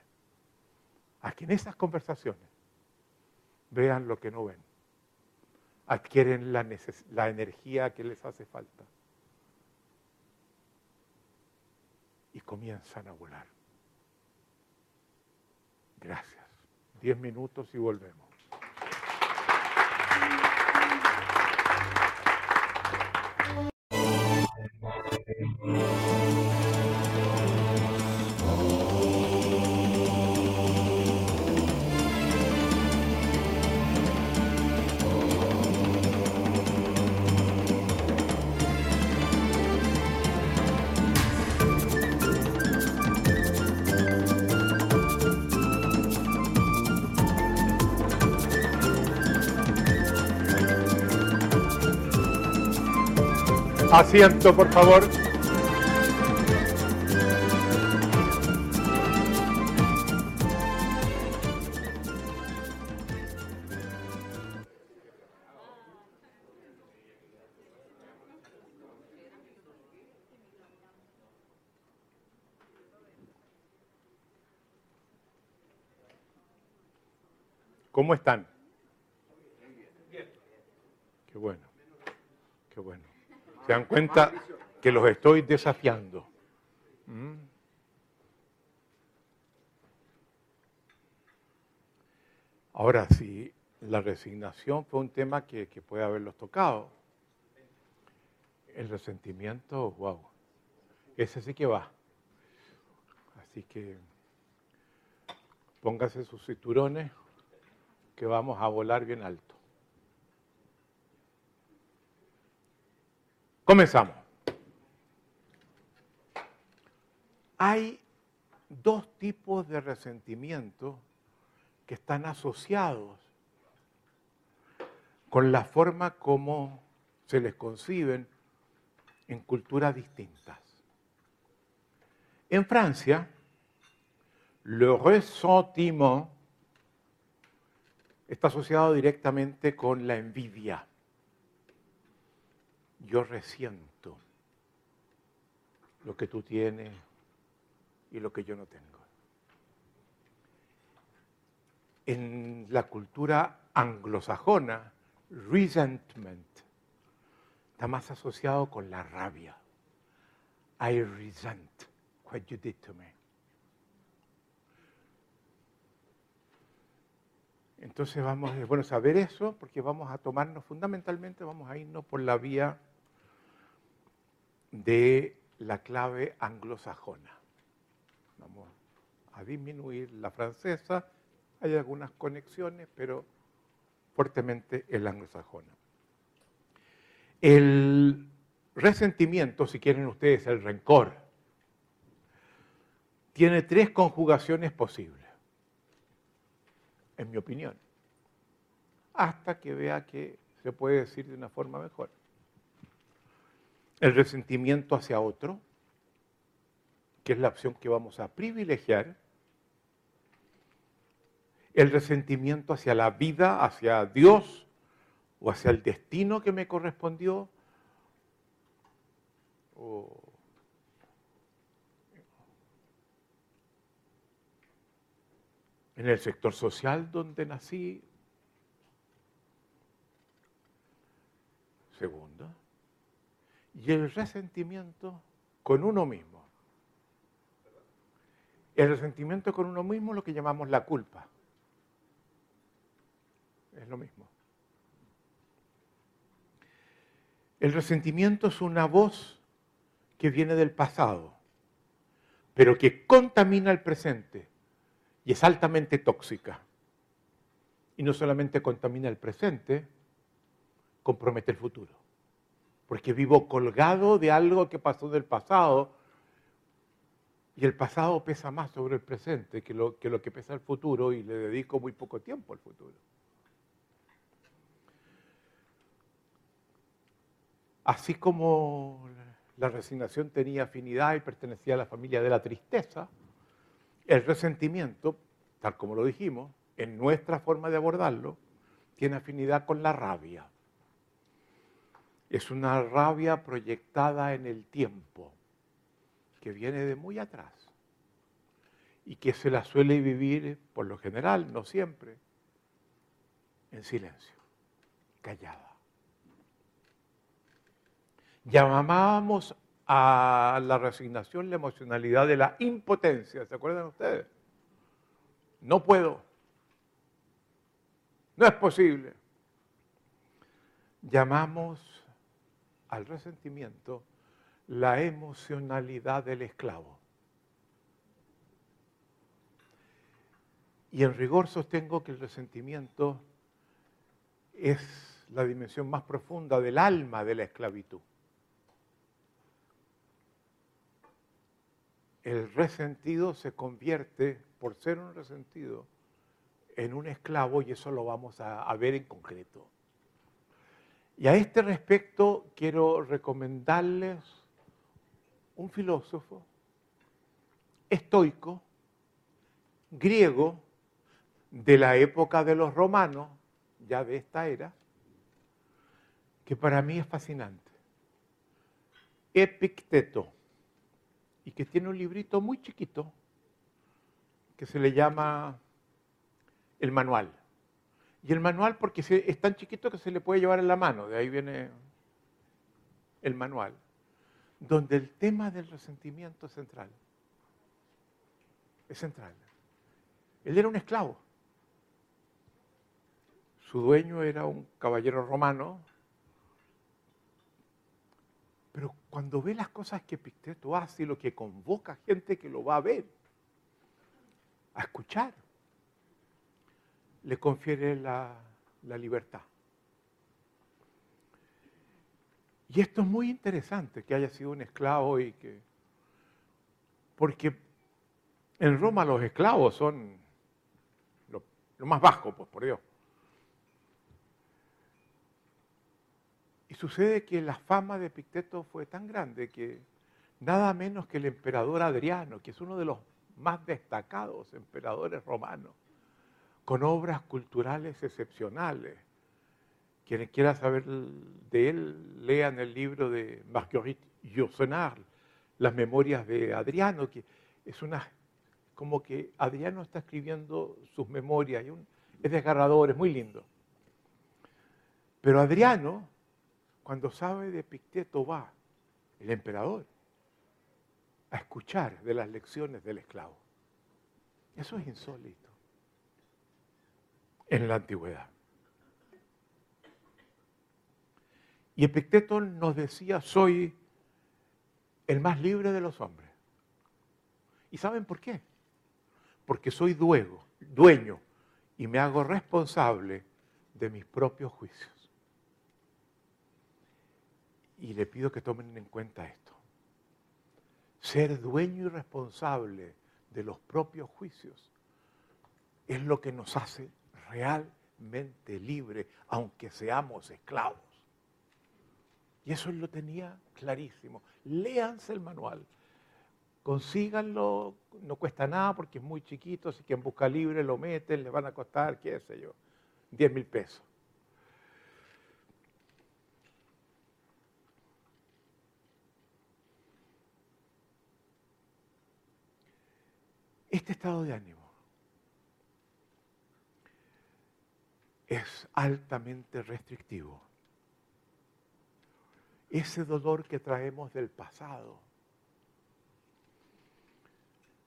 S1: a que en esas conversaciones vean lo que no ven, adquieren la, la energía que les hace falta y comienzan a volar. Gracias. Diez minutos y volvemos. Amém. Asiento, por favor. ¿Cómo están? Qué bueno, qué bueno. ¿Se dan cuenta que los estoy desafiando? Ahora, si la resignación fue un tema que, que puede haberlos tocado, el resentimiento, wow, ese sí que va. Así que póngase sus cinturones que vamos a volar bien alto. Comenzamos. Hay dos tipos de resentimiento que están asociados con la forma como se les conciben en culturas distintas. En Francia, le ressentiment está asociado directamente con la envidia yo resiento lo que tú tienes y lo que yo no tengo. en la cultura anglosajona, resentment está más asociado con la rabia. I resent what you did to me. Entonces vamos, es bueno saber eso porque vamos a tomarnos fundamentalmente, vamos a irnos por la vía de la clave anglosajona. Vamos a disminuir la francesa, hay algunas conexiones, pero fuertemente el anglosajona. El resentimiento, si quieren ustedes, el rencor, tiene tres conjugaciones posibles, en mi opinión, hasta que vea que se puede decir de una forma mejor. El resentimiento hacia otro, que es la opción que vamos a privilegiar, el resentimiento hacia la vida, hacia Dios o hacia el destino que me correspondió, en el sector social donde nací. Segundo, y el resentimiento con uno mismo. El resentimiento con uno mismo es lo que llamamos la culpa es lo mismo. El resentimiento es una voz que viene del pasado, pero que contamina el presente y es altamente tóxica. Y no solamente contamina el presente, compromete el futuro. Porque vivo colgado de algo que pasó del pasado y el pasado pesa más sobre el presente que lo que, lo que pesa el futuro y le dedico muy poco tiempo al futuro. Así como la resignación tenía afinidad y pertenecía a la familia de la tristeza, el resentimiento, tal como lo dijimos, en nuestra forma de abordarlo, tiene afinidad con la rabia. Es una rabia proyectada en el tiempo, que viene de muy atrás y que se la suele vivir, por lo general, no siempre, en silencio, callada llamábamos a la resignación la emocionalidad de la impotencia. ¿Se acuerdan ustedes? No puedo. No es posible. Llamamos al resentimiento la emocionalidad del esclavo. Y en rigor sostengo que el resentimiento es la dimensión más profunda del alma de la esclavitud. el resentido se convierte, por ser un resentido, en un esclavo y eso lo vamos a, ver en concreto. Y a este respecto quiero recomendarles un filósofo estoico, griego, de la época de los romanos, ya de esta era, que para mí es fascinante. Epicteto y que tiene un librito muy chiquito que se le llama el manual. Y el manual porque es tan chiquito que se le puede llevar en la mano, de ahí viene el manual, donde el tema del resentimiento es central. Es central. Él era un esclavo. Su dueño era un caballero romano pero cuando ve las cosas que Epicteto hace, lo que convoca a gente que lo va a ver, a escuchar, le confiere la, libertad. Y esto es muy interesante, que haya sido un esclavo y que... Porque en Roma los esclavos son lo, lo más bajo, pues por Dios. Y sucede que la fama de Epicteto fue tan grande que nada menos que el emperador Adriano, que es uno de los más destacados emperadores romanos, con obras culturales excepcionales. Quienes quieran saber de él, lean el libro de Marguerite Yourcenar, Las memorias de Adriano, que es una, como que Adriano está escribiendo sus memorias, es desgarrador, es muy lindo. Pero Adriano, cuando sabe de Picteto, va, el emperador, a escuchar de las lecciones del esclavo. Eso es insólito en la antigüedad. Y Epicteto nos decía, soy el más libre de los hombres. ¿Y saben por qué? Porque soy dueño, dueño y me hago responsable de mis propios juicios. Y le pido que tomen en cuenta esto. Ser dueño y responsable de los propios juicios es lo que nos hace realmente libres, aunque seamos esclavos. Y eso lo tenía clarísimo. Léanse el manual, consíganlo, no cuesta nada porque es muy chiquito, si quien busca libre lo meten, le van a costar, qué sé yo, 10 mil pesos. Este estado de ánimo es altamente restrictivo. Ese dolor que traemos del pasado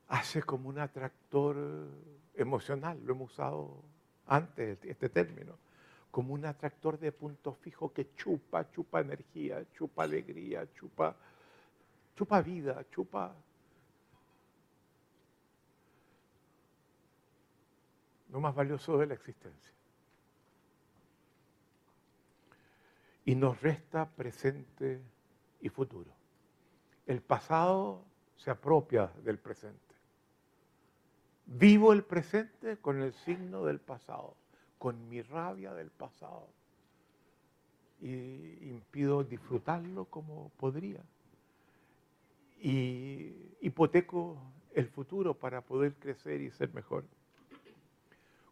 S1: hace como un atractor emocional, lo hemos usado antes este término, como un atractor de punto fijo que chupa, chupa energía, chupa alegría, chupa, chupa vida, chupa lo más valioso de la existencia. Y nos resta presente y futuro. El pasado se apropia del presente. Vivo el presente con el signo del pasado, con mi rabia del pasado. Y impido disfrutarlo como podría. Y hipoteco el futuro para poder crecer y ser mejor.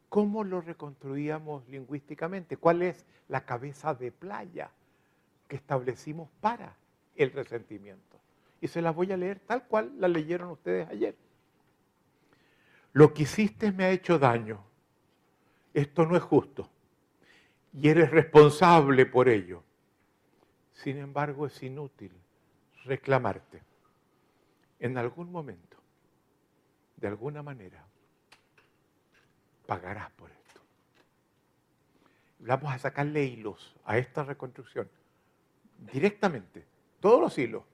S1: ¿Cómo lo reconstruíamos lingüísticamente? ¿Cuál es la cabeza de playa que establecimos para el resentimiento? Y se las voy a leer tal cual la leyeron ustedes ayer. Lo que hiciste me ha hecho daño. Esto no es justo. Y eres responsable por ello. Sin embargo, es inútil reclamarte. En algún momento, de alguna manera, pagarás por esto. Vamos a sacarle hilos a esta reconstrucción. Directamente, todos los hilos.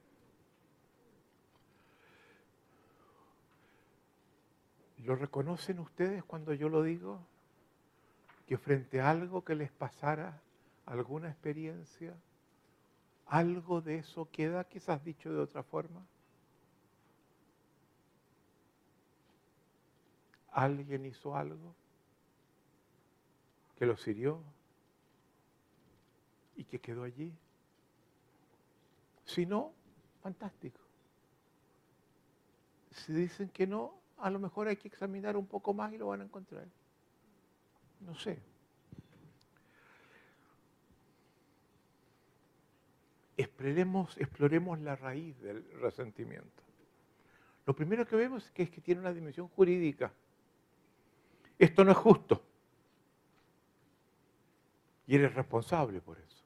S1: ¿Lo reconocen ustedes cuando yo lo digo? Que frente a algo que les pasara, alguna experiencia, algo de eso queda quizás dicho de otra forma. ¿Alguien hizo algo? Que los hirió y que quedó allí. Si no, fantástico. Si dicen que no, a lo mejor hay que examinar un poco más y lo van a encontrar. No sé. Exploremos, exploremos la raíz del resentimiento. Lo primero que vemos es que, es que tiene una dimensión jurídica. Esto no es justo. Y eres responsable por eso.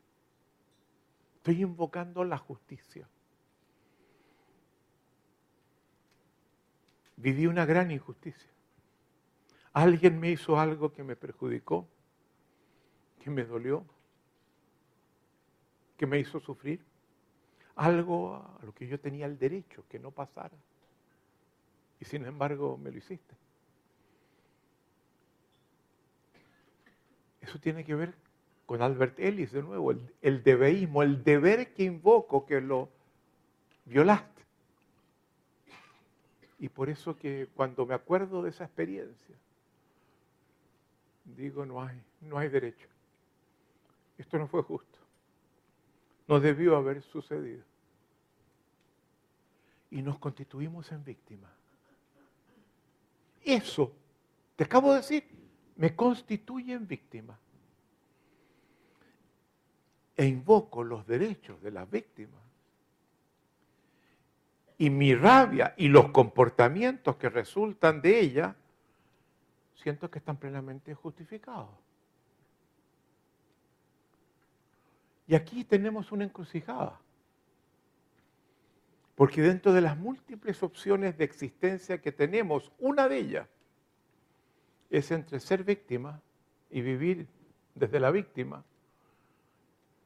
S1: Estoy invocando la justicia. Viví una gran injusticia. Alguien me hizo algo que me perjudicó, que me dolió, que me hizo sufrir. Algo a lo que yo tenía el derecho que no pasara. Y sin embargo me lo hiciste. Eso tiene que ver con Albert Ellis de nuevo, el, debeísmo, el deber que invoco que lo violaste. Y por eso que cuando me acuerdo de esa experiencia, digo, no hay, no hay derecho. Esto no fue justo. No debió haber sucedido. Y nos constituimos en víctimas. Eso, te acabo de decir, me constituye en víctima e invoco los derechos de las víctimas. Y mi rabia y los comportamientos que resultan de ella siento que están plenamente justificados. Y aquí tenemos una encrucijada. Porque dentro de las múltiples opciones de existencia que tenemos, una de ellas es entre ser víctima y vivir desde la víctima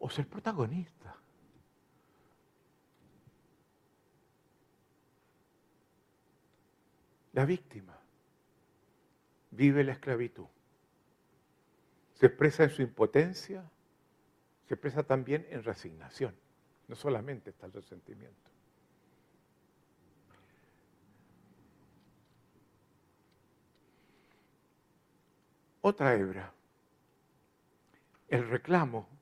S1: o ser protagonista. La víctima vive la esclavitud. Se expresa en su impotencia, se expresa también en resignación. No solamente está el resentimiento. Otra hebra. El reclamo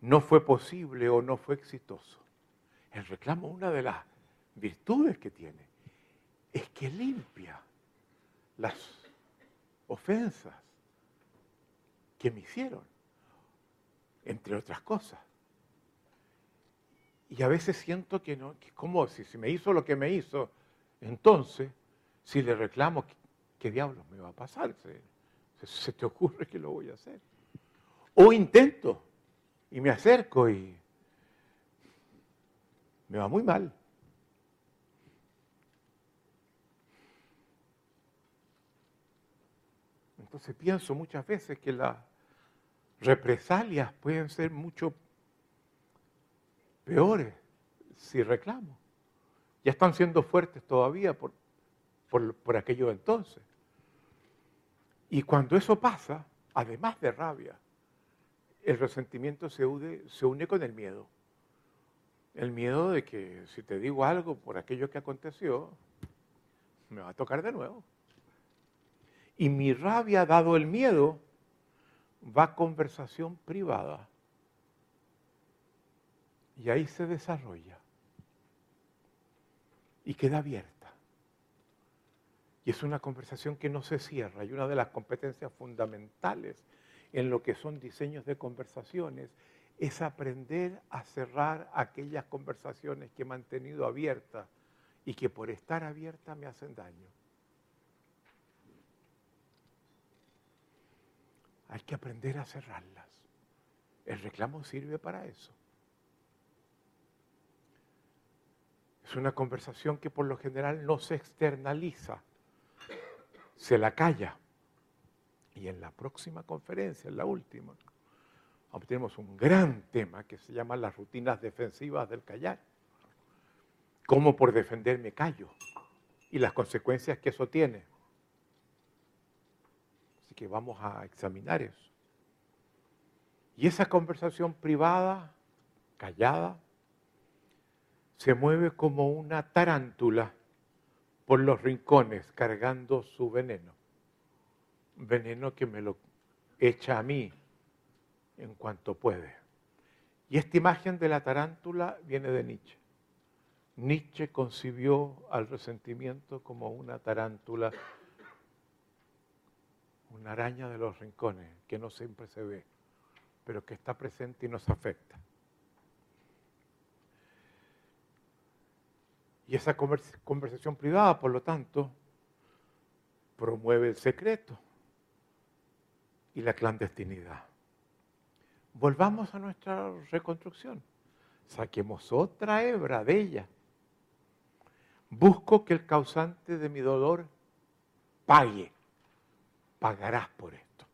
S1: no fue posible o no fue exitoso. El reclamo, una de las virtudes que tiene, es que limpia las ofensas que me hicieron, entre otras cosas. Y a veces siento que no, que como si, si me hizo lo que me hizo, entonces, si le reclamo, ¿qué, diablos me va a pasar? Se te ocurre que lo voy a hacer. O intento y me acerco y me va muy mal. Entonces pienso muchas veces que las represalias pueden ser mucho peores si reclamo. Ya están siendo fuertes todavía por, por, aquello de entonces. Y cuando eso pasa, además de rabia, el resentimiento se une con el miedo. El miedo de que si te digo algo por aquello que aconteció, me va a tocar de nuevo. Y mi rabia, dado el miedo, va a conversación privada. Y ahí se desarrolla. Y queda abierta. Y es una conversación que no se cierra. Y una de las competencias fundamentales en lo que son diseños de conversaciones es aprender a cerrar aquellas conversaciones que he mantenido abiertas y que por estar abiertas me hacen daño. Hay que aprender a cerrarlas. El reclamo sirve para eso. Es una conversación que por lo general no se externaliza, se la calla. Y en la próxima conferencia, en la última, tenemos un gran tema que se llama las rutinas defensivas del callar. Cómo por defenderme callo y las consecuencias que eso tiene que vamos a examinar eso. Y esa conversación privada, callada, se mueve como una tarántula por los rincones cargando su veneno. Veneno que me lo echa a mí en cuanto puede. Y esta imagen de la tarántula viene de Nietzsche. Nietzsche concibió al resentimiento como una tarántula una araña de los rincones que no siempre se ve, pero que está presente y nos afecta. Y esa conversación privada, por lo tanto, promueve el secreto y la clandestinidad. Volvamos a nuestra reconstrucción. Saquemos otra hebra de ella. Busco que el causante de mi dolor pague pagarás por esto.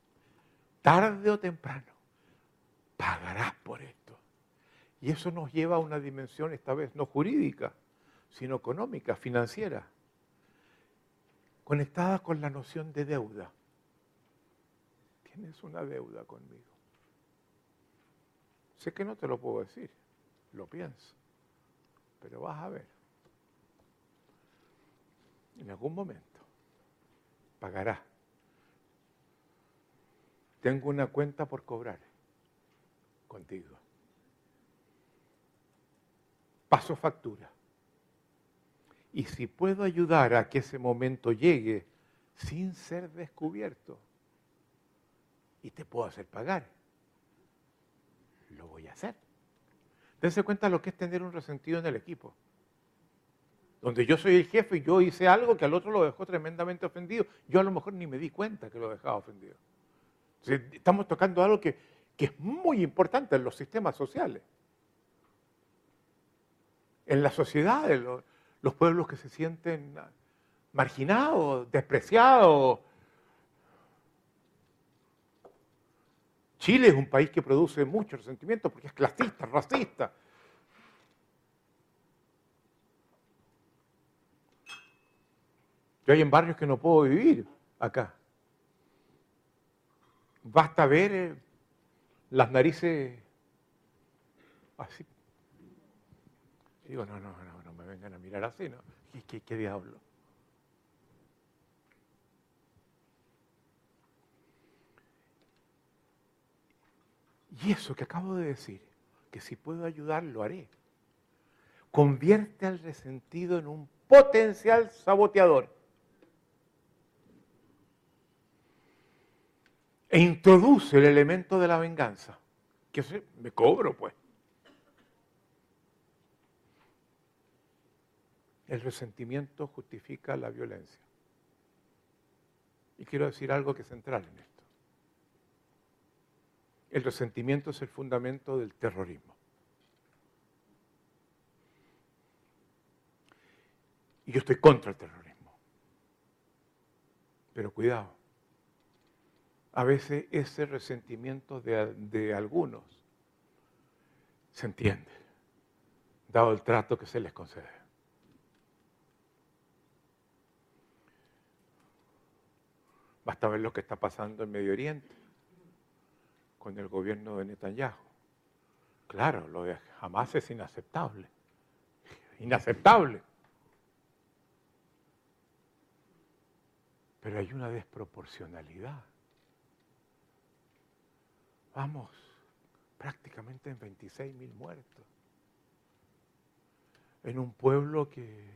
S1: Tarde o temprano, pagarás por esto. Y eso nos lleva a una dimensión, esta vez no jurídica, sino económica, financiera, conectada con la noción de deuda. Tienes una deuda conmigo. Sé que no te lo puedo decir, lo pienso, pero vas a ver. En algún momento pagarás tengo una cuenta por cobrar contigo. Paso factura. Y si puedo ayudar a que ese momento llegue sin ser descubierto y te puedo hacer pagar, lo voy a hacer. Dense cuenta lo que es tener un resentido en el equipo. donde yo soy el jefe y yo hice algo que al otro lo dejó tremendamente ofendido. Yo a lo mejor ni me di cuenta que lo dejaba ofendido. estamos tocando algo que, que es muy importante en los sistemas sociales. En la sociedad, los, los pueblos que se sienten marginados, despreciados. Chile es un país que produce mucho resentimiento porque es clasista, racista. Yo hay en barrios que no puedo vivir acá. Basta ver eh, las narices así. Digo, no, no, no, no me vengan a mirar así, ¿no? ¿Qué, qué diablo? Y eso que acabo de decir, que si puedo ayudar, lo haré, convierte al resentido en un potencial saboteador. E introduce el elemento de la venganza, que me cobro pues. El resentimiento justifica la violencia. Y quiero decir algo que es central en esto. El resentimiento es el fundamento del terrorismo. Y yo estoy contra el terrorismo. Pero cuidado. A veces ese resentimiento de, de algunos se entiende, dado el trato que se les concede. Basta ver lo que está pasando en Medio Oriente con el gobierno de Netanyahu. Claro, lo de Hamas es inaceptable. Inaceptable. Pero hay una desproporcionalidad. Vamos, prácticamente en 26 mil muertos. En un pueblo que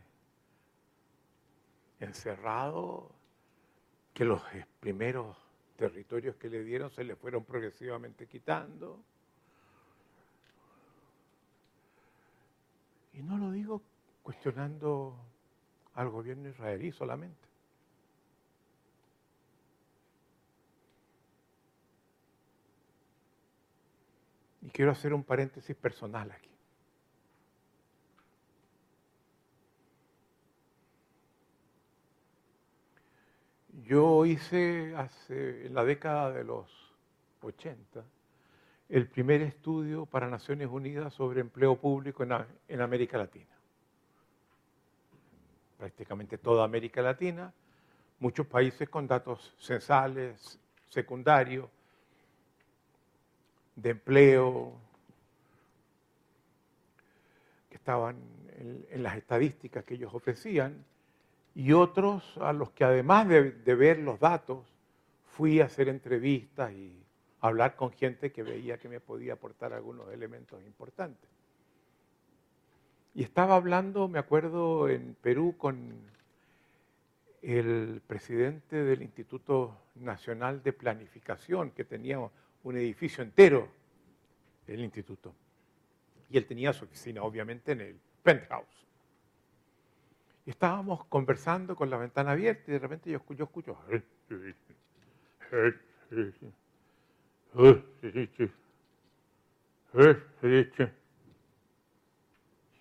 S1: encerrado, que los primeros territorios que le dieron se le fueron progresivamente quitando. Y no lo digo cuestionando al gobierno israelí solamente. Y quiero hacer un paréntesis personal aquí. Yo hice hace, en la década de los 80 el primer estudio para Naciones Unidas sobre empleo público en, América Latina. Prácticamente toda América Latina, muchos países con datos censales, secundarios, de empleo, que estaban en las estadísticas que ellos ofrecían, y otros a los que además de, ver los datos, fui a hacer entrevistas y hablar con gente que veía que me podía aportar algunos elementos importantes. Y estaba hablando, me acuerdo, en Perú con el presidente del Instituto Nacional de Planificación, que tenía un edificio entero, el instituto. Y él tenía su oficina, obviamente, en el penthouse estábamos conversando con la ventana abierta y de repente yo escucho, escucho.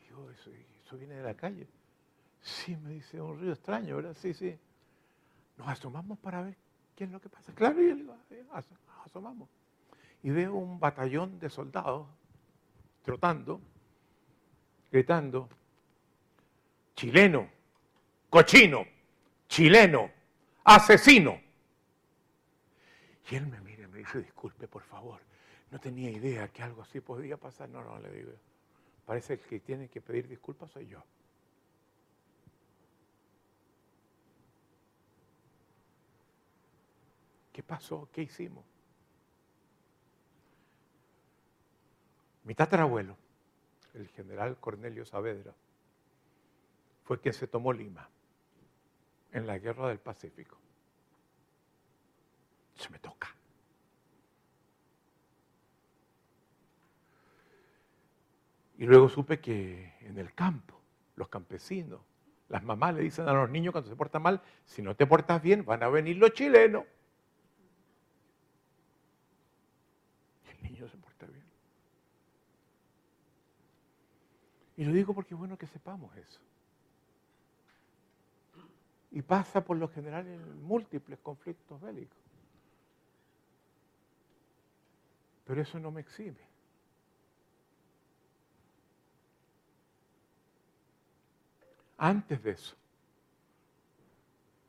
S1: Digo, eso, viene de la calle. Sí, me dice un ruido extraño, ¿verdad? Sí, sí. Nos asomamos para ver qué es lo que pasa. Claro, y yo digo, asomamos. Y veo un batallón de soldados trotando, gritando, chileno, cochino, chileno, asesino. Y él me mira y me dice, disculpe, por favor, no tenía idea que algo así podía pasar. No, no, le digo, parece que tiene que pedir disculpas soy yo. ¿Qué pasó? ¿Qué hicimos? Mi tatarabuelo, el general Cornelio Saavedra, fue quien se tomó Lima en la guerra del Pacífico. Se me toca. Y luego supe que en el campo, los campesinos, Las mamás le dicen a los niños cuando se portan mal, si no te portas bien, van a venir los chilenos. Y el niño se porta bien. Y lo digo porque es bueno que sepamos eso. Y pasa por lo general en múltiples conflictos bélicos. Pero eso no me exime. Antes de eso,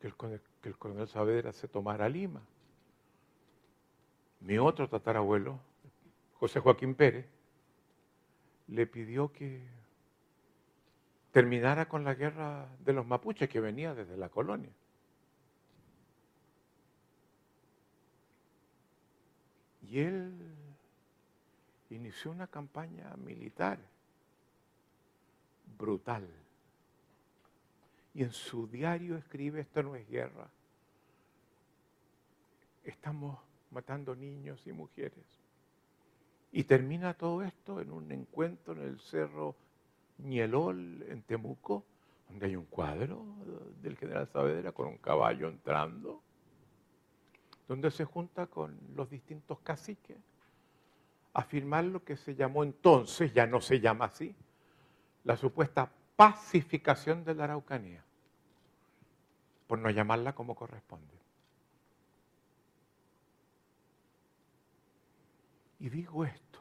S1: que el, que el coronel Saavedra se tomara Lima, mi otro tatarabuelo, José Joaquín Pérez, le pidió que terminara con la guerra de los mapuches que venía desde la colonia. Y él inició una campaña militar brutal. Y en su diario escribe, esto no es guerra. Estamos matando niños y mujeres. Y termina todo esto en un encuentro en el cerro Ñelol, en Temuco, donde hay un cuadro del general Saavedra con un caballo entrando, donde se junta con los distintos caciques a firmar lo que se llamó entonces, ya no se llama así, la supuesta pacificación de la Araucanía, por no llamarla como corresponde. Y digo esto,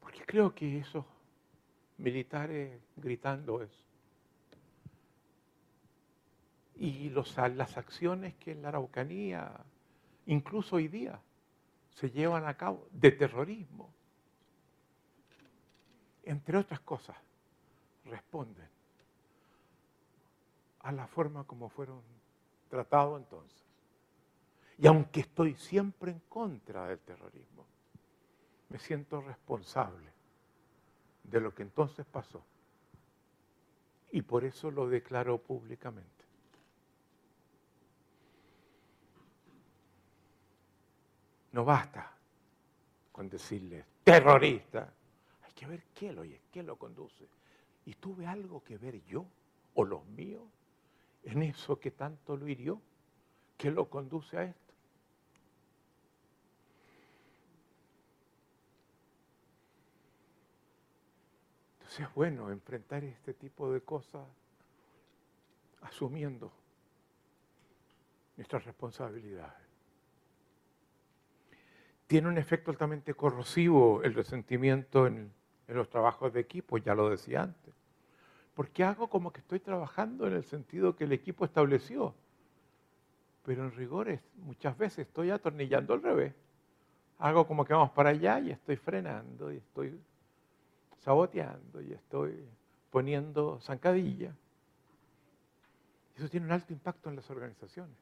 S1: porque creo que esos militares gritando eso, y las acciones que en la Araucanía incluso hoy día, se llevan a cabo de terrorismo. Entre otras cosas, responden a la forma como fueron tratados entonces. Y aunque estoy siempre en contra del terrorismo, me siento responsable de lo que entonces pasó. Y por eso lo declaro públicamente. No basta con decirle terrorista. Hay que ver qué lo, qué lo conduce. ¿Y tuve algo que ver yo o los míos en eso que tanto lo hirió? ¿Qué lo conduce a esto? Es bueno enfrentar este tipo de cosas asumiendo nuestras responsabilidades tiene un efecto altamente corrosivo el resentimiento en, los trabajos de equipo, ya lo decía antes. Porque hago como que estoy trabajando en el sentido que el equipo estableció. Pero en rigores muchas veces estoy atornillando al revés. Hago como que vamos para allá y estoy frenando y estoy saboteando y estoy poniendo zancadilla. Eso tiene un alto impacto en las organizaciones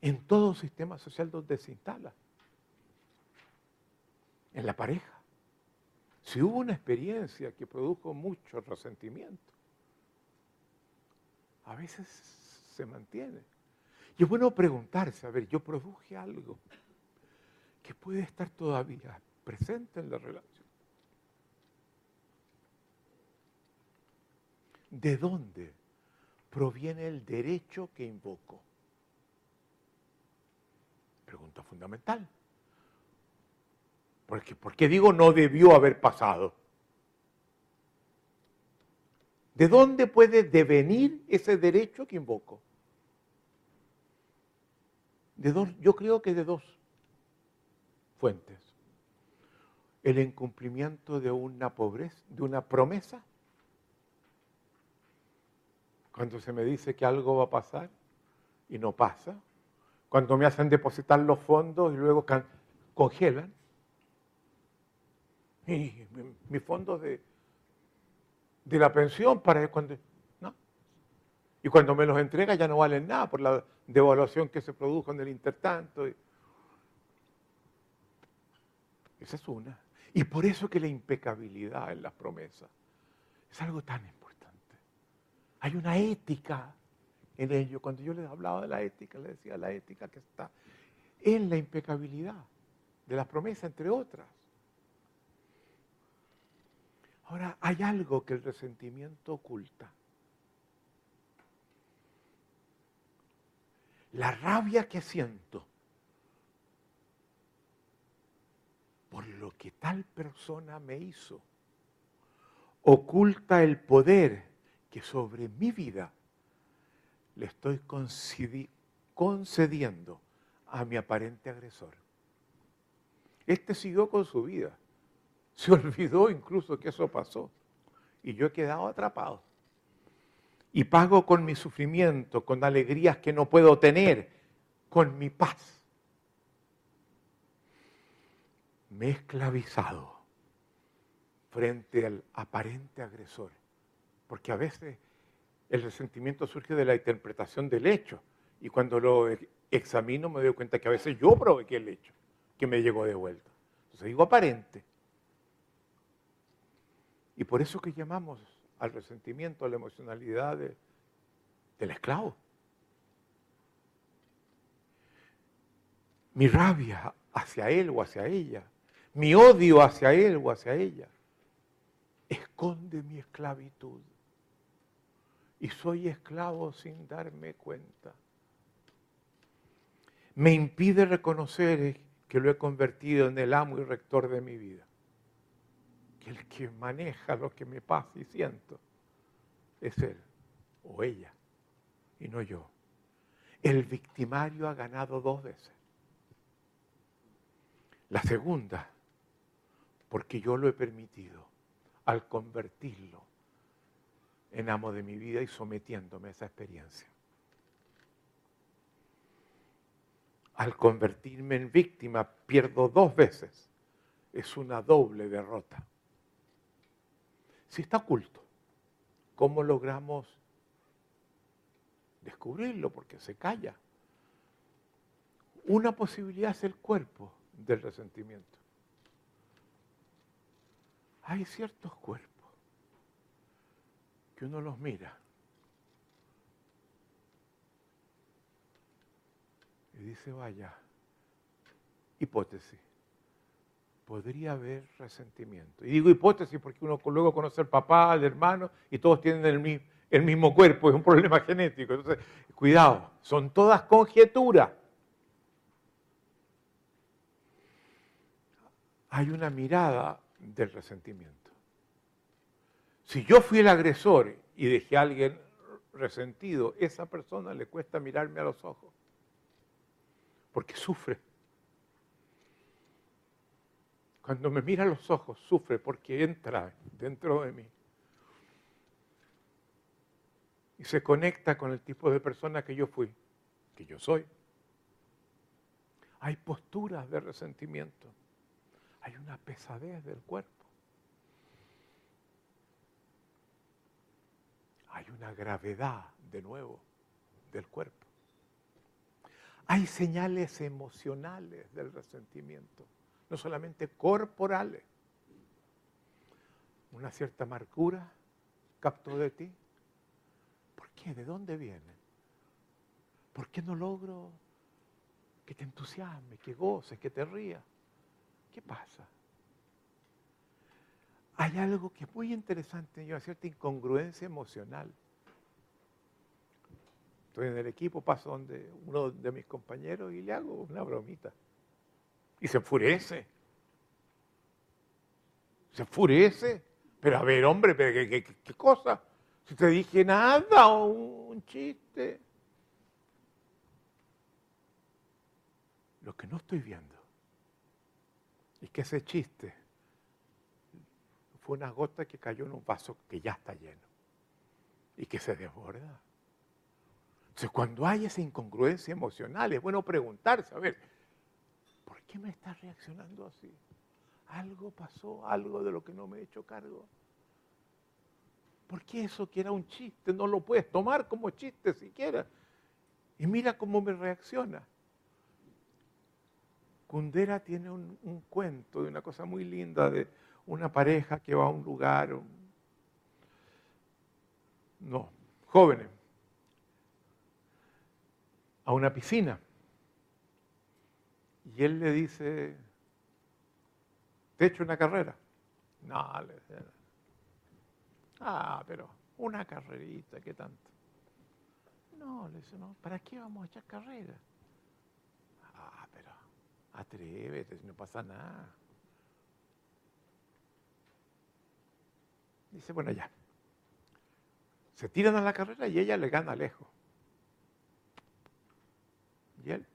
S1: en todo sistema social donde se instala. En la pareja. Si hubo una experiencia que produjo mucho resentimiento, a veces se mantiene. Y es bueno preguntarse, a ver, yo produje algo que puede estar todavía presente en la relación. ¿De dónde proviene el derecho que invoco? Pregunta fundamental. Porque, ¿Por qué digo no debió haber pasado? ¿De dónde puede devenir ese derecho que invoco? De dos, yo creo que de dos fuentes. El incumplimiento de una pobreza, de una promesa. Cuando se me dice que algo va a pasar y no pasa, cuando me hacen depositar los fondos y luego congelan. Mis fondos de, de la pensión para cuando... ¿no? Y cuando me los entrega ya no valen nada por la devaluación que se produjo en el intertanto. Esa es una. Y por eso que la impecabilidad en las promesas es algo tan. Hay una ética en ello. Cuando yo les hablaba de la ética, les decía la ética que está en la impecabilidad de las promesas, entre otras. Ahora, hay algo que el resentimiento oculta. La rabia que siento por lo que tal persona me hizo oculta el poder que sobre mi vida le estoy concediendo a mi aparente agresor. Este siguió con su vida. Se olvidó incluso que eso pasó. Y yo he quedado atrapado. Y pago con mi sufrimiento, con alegrías que no puedo tener, con mi paz. Me he esclavizado frente al aparente agresor. Porque a veces el resentimiento surge de la interpretación del hecho. Y cuando lo examino me doy cuenta que a veces yo provoqué el hecho que me llegó de vuelta. Entonces digo aparente. Y por eso que llamamos al resentimiento, a la emocionalidad del esclavo. Mi rabia hacia él o hacia ella, mi odio hacia él o hacia ella, esconde mi esclavitud. Y soy esclavo sin darme cuenta. Me impide reconocer que lo he convertido en el amo y rector de mi vida. Que el que maneja lo que me pasa y siento es él o ella y no yo. El victimario ha ganado dos veces. La segunda, porque yo lo he permitido al convertirlo en amo de mi vida y sometiéndome a esa experiencia. Al convertirme en víctima pierdo dos veces. Es una doble derrota. Si está oculto, ¿cómo logramos descubrirlo? Porque se calla. Una posibilidad es el cuerpo del resentimiento. Hay ciertos cuerpos que uno los mira y dice, vaya, hipótesis, podría haber resentimiento. Y digo hipótesis porque uno luego conoce al papá, al hermano, y todos tienen el mismo, el mismo cuerpo, es un problema genético. Entonces, cuidado, son todas conjeturas. Hay una mirada del resentimiento. Si yo fui el agresor y dejé a alguien resentido, esa persona le cuesta mirarme a los ojos, porque sufre. Cuando me mira a los ojos, sufre porque entra dentro de mí. Y se conecta con el tipo de persona que yo fui, que yo soy. Hay posturas de resentimiento. Hay una pesadez del cuerpo. Hay una gravedad de nuevo del cuerpo. Hay señales emocionales del resentimiento, no solamente corporales. Una cierta marcura captó de ti. ¿Por qué? ¿De dónde viene? ¿Por qué no logro que te entusiasme, que goces, que te rías? ¿Qué pasa? Hay algo que es muy interesante, hay cierta incongruencia emocional. Estoy en el equipo, paso donde uno de mis compañeros y le hago una bromita. Y se enfurece. Se enfurece. Pero a ver, hombre, ¿qué, qué, cosa? Si te dije nada o un chiste. Lo que no estoy viendo es que ese chiste una gota que cayó en un vaso que ya está lleno y que se desborda. Entonces, cuando hay esa incongruencia emocional, es bueno preguntarse, a ver, ¿por qué me estás reaccionando así? Algo pasó, algo de lo que no me he hecho cargo. ¿Por qué eso que era un chiste no lo puedes tomar como chiste siquiera? Y mira cómo me reacciona. Kundera tiene un cuento de una cosa muy linda de una pareja que va a un lugar, no, jóvenes, a una piscina. Y él le dice, ¿te he hecho una carrera? No, le dice, Ah, pero una carrerita, ¿qué tanto? No, le dice, no, ¿para qué vamos a echar carrera? Ah, pero atrévete, no pasa nada. Dice, bueno, ya. Se tiran a la carrera y ella le gana lejos. ¿Y él?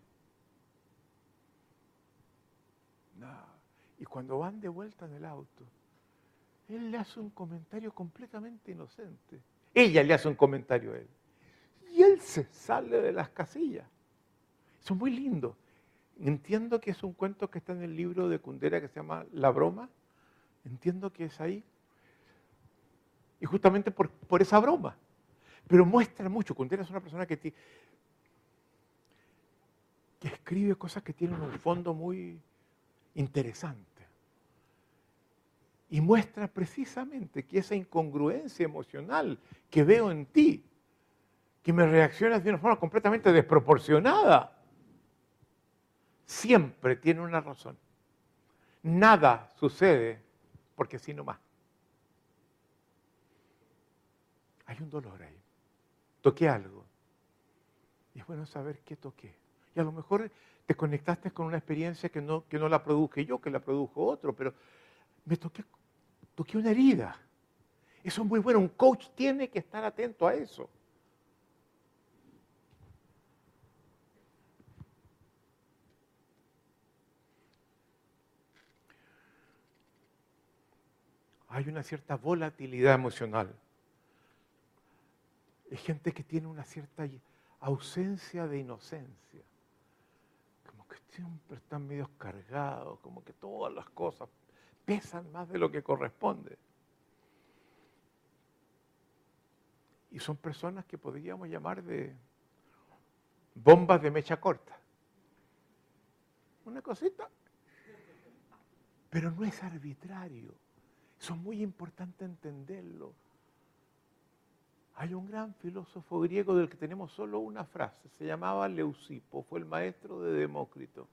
S1: Y cuando van de vuelta en el auto, él le hace un comentario completamente inocente. Ella le hace un comentario a él. Y él se sale de las casillas. Eso es muy lindo. Entiendo que es un cuento que está en el libro de Kundera que se llama La broma. Entiendo que es ahí. Y justamente por, por esa broma. Pero muestra mucho. Kundera es una persona que, que escribe cosas que tienen un fondo muy interesante y muestra precisamente que esa incongruencia emocional que veo en ti, que me reaccionas de una forma completamente desproporcionada, siempre tiene una razón. Nada sucede porque sí nomás. Hay un dolor ahí. Toqué algo. Y es bueno saber qué toqué. Y a lo mejor te conectaste con una experiencia que no, que no la produje yo, que la produjo otro, pero me toqué, toqué una herida. Eso es muy bueno. Un coach tiene que estar atento a eso. Hay una cierta volatilidad emocional. Hay gente que tiene una cierta ausencia de inocencia. Como que siempre están medio cargados, como que todas las cosas pesan más de lo que corresponde. Y son personas que podríamos llamar de bombas de mecha corta. Una cosita. Pero no es arbitrario. Eso es muy importante entenderlo. Hay un gran filósofo griego del que tenemos solo una frase, se llamaba Leucipo, fue el maestro de Demócrito.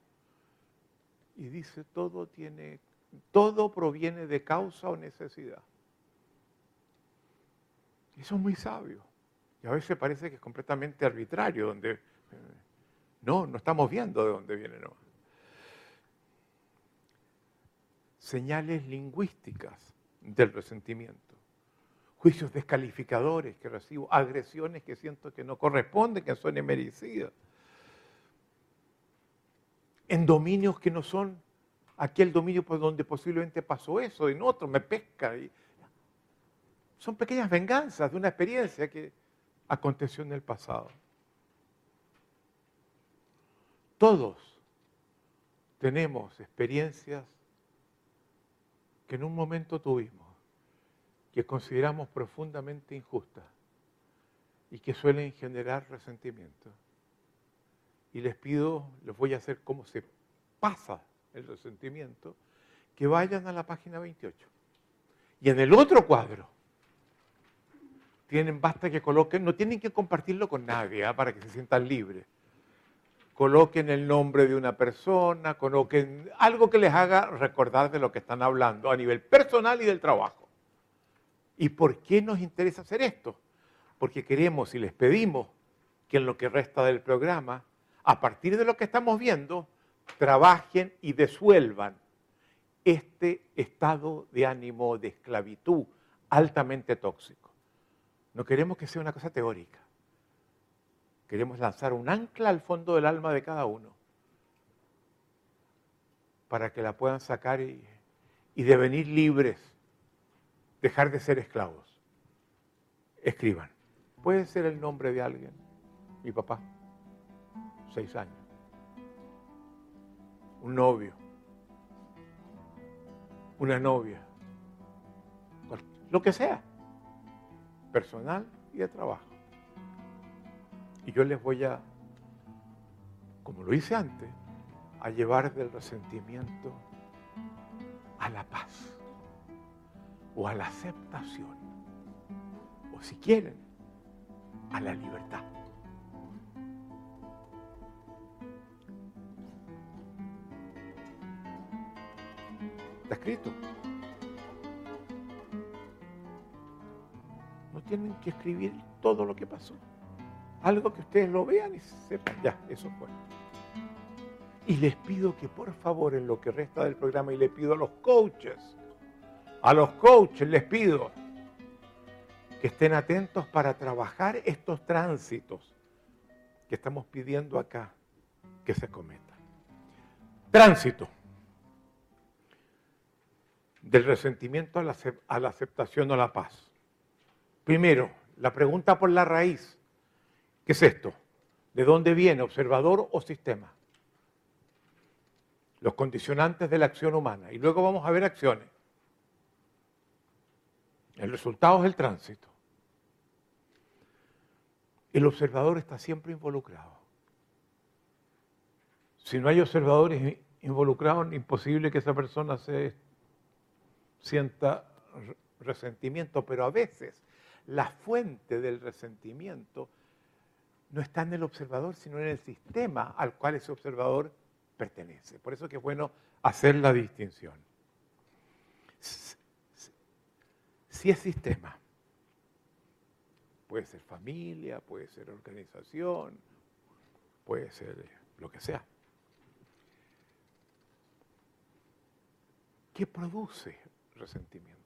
S1: Y dice, todo tiene todo proviene de causa o necesidad. Eso es muy sabio. Y a veces parece que es completamente arbitrario, donde eh, no, no estamos viendo de dónde viene. Señales lingüísticas del resentimiento, juicios descalificadores que recibo, agresiones que siento que no corresponden, que son merecidas, en dominios que no son aquel dominio por donde posiblemente pasó eso, en otro me pesca. Son pequeñas venganzas de una experiencia que aconteció en el pasado. Todos tenemos experiencias que en un momento tuvimos, que consideramos profundamente injustas y que suelen generar resentimiento. Y les pido, les voy a hacer cómo se pasa el resentimiento, que vayan a la página 28. Y en el otro cuadro, tienen, basta que coloquen, no tienen que compartirlo con nadie ¿ah? para que se sientan libres. Coloquen el nombre de una persona, coloquen algo que les haga recordar de lo que están hablando a nivel personal y del trabajo. ¿Y por qué nos interesa hacer esto? Porque queremos y les pedimos que en lo que resta del programa, a partir de lo que estamos viendo, trabajen y desuelvan este estado de ánimo de esclavitud altamente tóxico. No queremos que sea una cosa teórica. Queremos lanzar un ancla al fondo del alma de cada uno para que la puedan sacar y, y devenir libres, dejar de ser esclavos. Escriban. Puede ser el nombre de alguien. Mi papá, seis años un novio, una novia, lo que sea, personal y de trabajo. Y yo les voy a, como lo hice antes, a llevar del resentimiento a la paz o a la aceptación o si quieren, a la libertad. escrito. tienen que escribir todo lo que pasó. Algo que ustedes lo vean y sepan, ya, eso fue. Y les pido que por favor en lo que resta del programa, y le pido a los coaches, a los coaches les pido que estén atentos para trabajar estos tránsitos que estamos pidiendo acá que se cometan. Tránsito del resentimiento a la, aceptación o la paz. Primero, la pregunta por la raíz. ¿Qué es esto? ¿De dónde viene? ¿Observador o sistema? Los condicionantes de la acción humana. Y luego vamos a ver acciones. El resultado es el tránsito. El observador está siempre involucrado. Si no hay observadores involucrados, imposible que esa persona se sienta resentimiento, pero a veces la fuente del resentimiento no está en el observador, sino en el sistema al cual ese observador pertenece. Por eso que es bueno hacer la distinción. Si es sistema, puede ser familia, puede ser organización, puede ser lo que sea. ¿Qué produce resentimiento?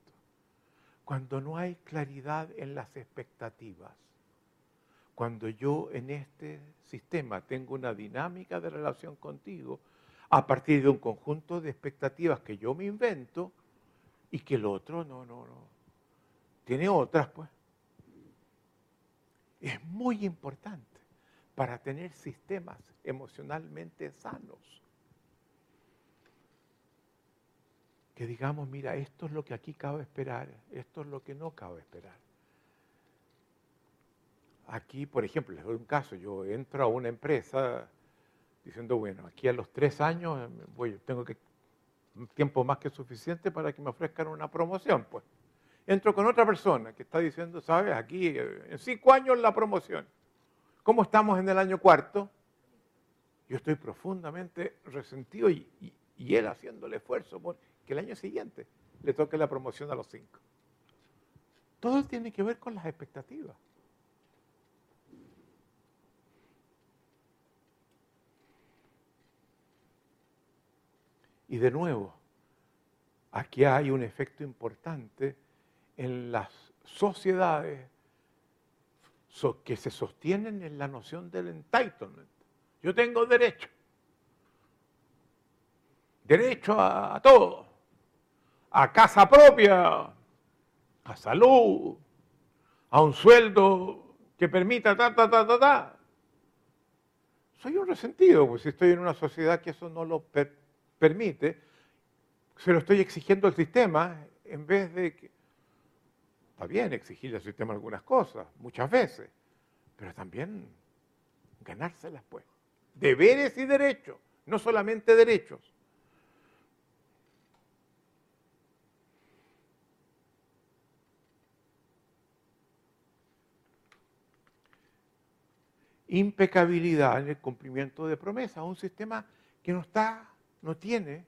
S1: Cuando no hay claridad en las expectativas cuando yo en este sistema tengo una dinámica de relación contigo a partir de un conjunto de expectativas que yo me invento y que el otro no, no, no. Tiene otras, pues. Es muy importante para tener sistemas emocionalmente sanos. Que digamos, mira, esto es lo que aquí cabe esperar, esto es lo que no cabe esperar. Aquí, por ejemplo, les doy un caso, yo entro a una empresa diciendo, bueno, aquí a los tres años eh, voy, tengo que un tiempo más que suficiente para que me ofrezcan una promoción, pues. Entro con otra persona que está diciendo, sabes, aquí eh, en cinco años la promoción. ¿Cómo estamos en el año cuarto? Yo estoy profundamente resentido y, él haciendo el esfuerzo por que el año siguiente le toque la promoción a los cinco. Todo tiene que ver con las expectativas. Y de nuevo, aquí hay un efecto importante en las sociedades que se sostienen en la noción del entitlement. Yo tengo derecho. Derecho a, todo. A casa propia, a salud, a un sueldo que permita ta, ta, ta, ta, ta. Soy un resentido, pues si estoy en una sociedad que eso no lo permite se lo estoy exigiendo al sistema en vez de que... Está bien exigirle al sistema algunas cosas, muchas veces, pero también ganárselas pues. Deberes y derechos, no solamente derechos. impecabilidad en el cumplimiento de promesas, un sistema que no está no tiene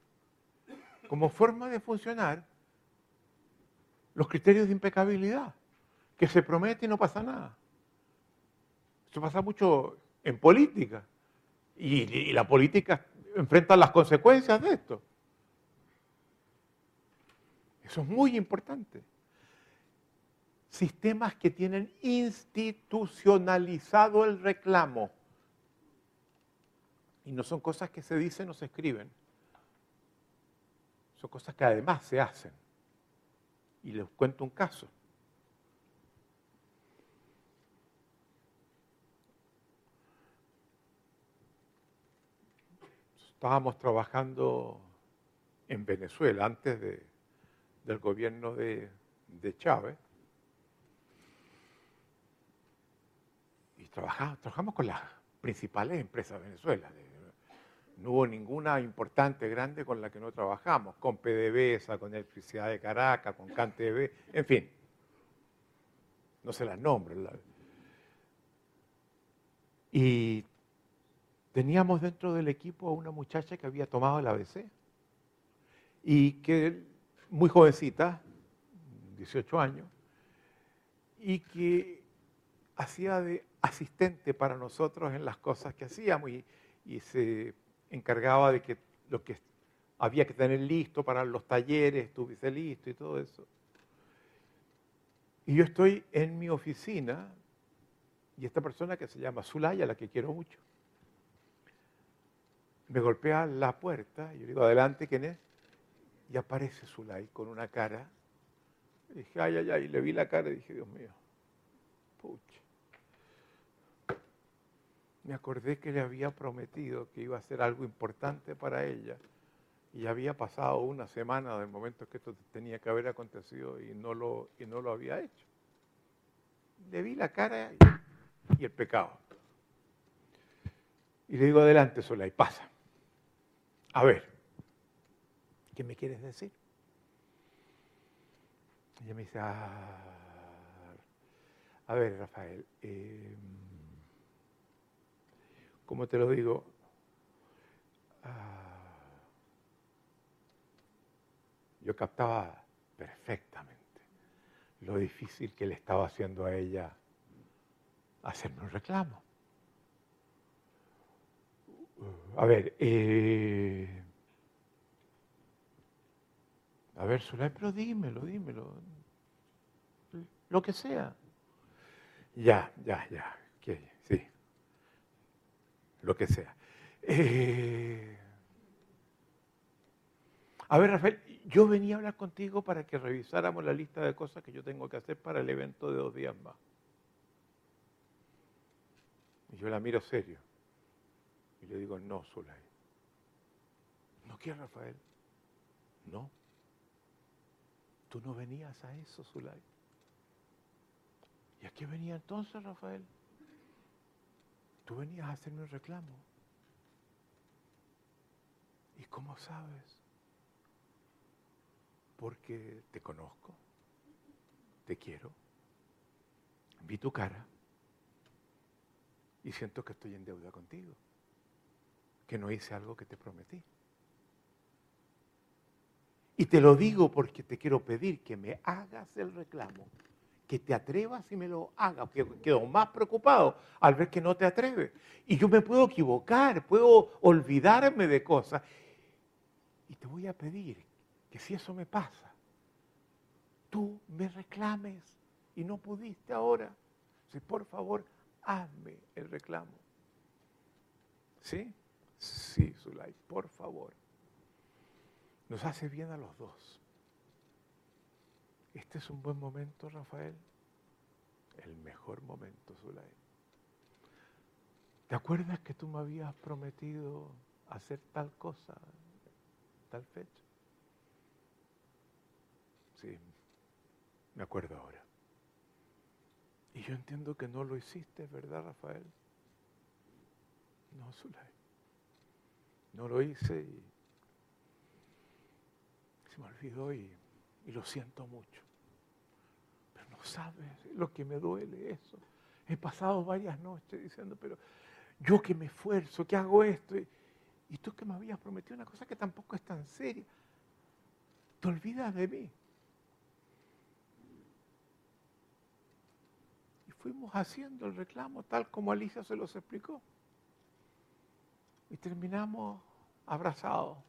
S1: como forma de funcionar los criterios de impecabilidad, que se promete y no pasa nada. Eso pasa mucho en política. Y, la política enfrenta las consecuencias de esto. Eso es muy importante. Sistemas que tienen institucionalizado el reclamo. Y no son cosas que se dicen o se escriben. Son cosas que además se hacen. Y les cuento un caso. Estábamos trabajando en Venezuela antes del gobierno de, Chávez. Y trabajamos, trabajamos con las principales empresas de Venezuela, no hubo ninguna importante, grande con la que no trabajamos, con PDVSA, con Electricidad de Caracas, con CanTV, en fin. No se las nombro. Y teníamos dentro del equipo a una muchacha que había tomado el ABC y que muy jovencita, 18 años, y que hacía de asistente para nosotros en las cosas que hacíamos y, y se encargaba de que lo que había que tener listo para los talleres estuviese listo y todo eso. Y yo estoy en mi oficina y esta persona que se llama Zulaya, la que quiero mucho, me golpea la puerta y yo digo, adelante, ¿quién es? Y aparece Zulay con una cara. Y dije, ay, ay, ay, le vi la cara y dije, Dios mío, pucha. Me acordé que le había prometido que iba a hacer algo importante para ella y había pasado una semana del momento que esto tenía que haber acontecido y no lo, y no lo había hecho. Le vi la cara y, el pecado. Y le digo, adelante, y pasa. A ver, ¿qué me quieres decir? Ella me dice, ah, a ver, Rafael, eh, ¿cómo te lo digo? Ah, Yo captaba perfectamente lo difícil que le estaba haciendo a ella hacerme un reclamo. A ver, eh, a ver, Zulay, pero dímelo, dímelo. Lo que sea. Ya, ya, ya. Lo que sea. Eh, a ver, Rafael, yo venía a hablar contigo para que revisáramos la lista de cosas que yo tengo que hacer para el evento de dos días más. Y yo la miro serio. Y le digo, no, Zulay. ¿No quieres, Rafael? No. Tú no venías a eso, Zulay. ¿Y a qué venía entonces, Rafael? Tú venías a hacerme un reclamo. ¿Y cómo sabes? porque te conozco, te quiero, vi tu cara y siento que estoy en deuda contigo, que no hice algo que te prometí. Y te lo digo porque te quiero pedir que me hagas el reclamo, que te atrevas y me lo hagas, quedo más preocupado al ver que no te atreves. Y yo me puedo equivocar, puedo olvidarme de cosas. Y te voy a pedir que si eso me pasa, tú me reclames y no pudiste ahora, si por favor, hazme el reclamo. ¿Sí? Sí, Zulay, por favor. Nos hace bien a los dos. Este es un buen momento, Rafael. El mejor momento, Zulay. ¿Te acuerdas que tú me habías prometido hacer tal cosa, tal fecha? Sí, me acuerdo ahora. Y yo entiendo que no lo hiciste, ¿verdad, Rafael? No, Zulay. No lo hice y se me olvidó y, y lo siento mucho. Pero no sabes lo que me duele eso. He pasado varias noches diciendo, pero yo que me esfuerzo, que hago esto, y, y tú que me habías prometido una cosa que tampoco es tan seria, te olvidas de mí. fuimos haciendo el reclamo tal como Alicia se los explicó. Y terminamos abrazados.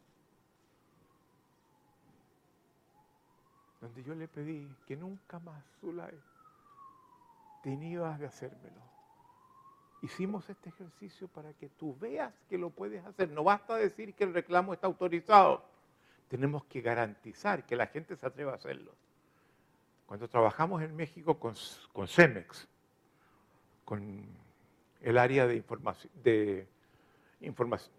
S1: Donde yo le pedí que nunca más, Zulay, te de hacérmelo. Hicimos este ejercicio para que tú veas que lo puedes hacer. No basta decir que el reclamo está autorizado. Tenemos que garantizar que la gente se atreva a hacerlo. Cuando trabajamos en México con, con Cemex, con el área de de información,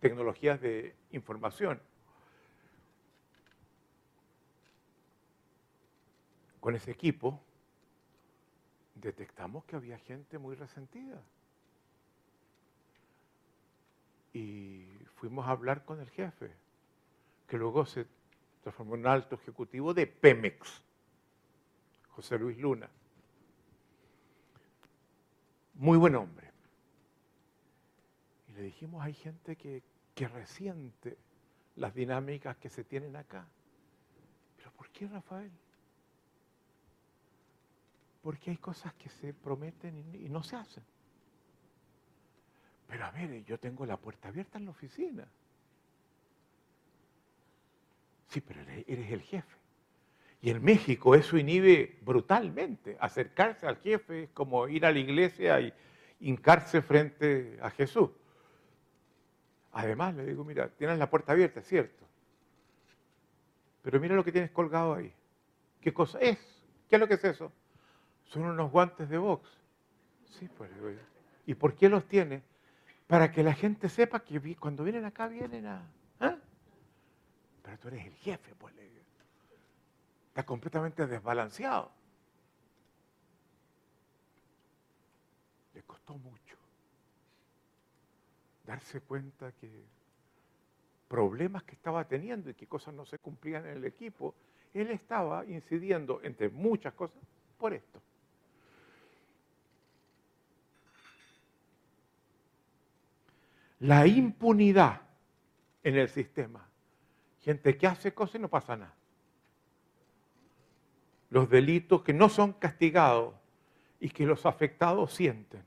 S1: tecnologías de información. Con ese equipo detectamos que había gente muy resentida. Y fuimos a hablar con el jefe, que luego se transformó en alto ejecutivo de Pemex, José Luis Luna muy buen hombre. Y le dijimos, hay gente que, que resiente las dinámicas que se tienen acá. Pero ¿por qué, Rafael? Porque hay cosas que se prometen y no se hacen. Pero a ver, yo tengo la puerta abierta en la oficina. Sí, pero eres el jefe. Y en México eso inhibe brutalmente. Acercarse al jefe es como ir a la iglesia y hincarse frente a Jesús. Además, le digo, mira, tienes la puerta abierta, es cierto. Pero mira lo que tienes colgado ahí. ¿Qué cosa es? ¿Qué es lo que es eso? Son unos guantes de box. Sí, pues. ¿Y por qué los tiene? Para que la gente sepa que cuando vienen acá vienen a... ¿ah? Pero tú eres el jefe, pues. Está completamente desbalanceado. Le costó mucho darse cuenta que problemas que estaba teniendo y que cosas no se cumplían en el equipo, él estaba incidiendo, entre muchas cosas, por esto. La impunidad en el sistema. Gente que hace cosas y no pasa nada. Los delitos que no son castigados y que los afectados sienten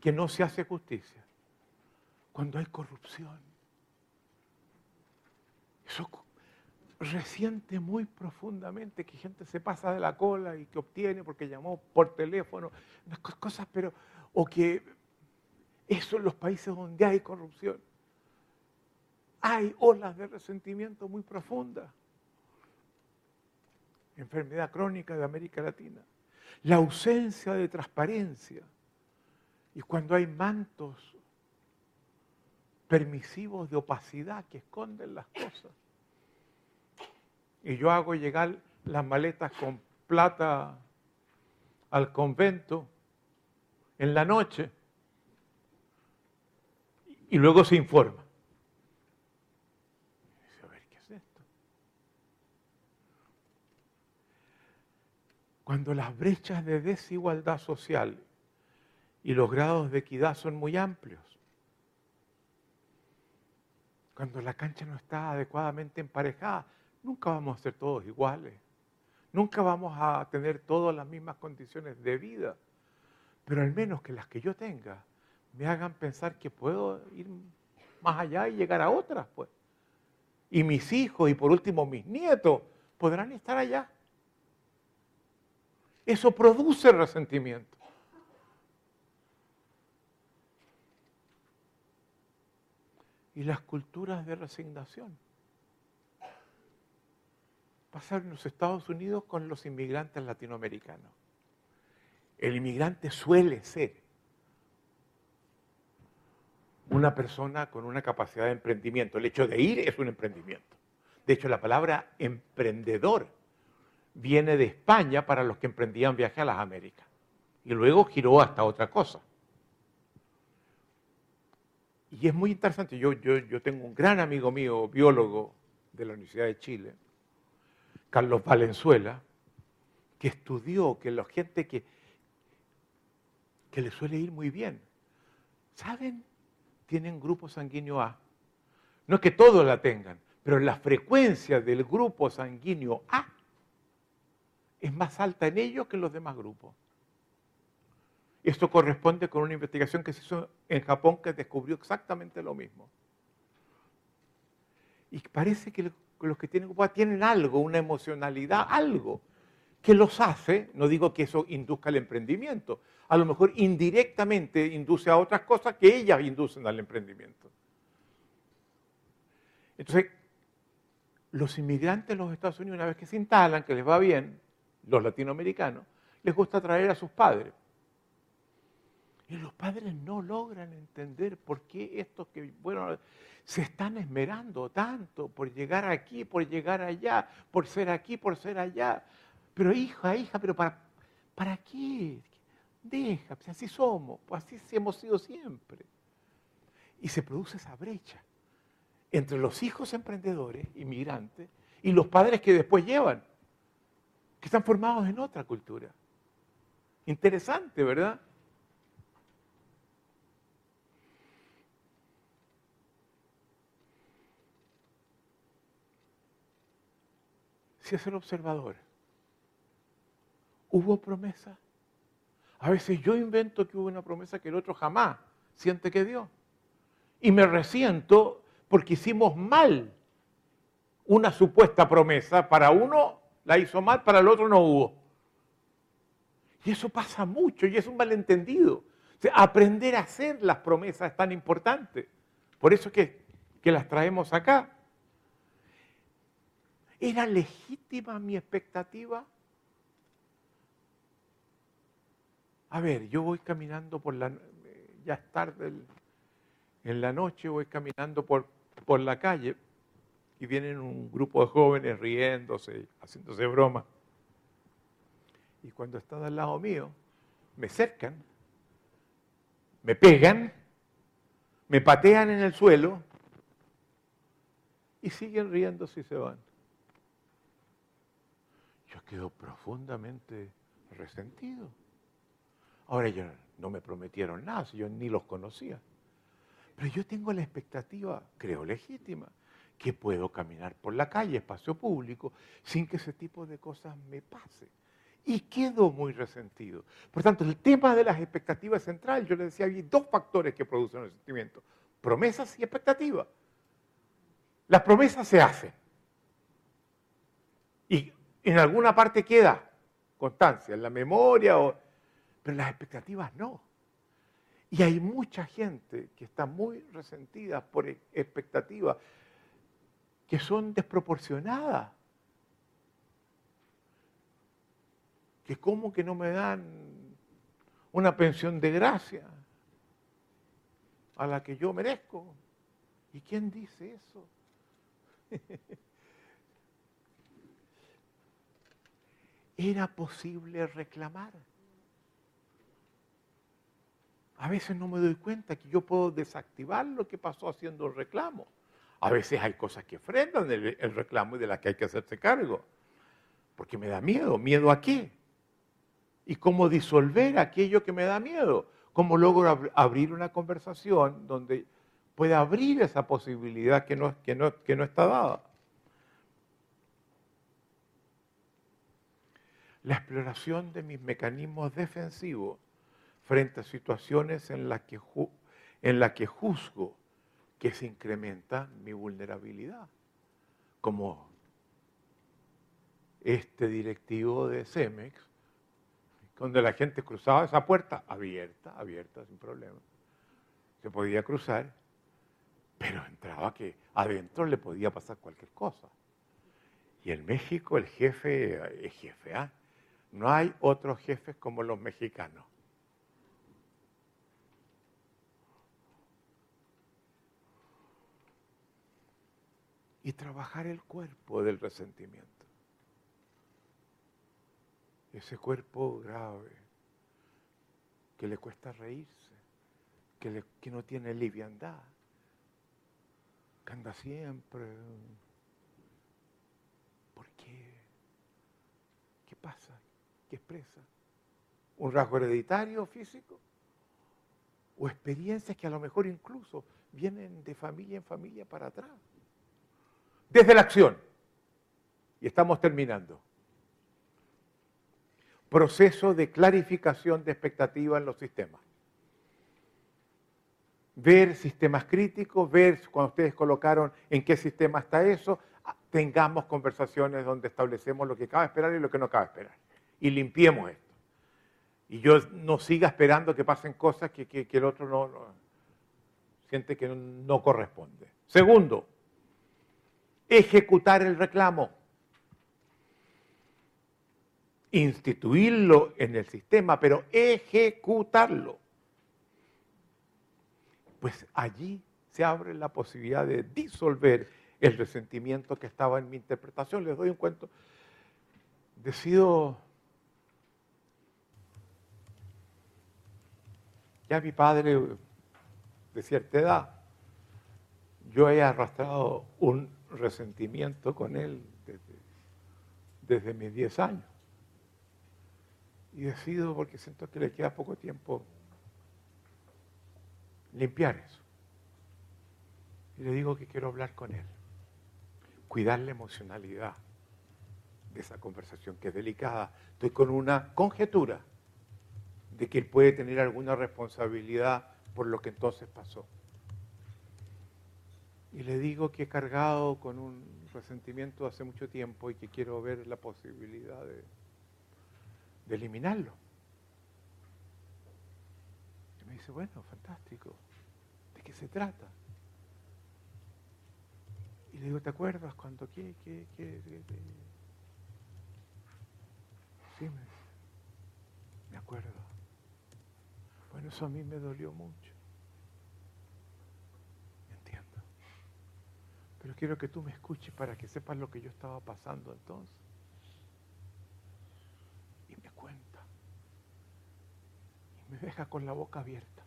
S1: que no se hace justicia. Cuando hay corrupción. Eso resiente muy profundamente que gente se pasa de la cola y que obtiene porque llamó por teléfono, cosas, pero, o que eso en los países donde hay corrupción. Hay olas de resentimiento muy profundas. Enfermedad crónica de América Latina. La ausencia de transparencia. Y cuando hay mantos permisivos de opacidad que esconden las cosas. Y yo hago llegar las maletas con plata al convento en la noche y luego se informa. dice, a ver, ¿qué es esto? Cuando las brechas de desigualdad social y los grados de equidad son muy amplios, cuando la cancha no está adecuadamente emparejada, nunca vamos a ser todos iguales. Nunca vamos a tener todas las mismas condiciones de vida. Pero al menos que las que yo tenga me hagan pensar que puedo ir más allá y llegar a otras, pues. Y mis hijos y por último mis nietos podrán estar allá. Eso produce resentimiento. Y las culturas de resignación. Pasar en los Estados Unidos con los inmigrantes latinoamericanos. El inmigrante suele ser una persona con una capacidad de emprendimiento. El hecho de ir es un emprendimiento. De hecho, la palabra emprendedor viene de España para los que emprendían viaje a las Américas. Y luego giró hasta otra cosa. Y es muy interesante. Yo, yo, yo tengo un gran amigo mío, biólogo de la Universidad de Chile, Carlos Valenzuela, que estudió que la gente que, que le suele ir muy bien, ¿saben? Tienen grupo sanguíneo A. No es que todos la tengan, pero la frecuencia del grupo sanguíneo A es más alta en ellos que en los demás grupos. Esto corresponde con una investigación que se hizo en Japón que descubrió exactamente lo mismo. Y parece que los que tienen grupo A tienen algo, una emocionalidad, algo que los hace, no digo que eso induzca el emprendimiento, a lo mejor indirectamente induce a otras cosas que ellas inducen al emprendimiento. Entonces, los inmigrantes en los Estados Unidos, una vez que se instalan, que les va bien, los latinoamericanos, les gusta traer a sus padres. Y los padres no logran entender por qué estos que, bueno, se están esmerando tanto por llegar aquí, por llegar allá, por ser aquí, por ser allá. Pero hija, hija, pero ¿para, para qué? Deja, pues así somos, pues así hemos sido siempre. Y se produce esa brecha entre los hijos emprendedores, inmigrantes, y los padres que después llevan, que están formados en otra cultura. Interesante, ¿verdad? Si es el observador, ¿Hubo promesa? A veces yo invento que hubo una promesa que el otro jamás siente que dio. Y me resiento porque hicimos mal una supuesta promesa. Para uno la hizo mal, para el otro no hubo. Y eso pasa mucho y es un malentendido. aprender a hacer las promesas es tan importante. Por eso que, que las traemos acá. ¿Era legítima mi expectativa? A ver, yo voy caminando por la... Ya es tarde en la noche, voy caminando por, por la calle y vienen un grupo de jóvenes riéndose, haciéndose broma. Y cuando están al lado mío, me cercan, me pegan, me patean en el suelo y siguen riéndose y se van. Yo quedo profundamente resentido. Ahora ellos no me prometieron nada, yo ni los conocía. Pero yo tengo la expectativa, creo legítima, que puedo caminar por la calle, espacio público, sin que ese tipo de cosas me pase. Y quedo muy resentido. Por tanto, el tema de las expectativas central. Yo le decía, hay dos factores que producen el sentimiento. Promesas y expectativas. Las promesas se hacen. Y en alguna parte queda constancia, en la memoria, o... pero las expectativas no. Y hay mucha gente que está muy resentida por expectativas que son desproporcionadas. Que como que no me dan una pensión de gracia a la que yo merezco. ¿Y quién dice eso? Era posible reclamar. A veces no me doy cuenta que yo puedo desactivar lo que pasó haciendo el reclamo. A veces hay cosas que frenan el, reclamo y de las que hay que hacerse cargo. Porque me da miedo. ¿Miedo a qué? ¿Y cómo disolver aquello que me da miedo? ¿Cómo logro abrir una conversación donde pueda abrir esa posibilidad que no, que no, que no está dada? La exploración de mis mecanismos defensivos frente a situaciones en las que, en las que juzgo que se incrementa mi vulnerabilidad, como este directivo de Cemex, donde la gente cruzaba esa puerta abierta, abierta, sin problema. Se podía cruzar, pero entraba que adentro le podía pasar cualquier cosa. Y en México el jefe es jefe, ¿ah? No hay otros jefes como los mexicanos. Y trabajar el cuerpo del resentimiento. Ese cuerpo grave que le cuesta reírse, que, que no tiene liviandad, que anda siempre. ¿Por qué? ¿Qué pasa? ¿Qué expresa? ¿Un rasgo hereditario físico? ¿O experiencias que a lo mejor incluso vienen de familia en familia para atrás? Desde la acción. Y estamos terminando. Proceso de clarificación de expectativas en los sistemas. Ver sistemas críticos, ver cuando ustedes colocaron en qué sistema está eso, ah, tengamos conversaciones donde establecemos lo que cabe esperar y lo que no cabe esperar. Y limpiemos esto. Y yo no siga esperando que pasen cosas que, el otro no, siente que no corresponde. Segundo, ejecutar el reclamo, instituirlo en el sistema, pero ejecutarlo. Pues allí se abre la posibilidad de disolver el resentimiento que estaba en mi interpretación. Les doy un cuento. Decido, ya mi padre de cierta edad, yo he arrastrado un resentimiento con él desde, mis 10 años. Y decido, porque siento que le queda poco tiempo, limpiar eso. Y le digo que quiero hablar con él, cuidar la emocionalidad de esa conversación que es delicada. Estoy con una conjetura de que él puede tener alguna responsabilidad por lo que entonces pasó. Y le digo que he cargado con un resentimiento hace mucho tiempo y que quiero ver la posibilidad de, de eliminarlo. Y me dice, bueno, fantástico. ¿De qué se trata? Y le digo, ¿te acuerdas cuando qué, qué, qué, qué? Sí, me, me acuerdo. Bueno, eso a mí me dolió mucho. Entiendo. Pero quiero que tú me escuches para que sepas lo que yo estaba pasando entonces. Y me cuenta. Y me deja con la boca abierta.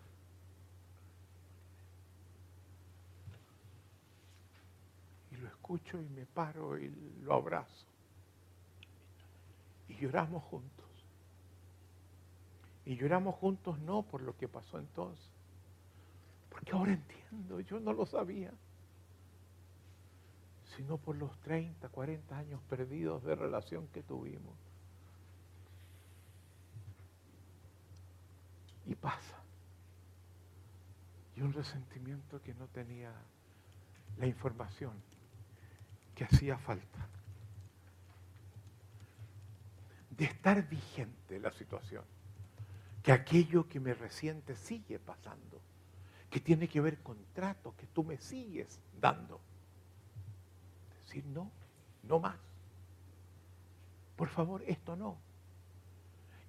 S1: Y lo escucho y me paro y lo abrazo. Y lloramos juntos. Y lloramos juntos no por lo que pasó entonces, porque ahora entiendo, yo no lo sabía, sino por los 30, 40 años perdidos de relación que tuvimos. Y pasa. Y un resentimiento que no tenía la información que hacía falta. De estar vigente la situación que aquello que me resiente sigue pasando, que tiene que ver con trato que tú me sigues dando. Decir, no, no más. Por favor, esto no.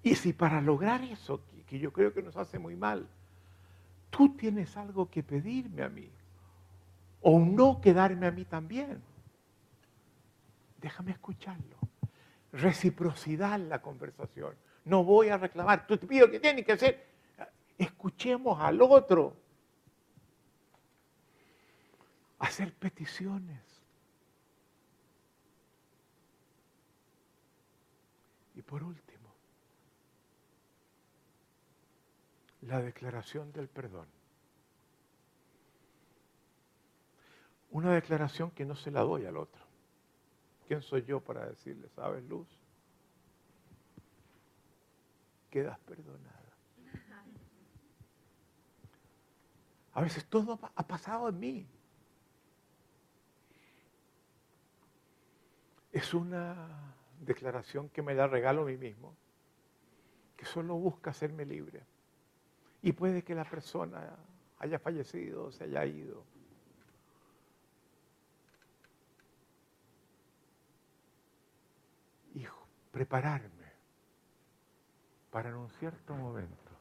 S1: Y si para lograr eso, que yo creo que nos hace muy mal, tú tienes algo que pedirme a mí, o no quedarme a mí también, déjame escucharlo. Reciprocidad en la conversación no voy a reclamar. Tú te pido que tienes que hacer. Escuchemos al otro. Hacer peticiones. Y por último, la declaración del perdón. Una declaración que no se la doy al otro. ¿Quién soy yo para decirle, sabes, Luz? quedas perdonada. A veces todo ha pasado en mí. Es una declaración que me da regalo a mí mismo, que solo busca hacerme libre. Y puede que la persona haya fallecido, se haya ido. Y prepararme para en un cierto momento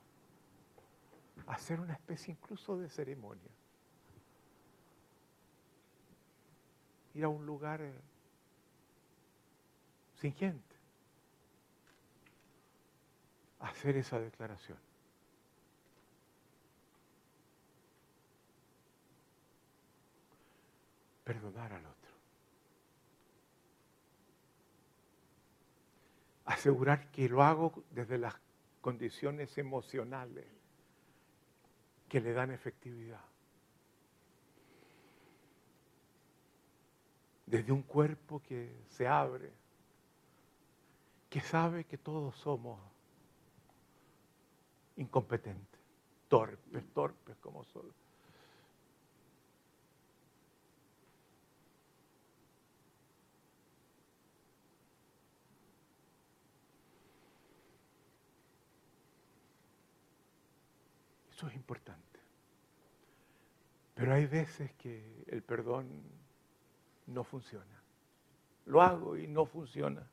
S1: hacer una especie incluso de ceremonia. Ir a un lugar sin gente. Hacer esa declaración. Perdonar al otro. asegurar que lo hago desde las condiciones emocionales que le dan efectividad. Desde un cuerpo que se abre, que sabe que todos somos incompetentes, torpes, torpes como son. es importante. Pero hay veces que el perdón no funciona. Lo hago y no funciona.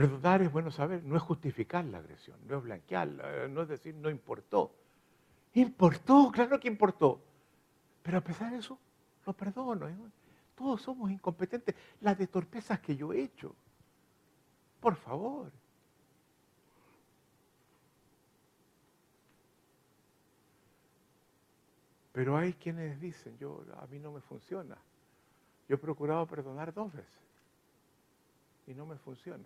S1: Perdonar es bueno saber, no es justificar la agresión, no es blanquearla, no es decir no importó. Importó, claro que importó. Pero a pesar de eso, lo perdono. ¿eh? Todos somos incompetentes. Las de torpezas que yo he hecho. Por favor. Pero hay quienes dicen, yo, a mí no me funciona. Yo he procurado perdonar dos veces y no me funciona.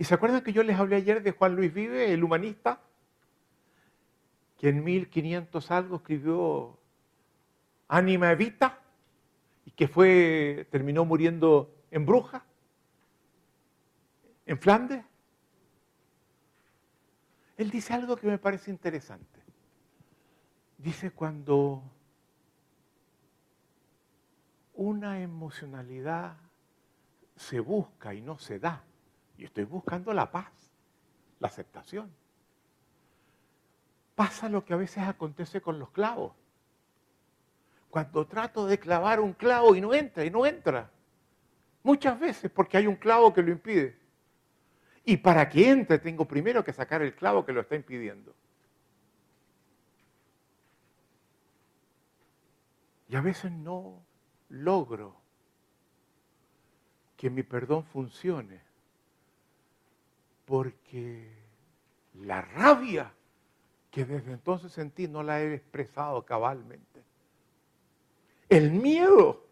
S1: ¿Y se acuerdan que yo les hablé ayer de Juan Luis Vive, el humanista? Que en 1500 algo escribió Anima Evita y que fue, terminó muriendo en Bruja, en Flandes. Él dice algo que me parece interesante. Dice cuando una emocionalidad se busca y no se da, y estoy buscando la paz, la aceptación. Pasa lo que a veces acontece con los clavos. Cuando trato de clavar un clavo y no entra, y no entra. Muchas veces porque hay un clavo que lo impide. Y para que entre tengo primero que sacar el clavo que lo está impidiendo. Y a veces no logro que mi perdón funcione porque la rabia que desde entonces sentí no la he expresado cabalmente. El miedo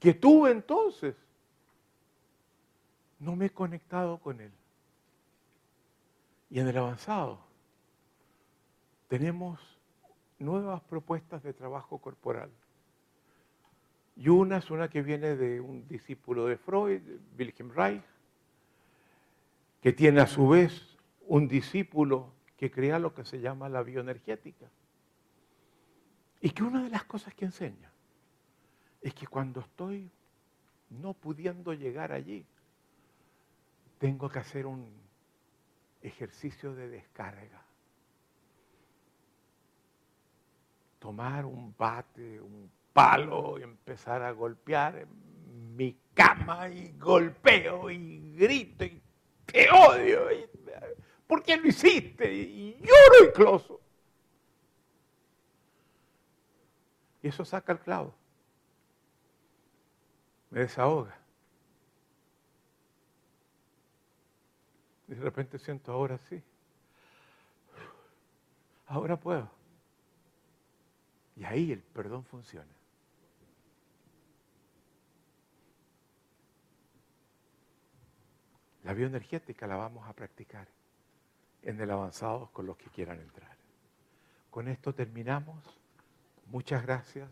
S1: que tuve entonces, no me he conectado con él. Y en el avanzado tenemos nuevas propuestas de trabajo corporal. Y una es una que viene de un discípulo de Freud, Wilhelm Reich, que tiene a su vez un discípulo que crea lo que se llama la bioenergética. Y que una de las cosas que enseña es que cuando estoy no pudiendo llegar allí, tengo que hacer un ejercicio de descarga. tomar un bate, un palo y empezar a golpear mi cama y golpeo y grito y te odio. ¿Por qué lo hiciste? Y lloro y closo. Y eso saca el clavo. Me desahoga. De repente siento ahora sí. Ahora puedo. Y ahí el perdón funciona. La bioenergética la vamos a practicar en el avanzado con los que quieran entrar. Con esto terminamos. Muchas gracias.